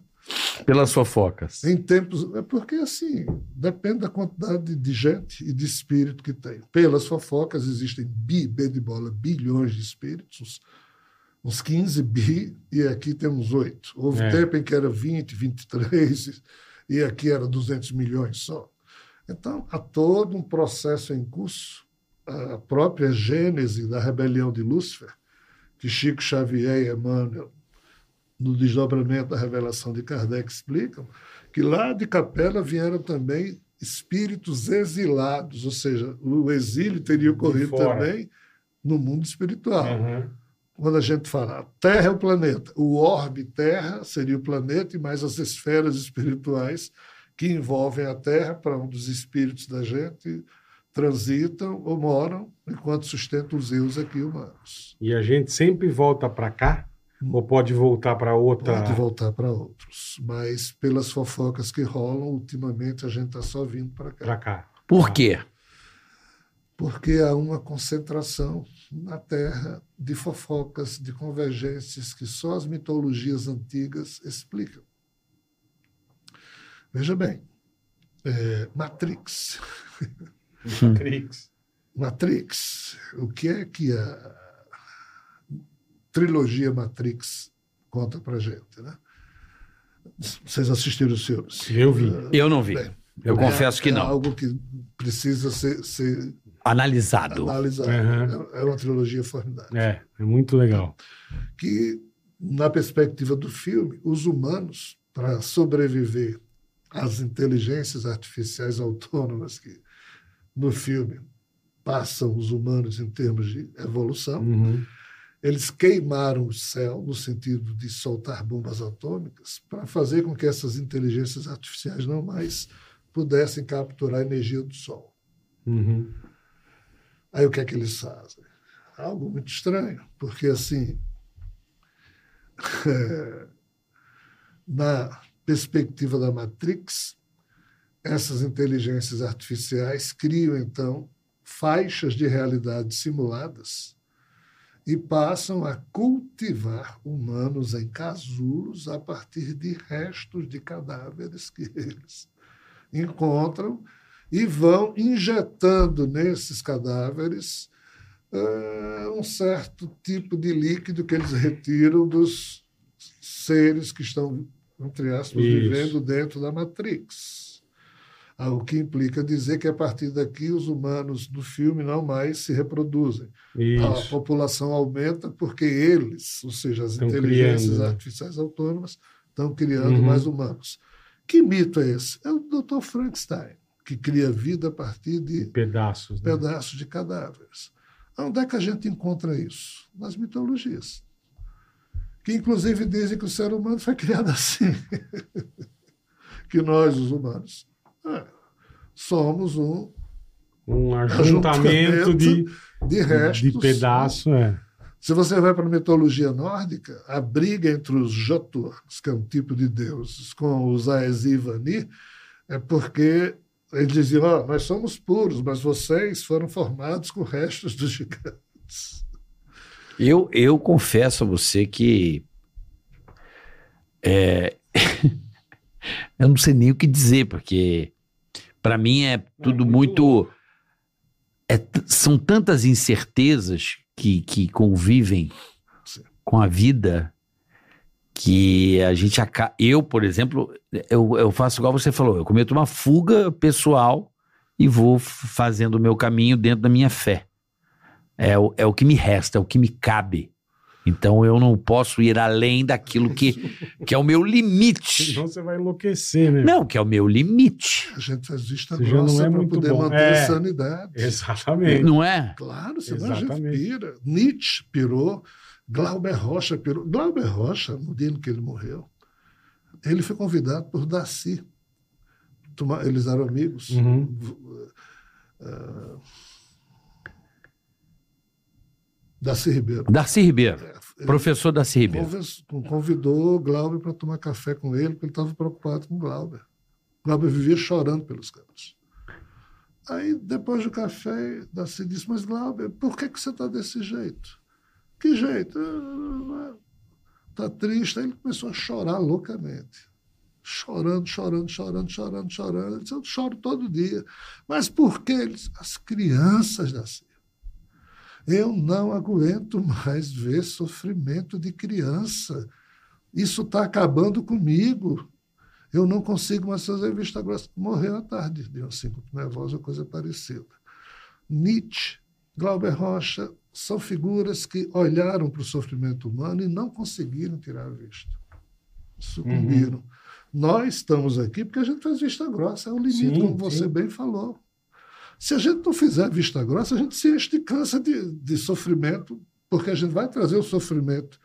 Pelas fofocas. Em tempos. É porque, assim, depende da quantidade de gente e de espírito que tem. Pelas fofocas, existem bi, B de bola, bilhões de espíritos, uns, uns 15 bi, e aqui temos 8. Houve É. tempo em que era 20, 23, e aqui era 200 milhões só. Então, há todo um processo em curso. A própria gênese da rebelião de Lúcifer, que Chico Xavier e Emmanuel no desdobramento da revelação de Kardec explicam que lá de Capela vieram também espíritos exilados, ou seja, o exílio teria ocorrido também no mundo espiritual. Aham. Quando a gente fala a Terra é o planeta, o orbe Terra seria o planeta e mais as esferas espirituais que envolvem a Terra, para onde os espíritos da gente transitam ou moram, enquanto sustentam os eus aqui humanos. E a gente sempre volta para cá? Ou pode voltar para outra? Pode voltar para outros. Mas pelas fofocas que rolam, ultimamente a gente está só vindo para cá. Para cá. Por quê? Porque há uma concentração na Terra de fofocas, de convergências que só as mitologias antigas explicam. Veja bem, é, Matrix. Matrix. Matrix. O que é que a trilogia Matrix conta para gente, né? Vocês assistiram os filmes? Eu vi. Eu não vi. Bem, Eu confesso que é não. algo que precisa ser, ser Analisado. analisado. Uhum. É é uma trilogia formidável. É, é muito legal. Que na perspectiva do filme, os humanos, para sobreviver às inteligências artificiais autônomas que no filme passam os humanos em termos de evolução, Uhum. Eles queimaram o céu no sentido de soltar bombas atômicas para fazer com que essas inteligências artificiais não mais pudessem capturar a energia do sol. Uhum. Aí o que é que eles fazem? Algo muito estranho, porque assim, na perspectiva da Matrix, essas inteligências artificiais criam então faixas de realidade simuladas e passam a cultivar humanos em casulos a partir de restos de cadáveres que eles encontram e vão injetando nesses cadáveres eh, um certo tipo de líquido que eles retiram dos seres que estão, entre aspas, Isso. vivendo dentro da Matrix. Ah, O que implica dizer que a partir daqui os humanos do filme não mais se reproduzem. A Isso. população aumenta porque eles, ou seja, as Estão inteligências criando, né? artificiais autônomas, estão criando Uhum. mais humanos. Que mito é esse? É o Dr. Frankenstein, que cria vida a partir de Pedaços. Né? pedaços de cadáveres. Onde é que a gente encontra isso? Nas mitologias. Que inclusive dizem que o ser humano foi criado assim. que nós, os humanos, é, somos um Um ajuntamento de, de restos. de pedaço. É. Se você vai para a mitologia nórdica, a briga entre os Joturnos, que é um tipo de deuses, com os Aesi e Vanir, é porque eles diziam: "Ó, nós somos puros, mas vocês foram formados com restos dos gigantes. Eu, eu confesso a você que. é, eu não sei nem o que dizer, porque para mim é tudo muito muito. é são tantas incertezas que, que convivem Sim. com a vida que a gente acaba. Eu, por exemplo, eu, eu faço igual você falou, eu cometo uma fuga pessoal e vou fazendo o meu caminho dentro da minha fé. É o, é o que me resta, é o que me cabe. Então eu não posso ir além daquilo que, que é o meu limite. Senão você vai enlouquecer, né? Não, que é o meu limite. A gente faz vista Você grossa é para poder bom. manter É. a sanidade. Exatamente. Não é? Claro, senão a gente Exatamente. pira. Nietzsche pirou, Glauber Rocha pirou. Glauber Rocha, no dia em que ele morreu, ele foi convidado por Darcy. Eles eram amigos. Uhum. Ah, Darcy Ribeiro. Darcy Ribeiro. Ele Professor Darcy Ribeiro. convidou Glauber para tomar café com ele, porque ele estava preocupado com Glauber. Glauber vivia chorando pelos cantos. Aí, depois do café, Darcy disse, mas Glauber, por que, que você está desse jeito? Que jeito? Está triste. Aí ele começou a chorar loucamente. Chorando, chorando, chorando, chorando, chorando. Ele disse, eu choro todo dia. Mas por quê? Ele disse, as crianças, Darcy. Eu não aguento mais ver sofrimento de criança. Isso está acabando comigo. Eu não consigo mais fazer vista grossa. Morreu à tarde de um síncope nervosa, coisa parecida. Nietzsche, Glauber Rocha, são figuras que olharam para o sofrimento humano e não conseguiram tirar a vista. Sucumbiram. Nós estamos aqui porque a gente faz vista grossa, é o limite, Sim, como você sim. bem falou. Se a gente não fizer vista grossa, a gente se enche de câncer de, de sofrimento, porque a gente vai trazer o sofrimento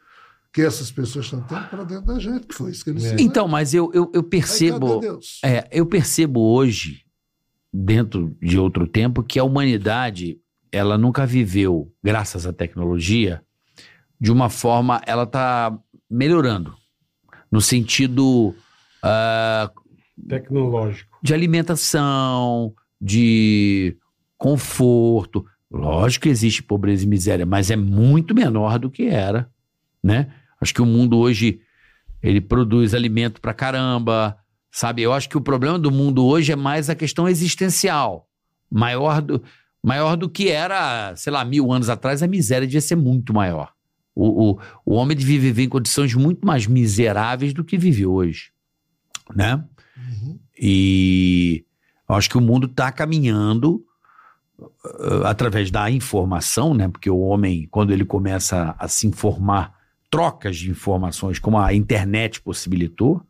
que essas pessoas estão tendo para dentro da gente, que foi isso que eles É. fizeram. Então, mas eu, eu, eu percebo. É, eu percebo hoje, dentro de outro tempo, que a humanidade ela nunca viveu, graças à tecnologia, de uma forma, ela está melhorando. No sentido ah, Tecnológico. de alimentação, de conforto. Lógico que existe pobreza e miséria, mas é muito menor do que era, né? Acho que o mundo hoje ele produz alimento pra caramba, sabe? Eu acho que o problema do mundo hoje é mais a questão existencial, maior do, maior do que era, sei lá, mil anos atrás. A miséria devia ser muito maior. O, o, o homem devia viver em condições muito mais miseráveis do que vive hoje, né? Uhum. E acho que o mundo está caminhando uh, através da informação, né? Porque o homem, quando ele começa a, se informar trocas de informações, como a internet possibilitou,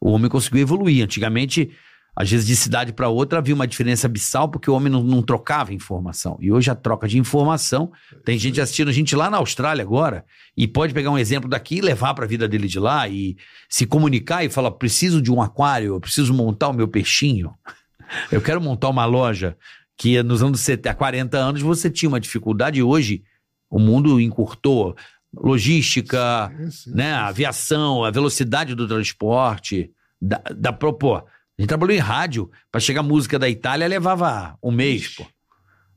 o homem conseguiu evoluir. Antigamente, às vezes de cidade para outra havia uma diferença abissal porque o homem não, não trocava informação. E hoje a troca de informação, tem gente assistindo a gente lá na Austrália agora e pode pegar um exemplo daqui e levar para a vida dele de lá e se comunicar e falar: preciso de um aquário, eu preciso montar o meu peixinho, eu quero montar uma loja. Que nos anos 70, há 40 anos você tinha uma dificuldade e hoje o mundo encurtou. Logística, Sim, sim. né, a aviação, a velocidade do transporte, da, da pô, a gente trabalhou em rádio, pra chegar música da Itália levava um mês, pô.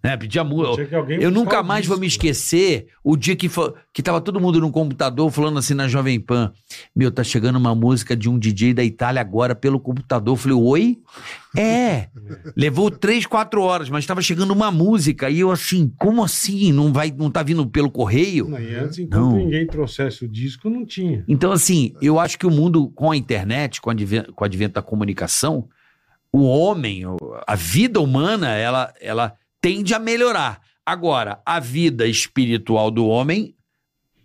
Né, pedia música. Eu nunca mais vou me esquecer o dia que, que tava todo mundo no computador falando assim na Jovem Pan. Meu, tá chegando uma música de um DJ da Itália agora pelo computador. Eu falei, oi? É. Levou três, quatro horas, mas tava chegando uma música. E eu assim, como assim? Não vai, não tá vindo pelo correio? Não, e antes, enquanto Não. ninguém trouxesse o disco, não tinha. Então, assim, eu acho que o mundo, com a internet, com o adven- com o advento da comunicação, o homem, a vida humana, ela, ela tende a melhorar. Agora, a vida espiritual do homem,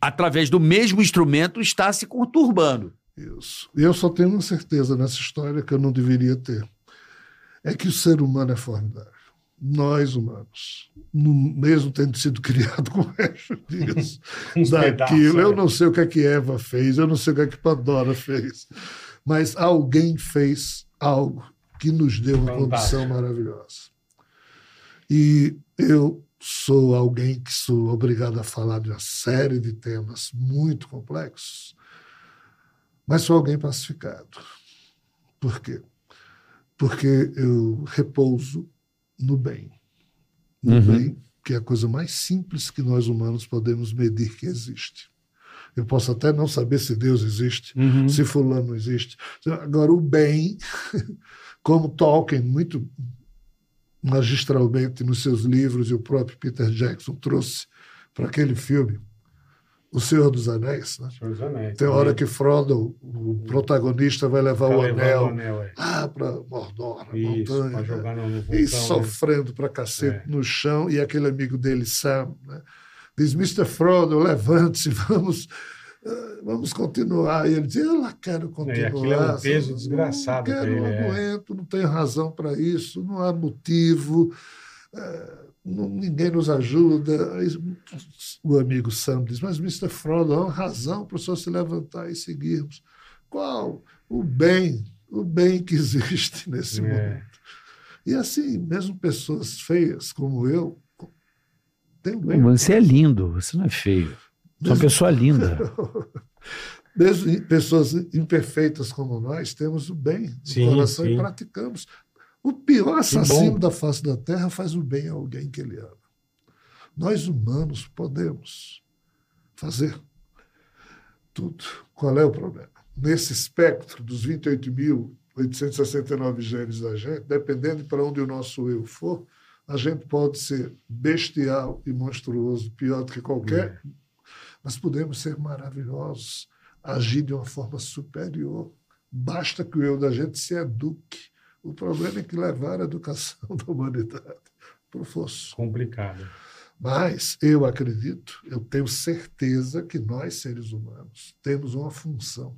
através do mesmo instrumento, está se conturbando. Isso. E eu só tenho uma certeza nessa história que eu não deveria ter. É que o ser humano é formidável. Nós, humanos, no- mesmo tendo sido criado com o resto disso, daquilo, pedaços, eu é. não sei o que é que Eva fez, eu não sei o que é que Pandora fez, mas alguém fez algo que nos deu uma Fantástico. condição maravilhosa. E eu sou alguém que sou obrigado a falar de uma série de temas muito complexos, mas sou alguém pacificado. Por quê? Porque eu repouso no bem. No Uhum. bem, que é a coisa mais simples que nós humanos podemos medir que existe. Eu posso até não saber se Deus existe, Uhum. se fulano existe. Agora, o bem, como Tolkien muito magistralmente nos seus livros e o próprio Peter Jackson trouxe para aquele filme, O Senhor dos Anéis, né? Senhor dos Anéis. tem hora que Frodo, o protagonista, vai levar o anel o anel, é. lá para Mordor, na Isso, montanha, né? jogar no, e né? sofrendo para cacete É. no chão, e aquele amigo dele, Sam, né? diz, Mr. Frodo, levante-se, vamos, vamos continuar. E ele diz, eu lá quero continuar. aquilo é um peso não desgraçado pra quero, ele, não é. aguento, não tenho razão para isso, não há motivo, eh, não- ninguém nos ajuda. Aí o amigo Sam diz, mas Mr. Frodo, há uma razão para o senhor se levantar e seguirmos. Qual? O bem, o bem que existe nesse mundo. É. E assim, mesmo pessoas feias como eu, tem um bem. Você é lindo, você não é feio. É uma pessoa linda. Mesmo pessoas imperfeitas como nós, temos o bem no Sim, coração sim. e praticamos. O pior assassino da face da terra faz o bem a alguém que ele ama. Nós humanos podemos fazer tudo. Qual é o problema? Nesse espectro dos 28.869 genes da gente, dependendo para onde o nosso eu for, a gente pode ser bestial e monstruoso, pior do que qualquer, mas podemos ser maravilhosos, agir de uma forma superior. Basta que o eu da gente se eduque. O problema é que levar a educação da humanidade para o fosso. Complicado. Mas eu acredito, eu tenho certeza que nós, seres humanos, temos uma função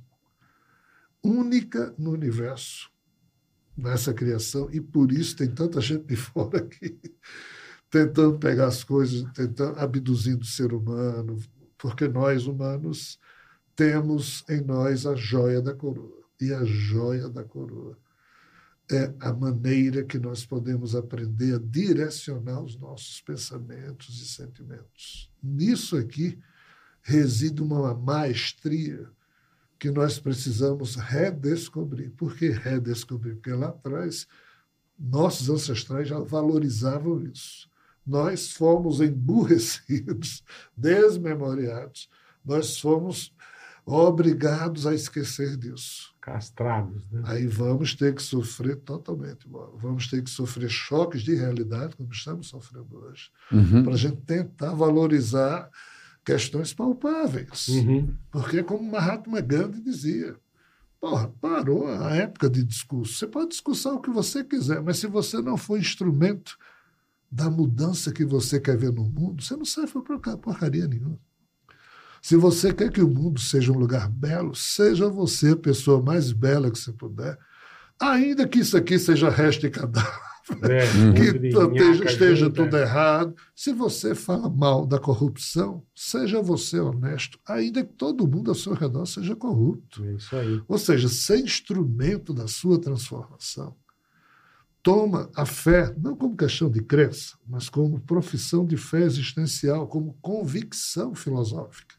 única no universo, nessa criação, e por isso tem tanta gente de fora aqui tentando pegar as coisas, tentando abduzindo o ser humano, porque nós, humanos, temos em nós a joia da coroa. E a joia da coroa é a maneira que nós podemos aprender a direcionar os nossos pensamentos e sentimentos. Nisso aqui reside uma maestria que nós precisamos redescobrir. Por que redescobrir? Porque lá atrás nossos ancestrais já valorizavam isso. Nós fomos emburrecidos, desmemoriados, nós fomos obrigados a esquecer disso. Castrados, né? Aí vamos ter que sofrer totalmente, vamos ter que sofrer choques de realidade, como estamos sofrendo hoje, Uhum. para a gente tentar valorizar questões palpáveis. Uhum. Porque, como Mahatma Gandhi dizia, porra, parou a época de discurso. Você pode discursar o que você quiser, mas se você não for instrumento da mudança que você quer ver no mundo, você não serve para porcaria nenhuma. Se você quer que o mundo seja um lugar belo, seja você a pessoa mais bela que você puder. Ainda que isso aqui seja resto e cadáver, É, que de esteja, esteja junto, tudo é. errado. Se você fala mal da corrupção, seja você honesto, ainda que todo mundo ao seu redor seja corrupto. É. Ou seja, ser instrumento da sua transformação. Toma a fé, não como questão de crença, mas como profissão de fé existencial, como convicção filosófica.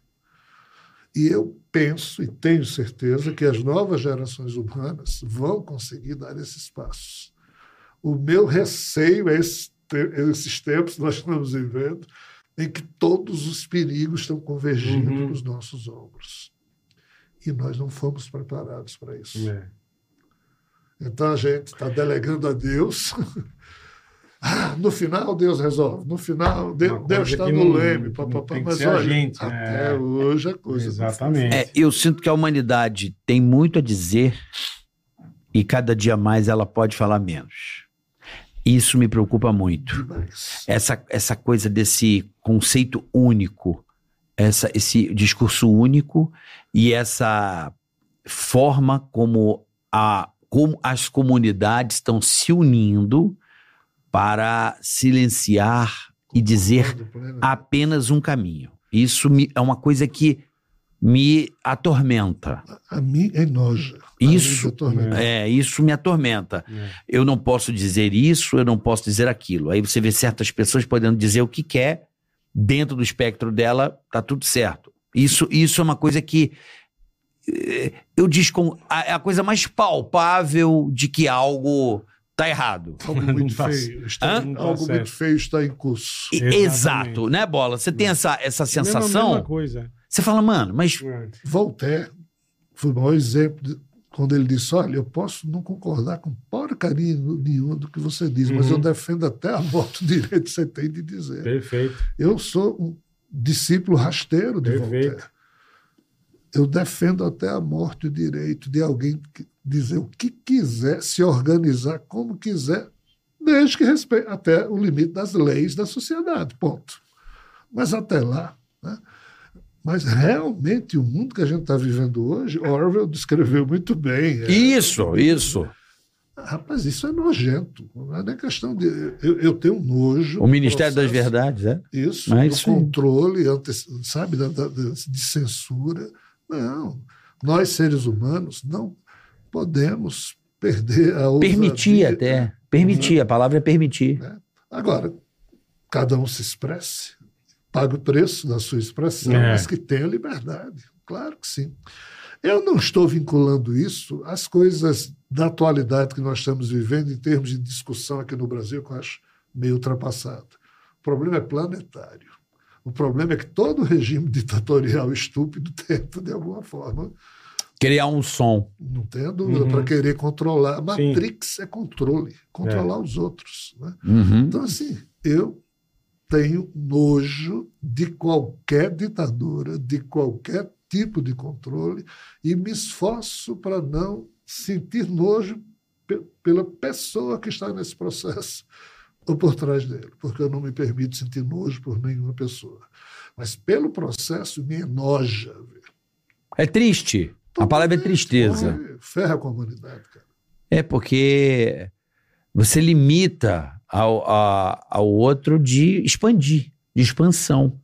E eu penso e tenho certeza que as novas gerações humanas vão conseguir dar esses passos. O meu receio é esses tempos que nós estamos vivendo, em que todos os perigos estão convergindo Uhum. para os nossos ombros. E nós não fomos preparados para isso. É. Então a gente está delegando a Deus. Ah, no final Deus resolve. No final Deus está no não- leme. papapá. tem que Mas olha, gente, até é. hoje a coisa. Exatamente. É, eu sinto que a humanidade tem muito a dizer e cada dia mais ela pode falar menos. Isso me preocupa muito. demais. Essa, essa coisa desse conceito único, essa, esse discurso único e essa forma como, a, como as comunidades estão se unindo para silenciar e dizer apenas um caminho. Isso me- é uma coisa que me atormenta. A mim enoja. A Isso, atormenta. é, isso me atormenta. É. Eu não posso dizer isso, eu não posso dizer aquilo. Aí você vê certas pessoas podendo dizer o que quer, dentro do espectro dela, tá tudo certo. Isso, isso é uma coisa que eu descon... a- é a coisa mais palpável de que algo tá errado. Algo muito tá- feio. Está, tá algo muito feio está em curso. E-. Exato, né, Bola? Você tem essa, essa Mesma- sensação? mesma coisa. Você fala, mano, mas É. Voltaire foi o maior exemplo de- quando ele disse: Olha, eu posso não concordar com porcaria nenhuma do que você diz, mas Uhum. eu defendo até a morte o direito que você tem de dizer. Perfeito. Eu sou um discípulo rasteiro de Perfeito. Voltaire. Eu defendo até a morte o direito de alguém dizer o que quiser, se organizar como quiser, desde que respeite até o limite das leis da sociedade. Ponto. Mas até lá. Né? Mas realmente o mundo que a gente está vivendo hoje, Orwell descreveu muito bem. É, isso, isso. Rapaz, isso é nojento. Não é nem questão de. Eu, eu tenho um nojo. O Ministério das processo. Verdades, é? Isso, Mas do aí. controle, sabe, da- de censura. Não. Nós, seres humanos, não podemos perder a Permitir ousadia. até. Permitir, a palavra é permitir. Agora, cada um se expresse, paga o preço da sua expressão, É. mas que tenha liberdade. Claro que sim. Eu não estou vinculando isso às coisas da atualidade que nós estamos vivendo em termos de discussão aqui no Brasil, que eu acho meio ultrapassado. O problema é planetário. O problema é que todo regime ditatorial estúpido tenta, de alguma forma, Criar um som. não tenha dúvida, Uhum. para querer controlar. A Sim. Matrix é controle, controlar os outros. Né? Uhum. Então, assim, eu tenho nojo de qualquer ditadura, de qualquer tipo de controle, e me esforço para não sentir nojo pe- pela pessoa que está nesse processo ou por trás dele, porque eu não me permito sentir nojo por nenhuma pessoa. Mas pelo processo me enoja. É triste. A palavra é tristeza. Porra, Ferra com a humanidade, cara. É porque você limita ao, a- ao outro de expandir, de expansão.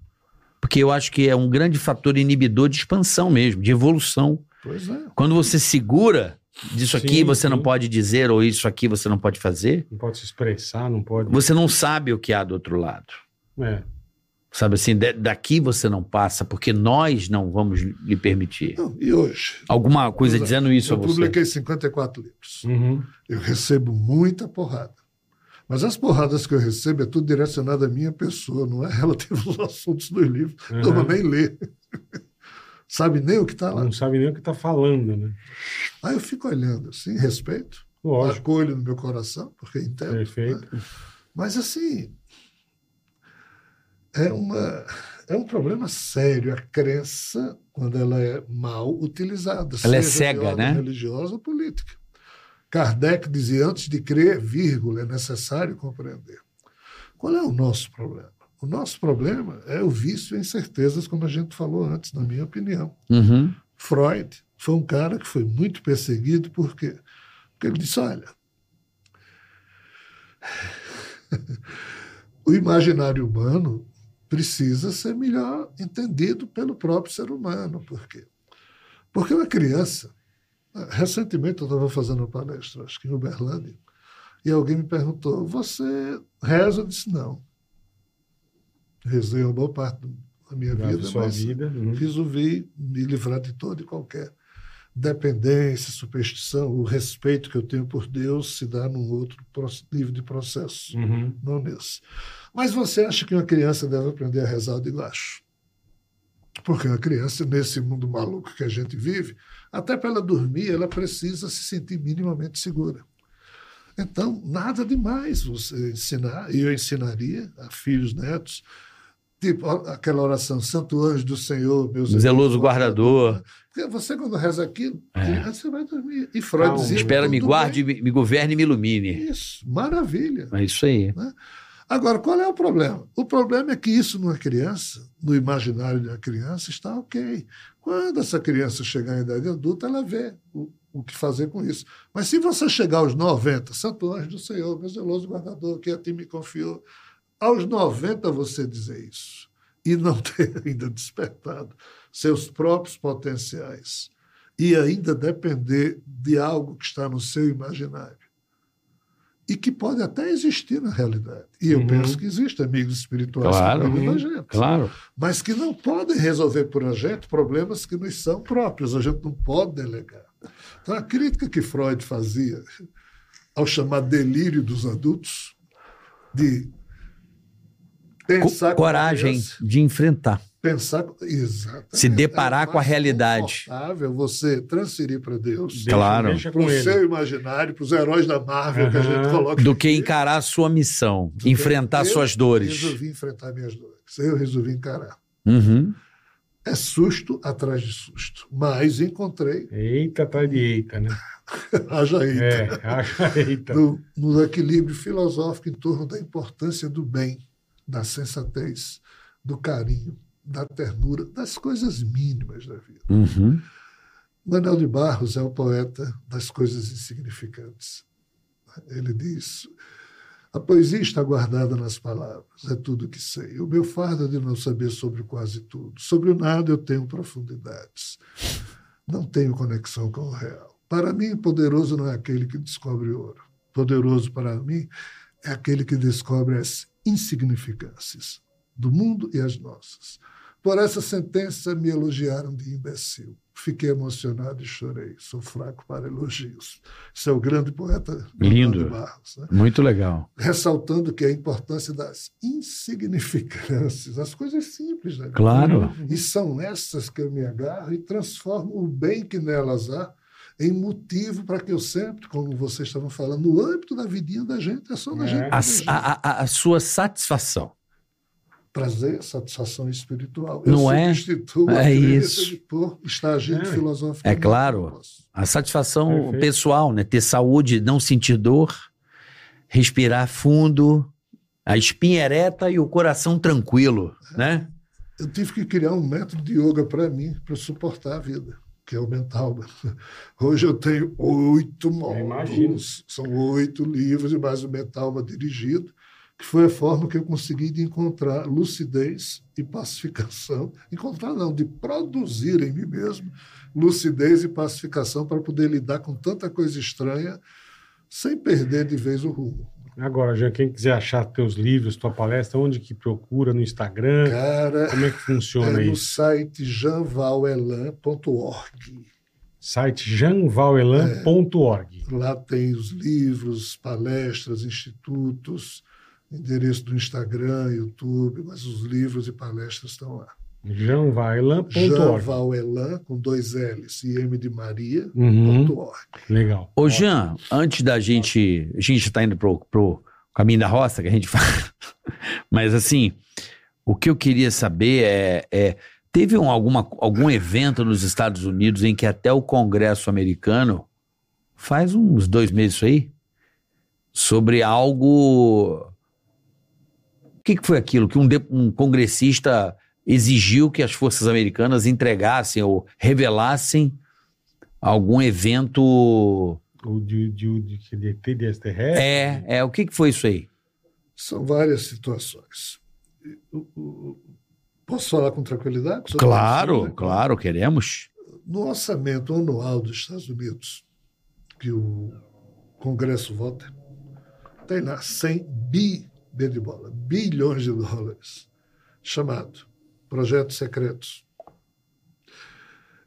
Porque eu acho que é um grande fator inibidor de expansão mesmo, de evolução. Pois é. Quando você segura, disso aqui Sim, você não sim. pode dizer, ou isso aqui você não pode fazer, Não pode se expressar, não pode. você não sabe o que há do outro lado. É. Sabe assim, da- daqui você não passa, porque nós não vamos lhe permitir. Não, e hoje? Alguma coisa dizendo isso a Eu você. publiquei 54 livros. Uhum. Eu recebo muita porrada. Mas as porradas que eu recebo é tudo direcionado à minha pessoa, não é relativo aos assuntos dos livros. Uhum. Não, nem lê. Sabe nem o que está lá. Não sabe nem o que está falando, né? Aí eu fico olhando, assim, respeito, Lógico. acolho no meu coração, porque entendo. Perfeito. né? Mas, assim, é, uma, é um problema sério a crença, quando ela é mal utilizada. Ela é cega, né? religiosa ou política. Kardec dizia, antes de crer, vírgula, é necessário compreender. Qual é o nosso problema? O nosso problema é o vício em certezas, como a gente falou antes, na minha opinião. Uhum. Freud foi um cara que foi muito perseguido porque, porque ele disse: olha, o imaginário humano precisa ser melhor entendido pelo próprio ser humano. Por quê? Porque uma criança. Recentemente eu estava fazendo uma palestra, acho que em Uberlândia, e alguém me perguntou: Você reza? Eu disse: Não. Rezei uma boa parte da minha Da vida, mas vida. uhum. resolvi me livrar de toda e qualquer dependência, superstição. O respeito que eu tenho por Deus se dá num outro nível de processo, Uhum. não nesse. Mas você acha que uma criança deve aprender a rezar? Digo, acho. Porque uma criança, nesse mundo maluco que a gente vive, até para ela dormir, ela precisa se sentir minimamente segura. Então, nada demais você ensinar, e eu ensinaria a filhos, netos, tipo aquela oração, Santo Anjo do Senhor, meu Zeloso guardador. Porque Você, quando reza aquilo, É. você vai dormir. E Freud Calma. dizia. Espera, me guarde, bem. me, me governe e me ilumine. Isso, maravilha. É isso aí. Agora, qual é o problema? O problema é que isso numa criança, no imaginário de uma criança, está ok. Quando essa criança chegar em idade adulta, ela vê o, o que fazer com isso. Mas se você chegar aos 90, Santo Anjo do Senhor, meu zeloso guardador, que a ti me confiou, aos 90 você dizer isso e não ter ainda despertado seus próprios potenciais e ainda depender de algo que está no seu imaginário e que pode até existir na realidade. E eu Uhum. penso que existem amigos espirituais Claro. que da gente, Claro. mas que não podem resolver por a gente problemas que nos são próprios. A gente não pode delegar. Então, a crítica que Freud fazia ao chamar delírio dos adultos, de pensar coragem de enfrentar. pensar exatamente, Se deparar é com a mais realidade. confortável você transferir para Deus, Claro. Para o seu imaginário, para os heróis da Marvel que a gente coloca Do que encarar a sua missão, enfrentar eu suas dores. Resolvi enfrentar minhas dores. Eu resolvi encarar. Uhum. É susto atrás de susto. Mas encontrei, Eita, tá de eita, né? haja aí, É, acha eita. no, no equilíbrio filosófico em torno da importância do bem, da sensatez, do carinho, da ternura, das coisas mínimas da vida. Uhum. Manuel de Barros é o poeta das coisas insignificantes. Ele diz: a poesia está guardada nas palavras, é tudo o que sei. O meu fardo é de não saber sobre quase tudo. Sobre o nada eu tenho profundidades. Não tenho conexão com o real. Para mim, poderoso não é aquele que descobre ouro. Poderoso para mim é aquele que descobre as insignificâncias do mundo e as nossas. Por essa sentença me elogiaram de imbecil. Fiquei emocionado e chorei. Sou fraco para elogios. Isso é o grande poeta Lindo. Barros. Né? Muito legal. Ressaltando que a importância das insignificâncias, as coisas simples vida. Claro. E são essas que eu me agarro e transformo o bem que nelas há em motivo para que eu sempre, como vocês estavam falando, no âmbito da vidinha da gente, é só da É. gente. A, a- a- a sua satisfação. Prazer, satisfação espiritual. Não eu é? substituo a É crença isso. por estar agindo É. filosoficamente. É claro. A satisfação Perfeito. pessoal, né? Ter saúde, não sentir dor, respirar fundo, a espinha ereta e o coração tranquilo, né? Eu tive que criar um método de yoga para mim, para suportar a vida, que é o mental. Hoje eu tenho oito módulos, são oito livros e mais o mental dirigido, que foi a forma que eu consegui de encontrar lucidez e pacificação. Encontrar não, de produzir em mim mesmo lucidez e pacificação para poder lidar com tanta coisa estranha sem perder de vez o rumo. Agora, Jean, quem quiser achar teus livros, tua palestra, onde que procura? No Instagram? Cara, Como é que funciona é no isso? site janvalelan.org. Site janvalelan.org. Lá tem os livros, palestras, institutos, endereço do Instagram, YouTube, mas os livros e palestras estão lá. janvalelan.org. Janvalelan, com dois L's e M de Maria, Uhum. ponto org. Legal. Ô, Jean, antes da gente. A gente está indo pro, pro caminho da roça, que a gente fala. Mas, assim, o que eu queria saber é. é, teve um, alguma, algum evento nos Estados Unidos em que até o Congresso americano, faz uns dois meses isso aí, sobre algo que, que foi aquilo que um, de- um congressista exigiu que as forças americanas entregassem ou revelassem algum evento? O de, de, de, de, de de extraterrestre? É, é. O que, que foi isso aí? São várias situações. Posso falar com tranquilidade? Claro, né? claro, queremos. No orçamento anual dos Estados Unidos, que o Congresso vota, tem lá 100 bi de bola, bilhões de dólares, chamado projetos secretos.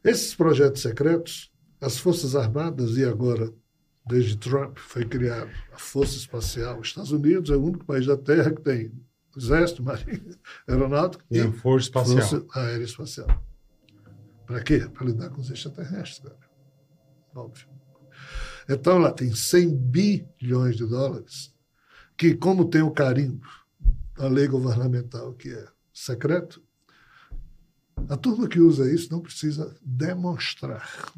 Esses projetos secretos, as Forças Armadas e agora, desde Trump, foi criado a Força Espacial. Os Estados Unidos é o único país da Terra que tem exército, marinha, aeronáutico E a Força Espacial. Força Aérea Espacial. Para quê? Para lidar com os extraterrestres, cara. Óbvio. Então, lá tem 100 bilhões de dólares, que, como tem o carimbo da lei governamental, que é secreto, a turma que usa isso não precisa demonstrar,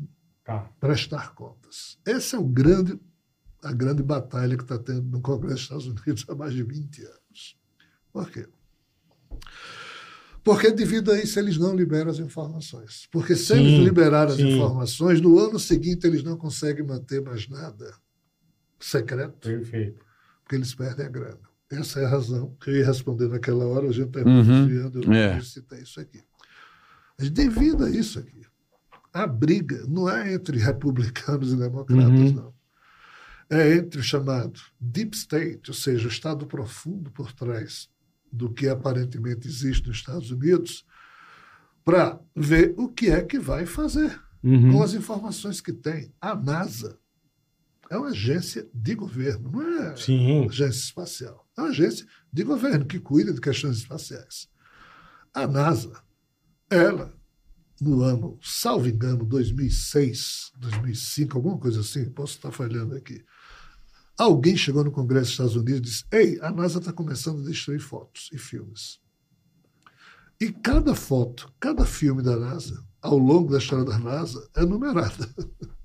Tá. prestar contas. Essa é o grande, a grande batalha que está tendo no Congresso dos Estados Unidos há mais de 20 anos. Por quê? Porque devido a isso eles não liberam as informações. Porque se Sim, eles liberarem as sim. informações, no ano seguinte eles não conseguem manter mais nada secreto, Perfeito. porque eles perdem a grana. Essa é a razão que eu ia responder naquela hora, a gente está Uhum, eu é. citei isso aqui. Mas devido a isso aqui, a briga não é entre republicanos e democratas, Uhum. não. É entre o chamado deep state, ou seja, o estado profundo por trás do que aparentemente existe nos Estados Unidos, para ver o que é que vai fazer Uhum. com as informações que tem. A NASA é uma agência de governo, não é Sim. agência espacial. É uma agência de governo que cuida de questões espaciais. A NASA, ela, no ano, salvo engano, 2006, 2005, alguma coisa assim, posso estar falhando aqui, alguém chegou no Congresso dos Estados Unidos e disse: Ei, a NASA está começando a destruir fotos e filmes. E cada foto, cada filme da NASA, ao longo da história da NASA, é numerada.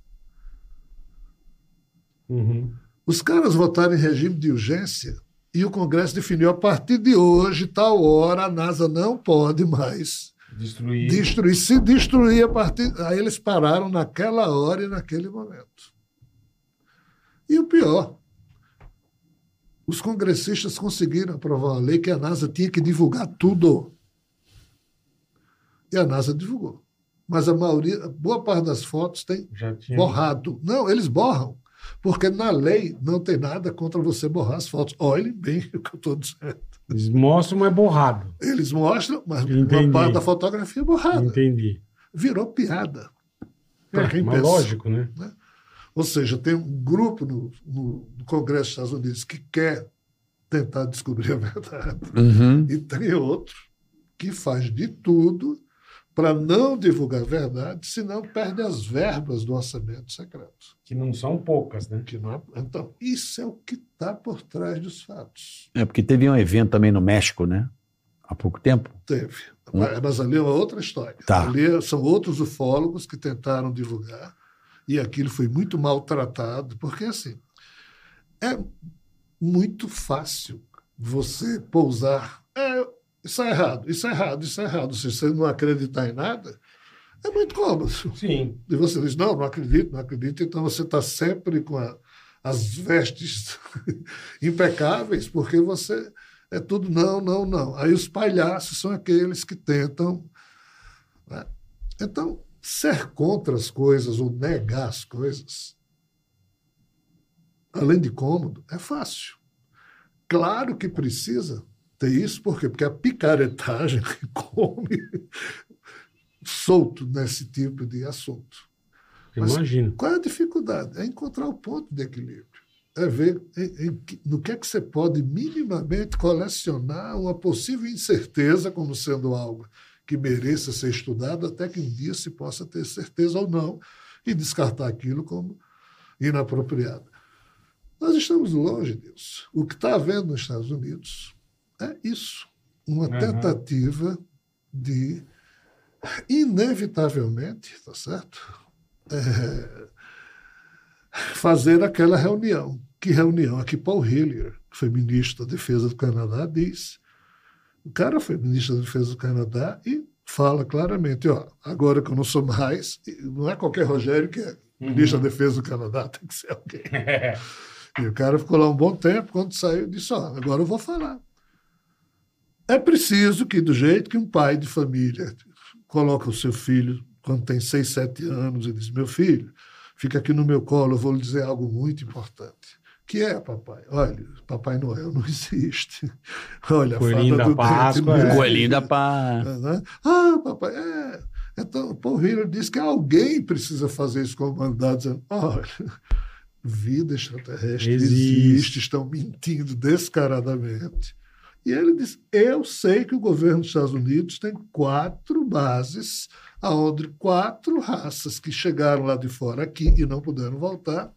Uhum. Os caras votaram em regime de urgência e o Congresso definiu a partir de hoje, tal hora, a NASA não pode mais Destruir. destruir. Se destruir a partir. Aí eles pararam naquela hora e naquele momento. E o pior, os congressistas conseguiram aprovar uma lei que a NASA tinha que divulgar tudo. E a NASA divulgou. Mas a maioria, boa parte das fotos tem borrado. Não, eles borram. Porque na lei não tem nada contra você borrar as fotos. Olhem bem o que eu estou dizendo. Eles mostram, mas borrado. Eles mostram, mas Entendi. uma parte da fotografia é borrada. Entendi. Virou piada. Para É, quem mas pensa. lógico, né? Ou seja, tem um grupo no, no- no Congresso dos Estados Unidos que quer tentar descobrir a verdade. Uhum. E tem outro que faz de tudo para não divulgar a verdade, senão perde as verbas do orçamento secreto. Que não são poucas, né? Que não é- Então, isso é o que está por trás dos fatos. É porque teve um evento também no México, né? Há pouco tempo. Teve. Mas mas ali é uma outra história. Tá. Ali são outros ufólogos que tentaram divulgar e aquilo foi muito maltratado, porque assim, é muito fácil você pousar. É, isso é errado, isso é errado, isso é errado. Se você não acreditar em nada, é muito cômodo. Sim. E você diz, não, não acredito, não acredito. Então você está sempre com a- as vestes impecáveis, porque você é tudo não, não, não. Aí os palhaços são aqueles que tentam. né? Então, ser contra as coisas ou negar as coisas, além de cômodo, é fácil. Claro que precisa ter isso, por quê? Porque a picaretagem come solto nesse tipo de assunto. Imagino. Qual é a dificuldade? É encontrar o ponto de equilíbrio. É ver em- em no que é que você pode minimamente colecionar uma possível incerteza como sendo algo que mereça ser estudado até que um dia se possa ter certeza ou não e descartar aquilo como inapropriado. Nós estamos longe disso. O que está havendo nos Estados Unidos é isso. Uma Uhum. tentativa de, inevitavelmente, tá certo? É, fazer aquela reunião. Que reunião? Aqui Paul Hillier, que foi ministro da Defesa do Canadá, diz O cara foi ministro da Defesa do Canadá e fala claramente, ó, agora que eu não sou mais, não é qualquer Rogério que é ministro da Defesa do Canadá, tem que ser alguém. E o cara ficou lá um bom tempo, quando saiu, disse, ó, agora eu vou falar. É preciso que, do jeito que um pai de família coloca o seu filho, quando tem seis, sete anos, e diz, meu filho, fica aqui no meu colo, eu vou lhe dizer algo muito importante. Que é, papai? Olha, Papai Noel não existe. Olha, a Coelhinho fada da do Páscoa, dente é. Coelhinho da pá. né? Ah, papai, é. Então, Paul Hiller diz que alguém precisa fazer isso com a humanidade, dizendo: olha, vida extraterrestre Existe. existe. estão mentindo descaradamente. E ele diz: eu sei que o governo dos Estados Unidos tem quatro bases, aonde quatro raças que chegaram lá de fora aqui e não puderam voltar,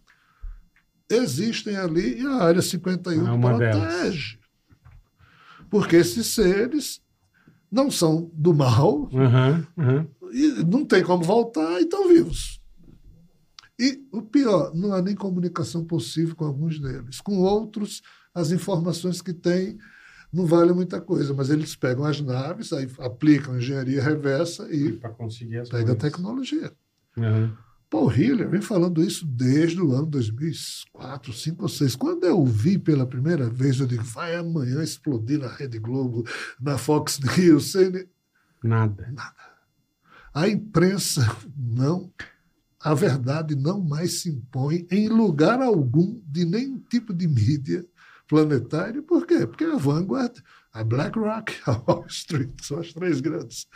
existem ali e a área 51 É protege. Porque esses seres não são do mal, Aham, aham. e não tem como voltar e estão vivos. E o pior, não há nem comunicação possível com alguns deles. Com outros, as informações que têm não valem muita coisa, mas eles pegam as naves, aí aplicam engenharia reversa e pegam a tecnologia. Aham. Paul Hiller vem falando isso desde o ano 2004, 2005 ou 2006. Quando eu vi pela primeira vez, eu digo, vai amanhã explodir na Rede Globo, na Fox News, CNN. Nada. A imprensa não, a verdade não mais se impõe em lugar algum de nenhum tipo de mídia planetária. Por quê? Porque a Vanguard, a BlackRock, a Wall Street são as três grandes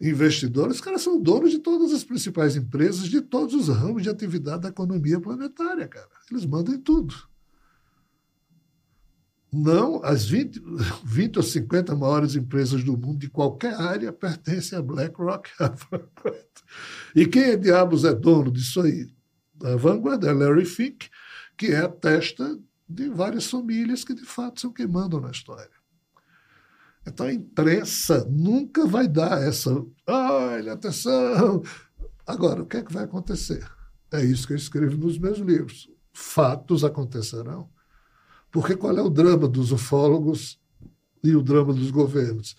investidores. Os caras são donos de todas as principais empresas, de todos os ramos de atividade da economia planetária, cara. Eles mandam em tudo. Não, as 20, 20 ou 50 maiores empresas do mundo de qualquer área pertencem a BlackRock. a Vanguard. E quem é diabos é dono disso aí? A Vanguard é Larry Fink, que é a testa de várias famílias que de fato são quem mandam na história. Então a imprensa nunca vai dar essa. Olha, atenção! Agora, o que é que vai acontecer? É isso que eu escrevo nos meus livros. Fatos acontecerão. Porque qual é o drama dos ufólogos e o drama dos governos?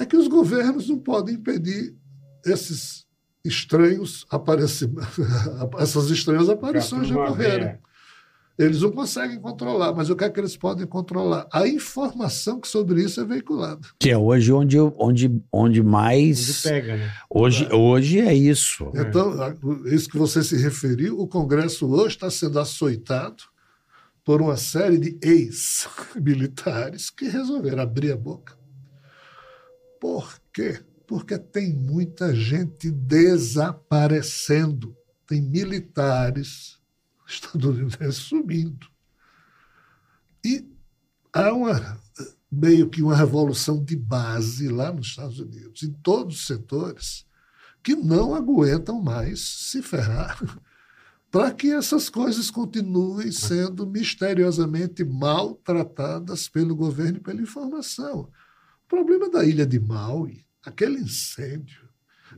É que os governos não podem impedir esses estranhos aparecimentos, essas estranhas aparições de ocorrerem. Eles não conseguem controlar, mas o que é que eles podem controlar? A informação que sobre isso é veiculada. Que é hoje onde, onde, onde Onde mais. pega, né? Hoje, hoje é isso. É. Então, isso que você se referiu, o Congresso hoje está sendo açoitado por uma série de ex-militares que resolveram abrir a boca. Por quê? Porque tem muita gente desaparecendo. Tem militares estadunidenses sumindo. E há uma, meio que uma revolução de base lá nos Estados Unidos, em todos os setores, que não aguentam mais se ferrar para que essas coisas continuem sendo misteriosamente maltratadas pelo governo e pela informação. O problema da ilha de Maui, aquele incêndio,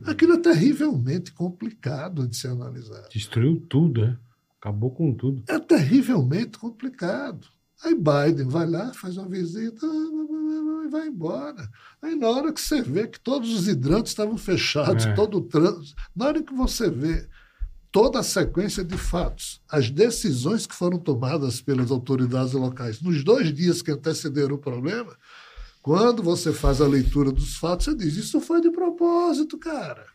aquilo é terrivelmente complicado de se analisar. Destruiu tudo, né? Acabou com tudo. É terrivelmente complicado. Aí Biden vai lá, faz uma visita ah, e vai embora. Aí na hora que você vê que todos os hidrantes estavam fechados, É. todo o trânsito, na hora que você vê toda a sequência de fatos, as decisões que foram tomadas pelas autoridades locais nos dois dias que antecederam o problema, quando você faz a leitura dos fatos, você diz: Isso foi de propósito, cara.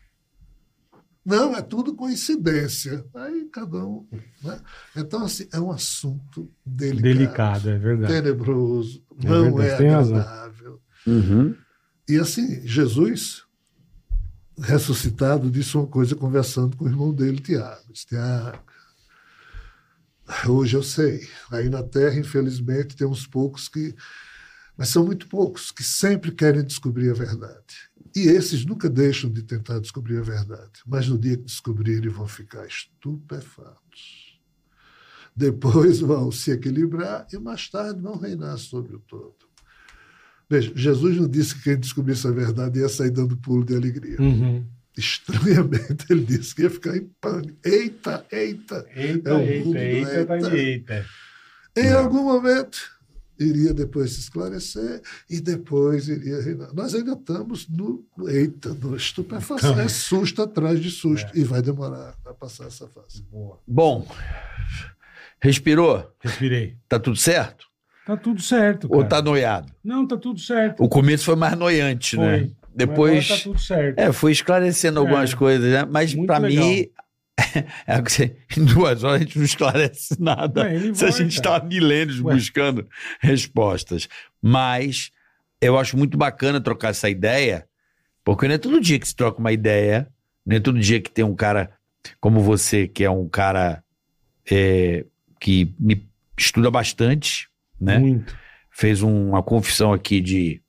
Não, é tudo coincidência. Aí cada um. Né? Então, assim, é um assunto delicado, Delicado, é verdade. tenebroso, É não verdade, é agradável. Uhum. E assim, Jesus, ressuscitado, disse uma coisa conversando com o irmão dele, Tiago. Disse, Tiago, hoje eu sei, aí na Terra, infelizmente, tem uns poucos que. Mas são muito poucos que sempre querem descobrir a verdade. E esses nunca deixam de tentar descobrir a verdade. Mas no dia que descobrirem, vão ficar estupefatos. Depois vão se equilibrar e mais tarde vão reinar sobre o todo. Veja, Jesus não disse que quem descobrisse a verdade ia sair dando pulo de alegria. Uhum. Estranhamente, ele disse que ia ficar em pânico. Eita, eita! Eita, É eita, mundo do eita, eita. eita. Em algum momento, iria depois se esclarecer e depois iria reinar. Nós ainda estamos no, eita, no estupefação, Então, é susto atrás de susto, e vai demorar a passar essa fase. Boa. Bom, respirou? Respirei. Tá tudo certo? Tá tudo certo, Ou cara. tá noiado? Não, tá tudo certo. O começo foi mais noiante, Foi. né? Mas Depois. agora tá tudo certo. É, foi esclarecendo algumas É. coisas, né? Mas legal. mim, é você- em duas horas a gente não esclarece nada. Ué, Se a gente está há milênios Ué. buscando respostas. Mas eu acho muito bacana trocar essa ideia, porque não é todo dia que se troca uma ideia, não é todo dia que tem um cara como você, que é um cara é, que me estuda bastante, né? Muito. Fez um- uma confissão aqui de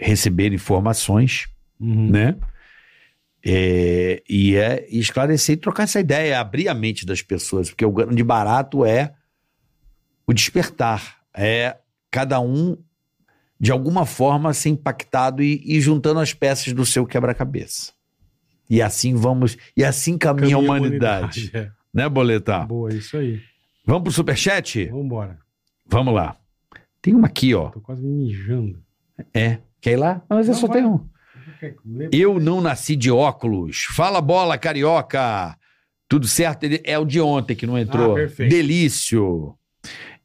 receber informações Uhum. né? É, e é esclarecer e trocar essa ideia, abrir a mente das pessoas, porque o grande barato é o despertar, é cada um de alguma forma ser impactado e, e juntando as peças do seu quebra-cabeça. E assim vamos, e assim caminha a humanidade, É. né, Boletar? Boa, isso aí. Vamos pro superchat? Vambora. Vamos lá. Tem uma aqui, ó. Tô quase me mijando. É. Quer ir lá? Mas eu Não, só vai. tenho um. Eu não nasci de óculos. Fala bola, carioca. Tudo certo? É o de ontem que não entrou. Ah, perfeito. Delício.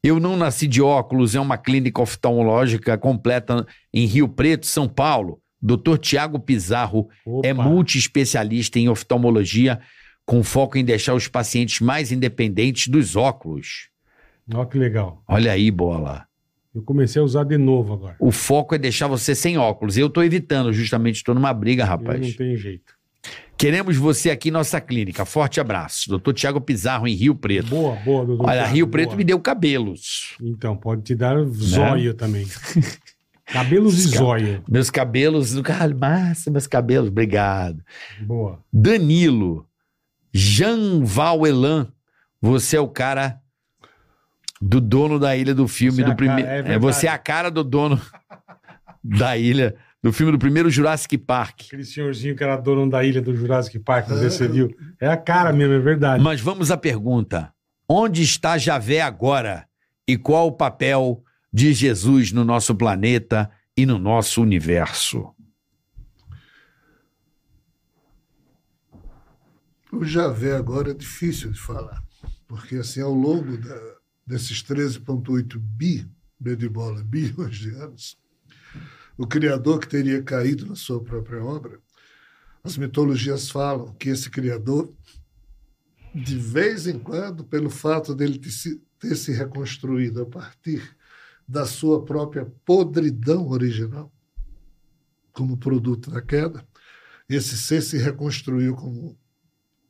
Eu não nasci de óculos. É uma clínica oftalmológica completa em Rio Preto, São Paulo. Dr. Tiago Pizarro Opa. é multiespecialista em oftalmologia, com foco em deixar os pacientes mais independentes dos óculos. Olha que legal. Olha aí, bola. Eu comecei a usar de novo agora. O foco é deixar você sem óculos. Eu tô evitando, justamente, estou numa briga, Eu rapaz. não tem jeito. Queremos você aqui em nossa clínica. Forte abraço. Doutor Tiago Pizarro, em Rio Preto. Boa, boa, doutor. Olha, Rio Preto boa. me deu cabelos. Então, pode te dar zóio também. Cabelos e zóio. Meus cabelos, do caralho, massa, meus cabelos. Obrigado. Boa. Danilo, Jean Vauelan, você é o cara do dono da ilha do filme Você é do a primeiro. é É, você é a cara do dono da ilha do filme do primeiro Jurassic Park. Aquele senhorzinho que era dono da ilha do Jurassic Park, não sei se você viu. É a cara mesmo, é verdade. Mas vamos à pergunta: onde está Javé agora? E qual o papel de Jesus no nosso planeta e no nosso universo? O Javé agora é difícil de falar, porque assim, ao longo da- desses 13,8 bi, B de bola, bilhões de anos, o Criador que teria caído na sua própria obra, as mitologias falam que esse Criador, de vez em quando, pelo fato dele ter se, reconstruído a partir da sua própria podridão original, como produto da queda, esse ser se reconstruiu como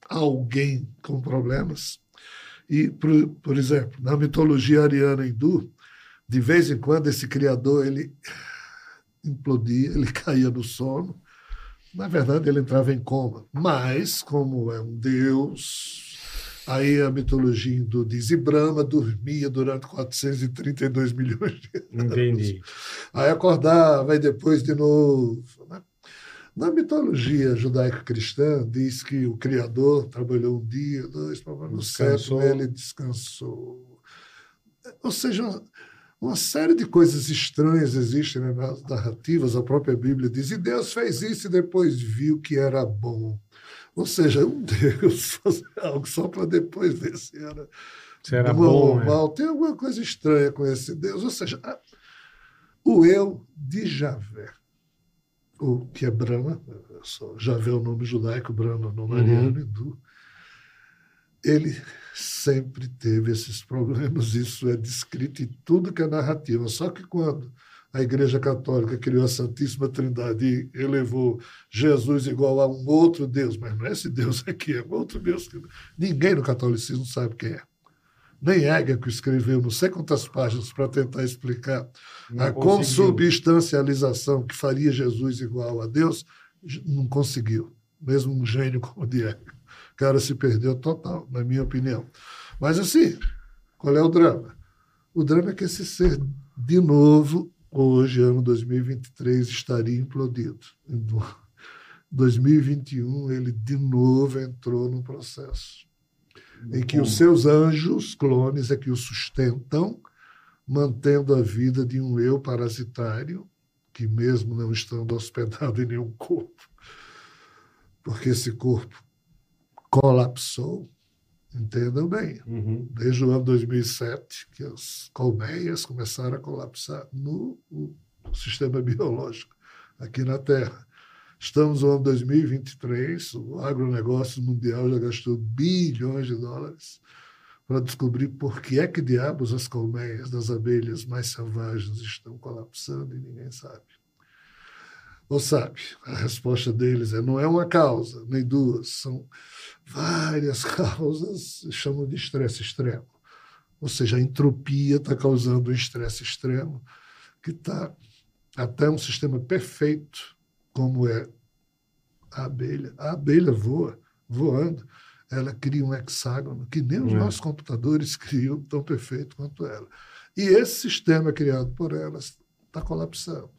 alguém com problemas. E, por, por exemplo, na mitologia ariana hindu, de vez em quando esse criador ele implodia, ele caía no sono. Na verdade, ele entrava em coma. Mas, como é um deus, aí a mitologia hindu diz, e Brahma dormia durante 432 milhões de Entendi. Aí acordava, aí depois de novo. né? Na mitologia judaico-cristã, diz que o Criador trabalhou um dia, dois, no sétimo ele descansou. Ou seja, uma, série de coisas estranhas existem né, nas narrativas. A própria Bíblia diz: e Deus fez isso e depois viu que era bom. Ou seja, um Deus fazer algo só para depois ver se era Se era bom ou mal. Tem alguma coisa estranha com esse Deus. Ou seja, o eu de Javé, o que é Brahma, Javé é o nome judaico, Brahma é o nome Uhum. hindu, ele sempre teve esses problemas. Isso é descrito em tudo que é narrativa. Só que quando a Igreja Católica criou a Santíssima Trindade e elevou Jesus igual a um outro Deus, mas não é esse Deus aqui, é um outro Deus que ninguém no catolicismo sabe quem é. Nem Hegel, que escreveu não sei quantas páginas para tentar explicar Não a conseguiu. consubstancialização que faria Jesus igual a Deus, não conseguiu. Mesmo um gênio como o Hegel. O cara se perdeu total, na minha opinião. Mas assim, qual é o drama? O drama é que esse ser, de novo, hoje, ano 2023, estaria implodido. Em 2021, ele de novo entrou no processo em que os seus anjos, clones, é que o sustentam, mantendo a vida de um eu parasitário, que mesmo não estando hospedado em nenhum corpo, porque esse corpo colapsou, entendam bem, Uhum. desde o ano 2007, que as colmeias começaram a colapsar no, no sistema biológico aqui na Terra. Estamos no ano 2023, o agronegócio mundial já gastou bilhões de dólares para descobrir por que é que diabos as colmeias das abelhas mais selvagens estão colapsando e ninguém sabe. Ou sabe, a resposta deles é não é uma causa, nem duas, são várias causas, chamam de estresse extremo. Ou seja, a entropia está causando um estresse extremo que está até um sistema perfeito, como é a abelha. A abelha voa, voando, ela cria um hexágono que nem os É. nossos computadores criam tão perfeito quanto ela. E esse sistema criado por elas está colapsando.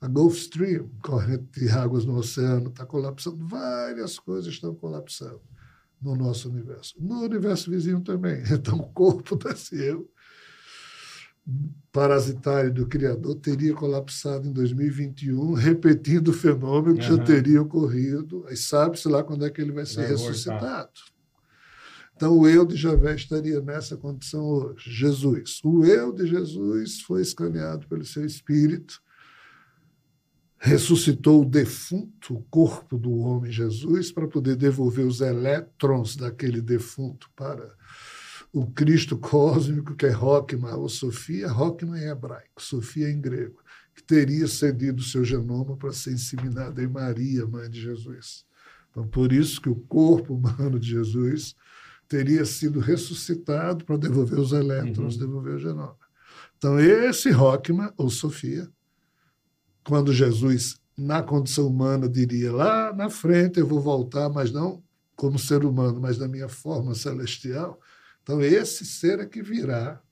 A Gulf Stream, corrente de águas no oceano, está colapsando. Várias coisas estão colapsando no nosso universo. No universo vizinho também. Então, o corpo desse eu parasitário do Criador teria colapsado em 2021, repetindo o fenômeno que já Aham. teria ocorrido. Aí sabe-se lá quando é que ele vai ser Vai voltar. ressuscitado. Então, o eu de Javé estaria nessa condição hoje. Jesus. O eu de Jesus foi escaneado pelo seu espírito, ressuscitou o defunto, o corpo do homem Jesus, para poder devolver os elétrons daquele defunto para o Cristo cósmico, que é Rockman ou Sofia, Rockman em hebraico, Sofia em grego, que teria cedido o seu genoma para ser inseminado em Maria, mãe de Jesus. Então, por isso que o corpo humano de Jesus teria sido ressuscitado para devolver os elétrons, Uhum. devolver o genoma. Então, esse Rockman ou Sofia, quando Jesus, na condição humana, diria lá na frente eu vou voltar, mas não como ser humano, mas na minha forma celestial. Então, esse ser é que virá.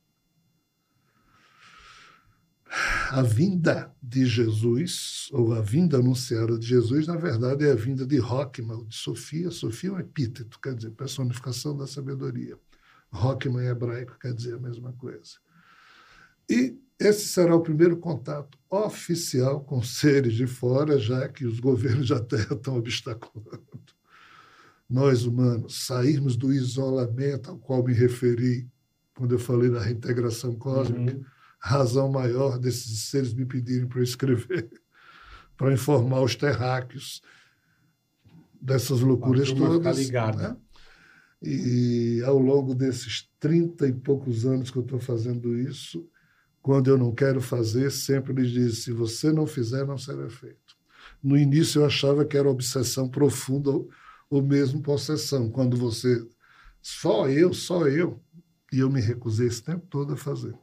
A vinda de Jesus, ou a vinda anunciada de Jesus, na verdade, é a vinda de Rockman, de Sofia. Sofia é um epíteto, quer dizer, personificação da sabedoria. Rockman em hebraico quer dizer a mesma coisa. E esse será o primeiro contato oficial com seres de fora, já que os governos da Terra estão obstaculando. Nós, humanos, sairmos do isolamento ao qual me referi quando eu falei da reintegração cósmica, Uhum. razão maior desses seres me pedirem para escrever, para informar os terráqueos dessas loucuras todas. ligada. né? E ao longo desses trinta e poucos anos que eu estou fazendo isso, quando eu não quero fazer, sempre lhes diz: se você não fizer, não será feito. No início eu achava que era obsessão profunda ou, mesmo possessão, quando você, só eu, só eu, e eu me recusei esse tempo todo a fazer.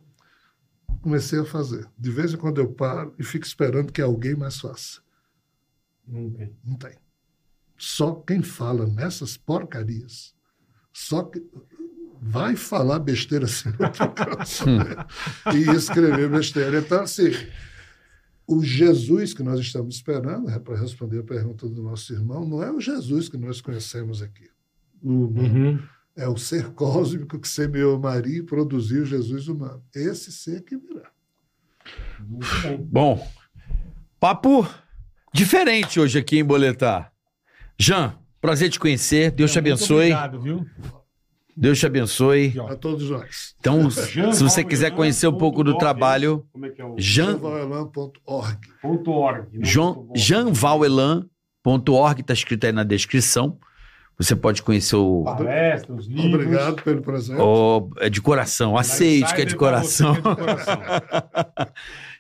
Comecei a fazer. De vez em quando eu paro e fico esperando que alguém mais faça. Não tem. Não tem. Só quem fala nessas porcarias, só que vai falar besteira assim no outro canto, né? e escrever besteira. Então, assim, o Jesus que nós estamos esperando, é para responder a pergunta do nosso irmão, não é o Jesus que nós conhecemos aqui. Uhum. É o ser cósmico que semeou Maria e produziu Jesus humano. Esse ser que virá. Bom, papo diferente hoje aqui em Boletar. Jean, prazer te conhecer. Deus te Muito abençoe. Obrigado, viu? Deus te abençoe. A todos nós. Então, se você quiser conhecer um pouco do trabalho, Como é que é o janvalelan.org, está escrito aí na descrição. Você pode conhecer o, Palestra, os livros. Obrigado pelo presente. o- é de coração, aceite que é de que é de coração.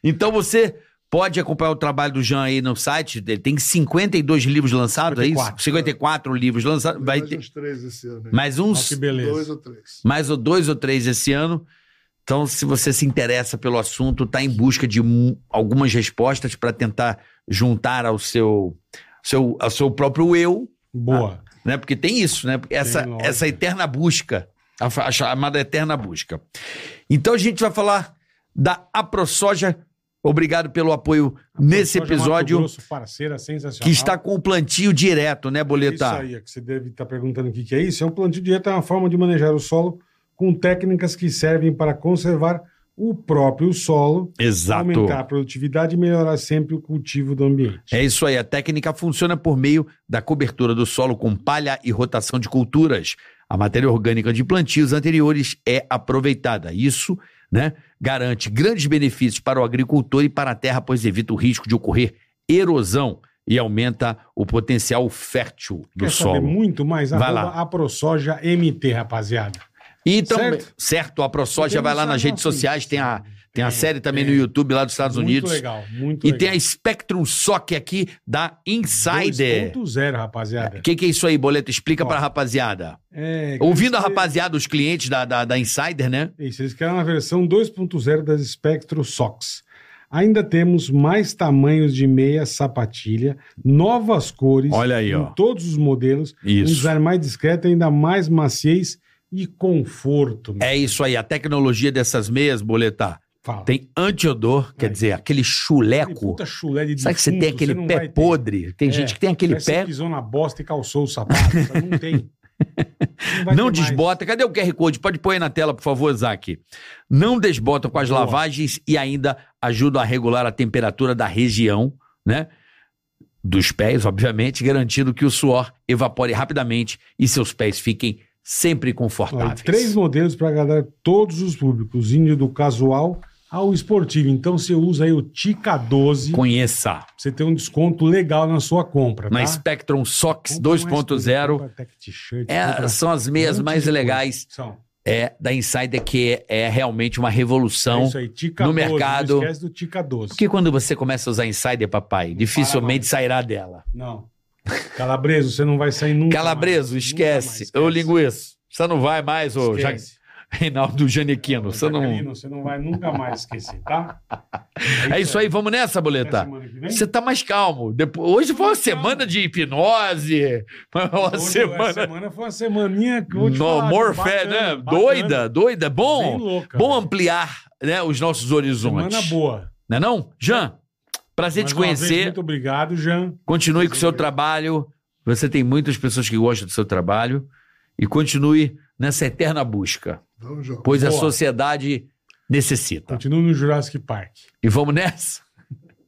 Então você pode acompanhar o trabalho do Jean aí no site dele. Tem 52 livros lançados, é 54. isso? 54 livros lançados. Vai Mais ter uns três esse ano. hein? mais uns, que beleza. Dois ou três. mais ou dois ou três esse ano. Então, se você se interessa pelo assunto, está em busca de algumas respostas para tentar juntar ao seu, seu, ao seu próprio eu, Boa. né? Porque tem isso, né? Porque Essa, lógico. essa eterna busca, a chamada eterna busca. Então a gente vai falar da AproSoja. Obrigado pelo apoio nesse episódio, Grosso, parceira sensacional. que está com o plantio direto, né, Isso Boletar? aí, é que você deve estar perguntando o que, que é isso. É um plantio direto, é uma forma de manejar o solo com técnicas que servem para conservar o próprio solo, Exato. aumentar a produtividade e melhorar sempre o cultivo do ambiente. É isso aí. A técnica funciona por meio da cobertura do solo com palha e rotação de culturas. A matéria orgânica de plantios anteriores é aproveitada. Isso, né, garante grandes benefícios para o agricultor e para a terra, pois evita o risco de ocorrer erosão e aumenta o potencial fértil do Quer saber solo. muito mais? Vai lá. a ProSoja MT, rapaziada. E também, Certo? certo, a ProSoja vai lá nas redes sociais, tem a, tem a Tem, série também no YouTube lá dos Estados muito Unidos. legal, muito E legal. tem a Spectrum Sock aqui da Insider. 2.0, rapaziada. O que, que é isso aí, Boleto? Explica Ó, pra rapaziada. É, Ouvindo a rapaziada, os clientes da, da, da Insider, né? Isso, eles criaram a versão 2.0 das Spectrum Socks. Ainda temos mais tamanhos de meia sapatilha, novas cores Olha aí, em ó. todos os modelos, um Isso. design mais discreto, ainda mais maciez e conforto. meu. É isso aí. A tecnologia dessas meias, Boletar, Fala. tem antiodor, quer dizer, aquele chuleco. puta chulé de Sabe que você tem aquele não pé ter. podre? Tem É, gente que tem aquele pé. Você pisou na bosta e calçou o sapato. sabe? não tem. vai Não ter mais. desbota. Cadê o QR Code? Pode pôr aí na tela, por favor, Zac. Não desbota com as Boa. lavagens e ainda ajuda a regular a temperatura da região, né? Dos pés, obviamente, garantindo que o suor evapore rapidamente e seus pés fiquem sempre Olha, confortáveis. três modelos para agradar todos os públicos, indo do casual ao esportivo. Então você usa aí o Tica 12, pra Conheça. você ter um desconto legal na sua compra, tá? Na Spectrum Sox Compra mais tudo, 2.0. compra tech t-shirt, É, são as meias mais legais São. é, da Insider, que é, é realmente uma É revolução. isso aí, Tica no 12, mercado. Não esquece do Tica 12. Porque quando você começa a usar Insider, papai, dificilmente mais. sairá dela. Não. Calabreso, você não vai sair nunca Calabreso, mais. esquece. Nunca Ô, linguiça, você não vai mais, ô Esquece. Reinaldo Janequino. Você não... Você não vai nunca mais esquecer, tá? É isso aí, vamos nessa, Boleta. Você tá mais calmo. Depois, hoje foi uma semana de hipnose. Uma Hoje, semana. semana foi uma semaninha que eu vou te No bacana, né? bacana. Doida, doida. Bom. Bom ampliar né, os nossos horizontes. Semana boa. Não é não? Jean, prazer Mais te uma vez, conhecer. muito obrigado, Jean. Continue com o seu Prazer. trabalho. Você tem muitas pessoas que gostam do seu trabalho. E continue nessa eterna busca. Pois a Boa. sociedade necessita. Continua no Jurassic Park. E vamos nessa?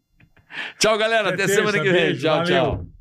tchau, galera. Até, Até semana terça, que vem. beijo, tchau, valeu. tchau.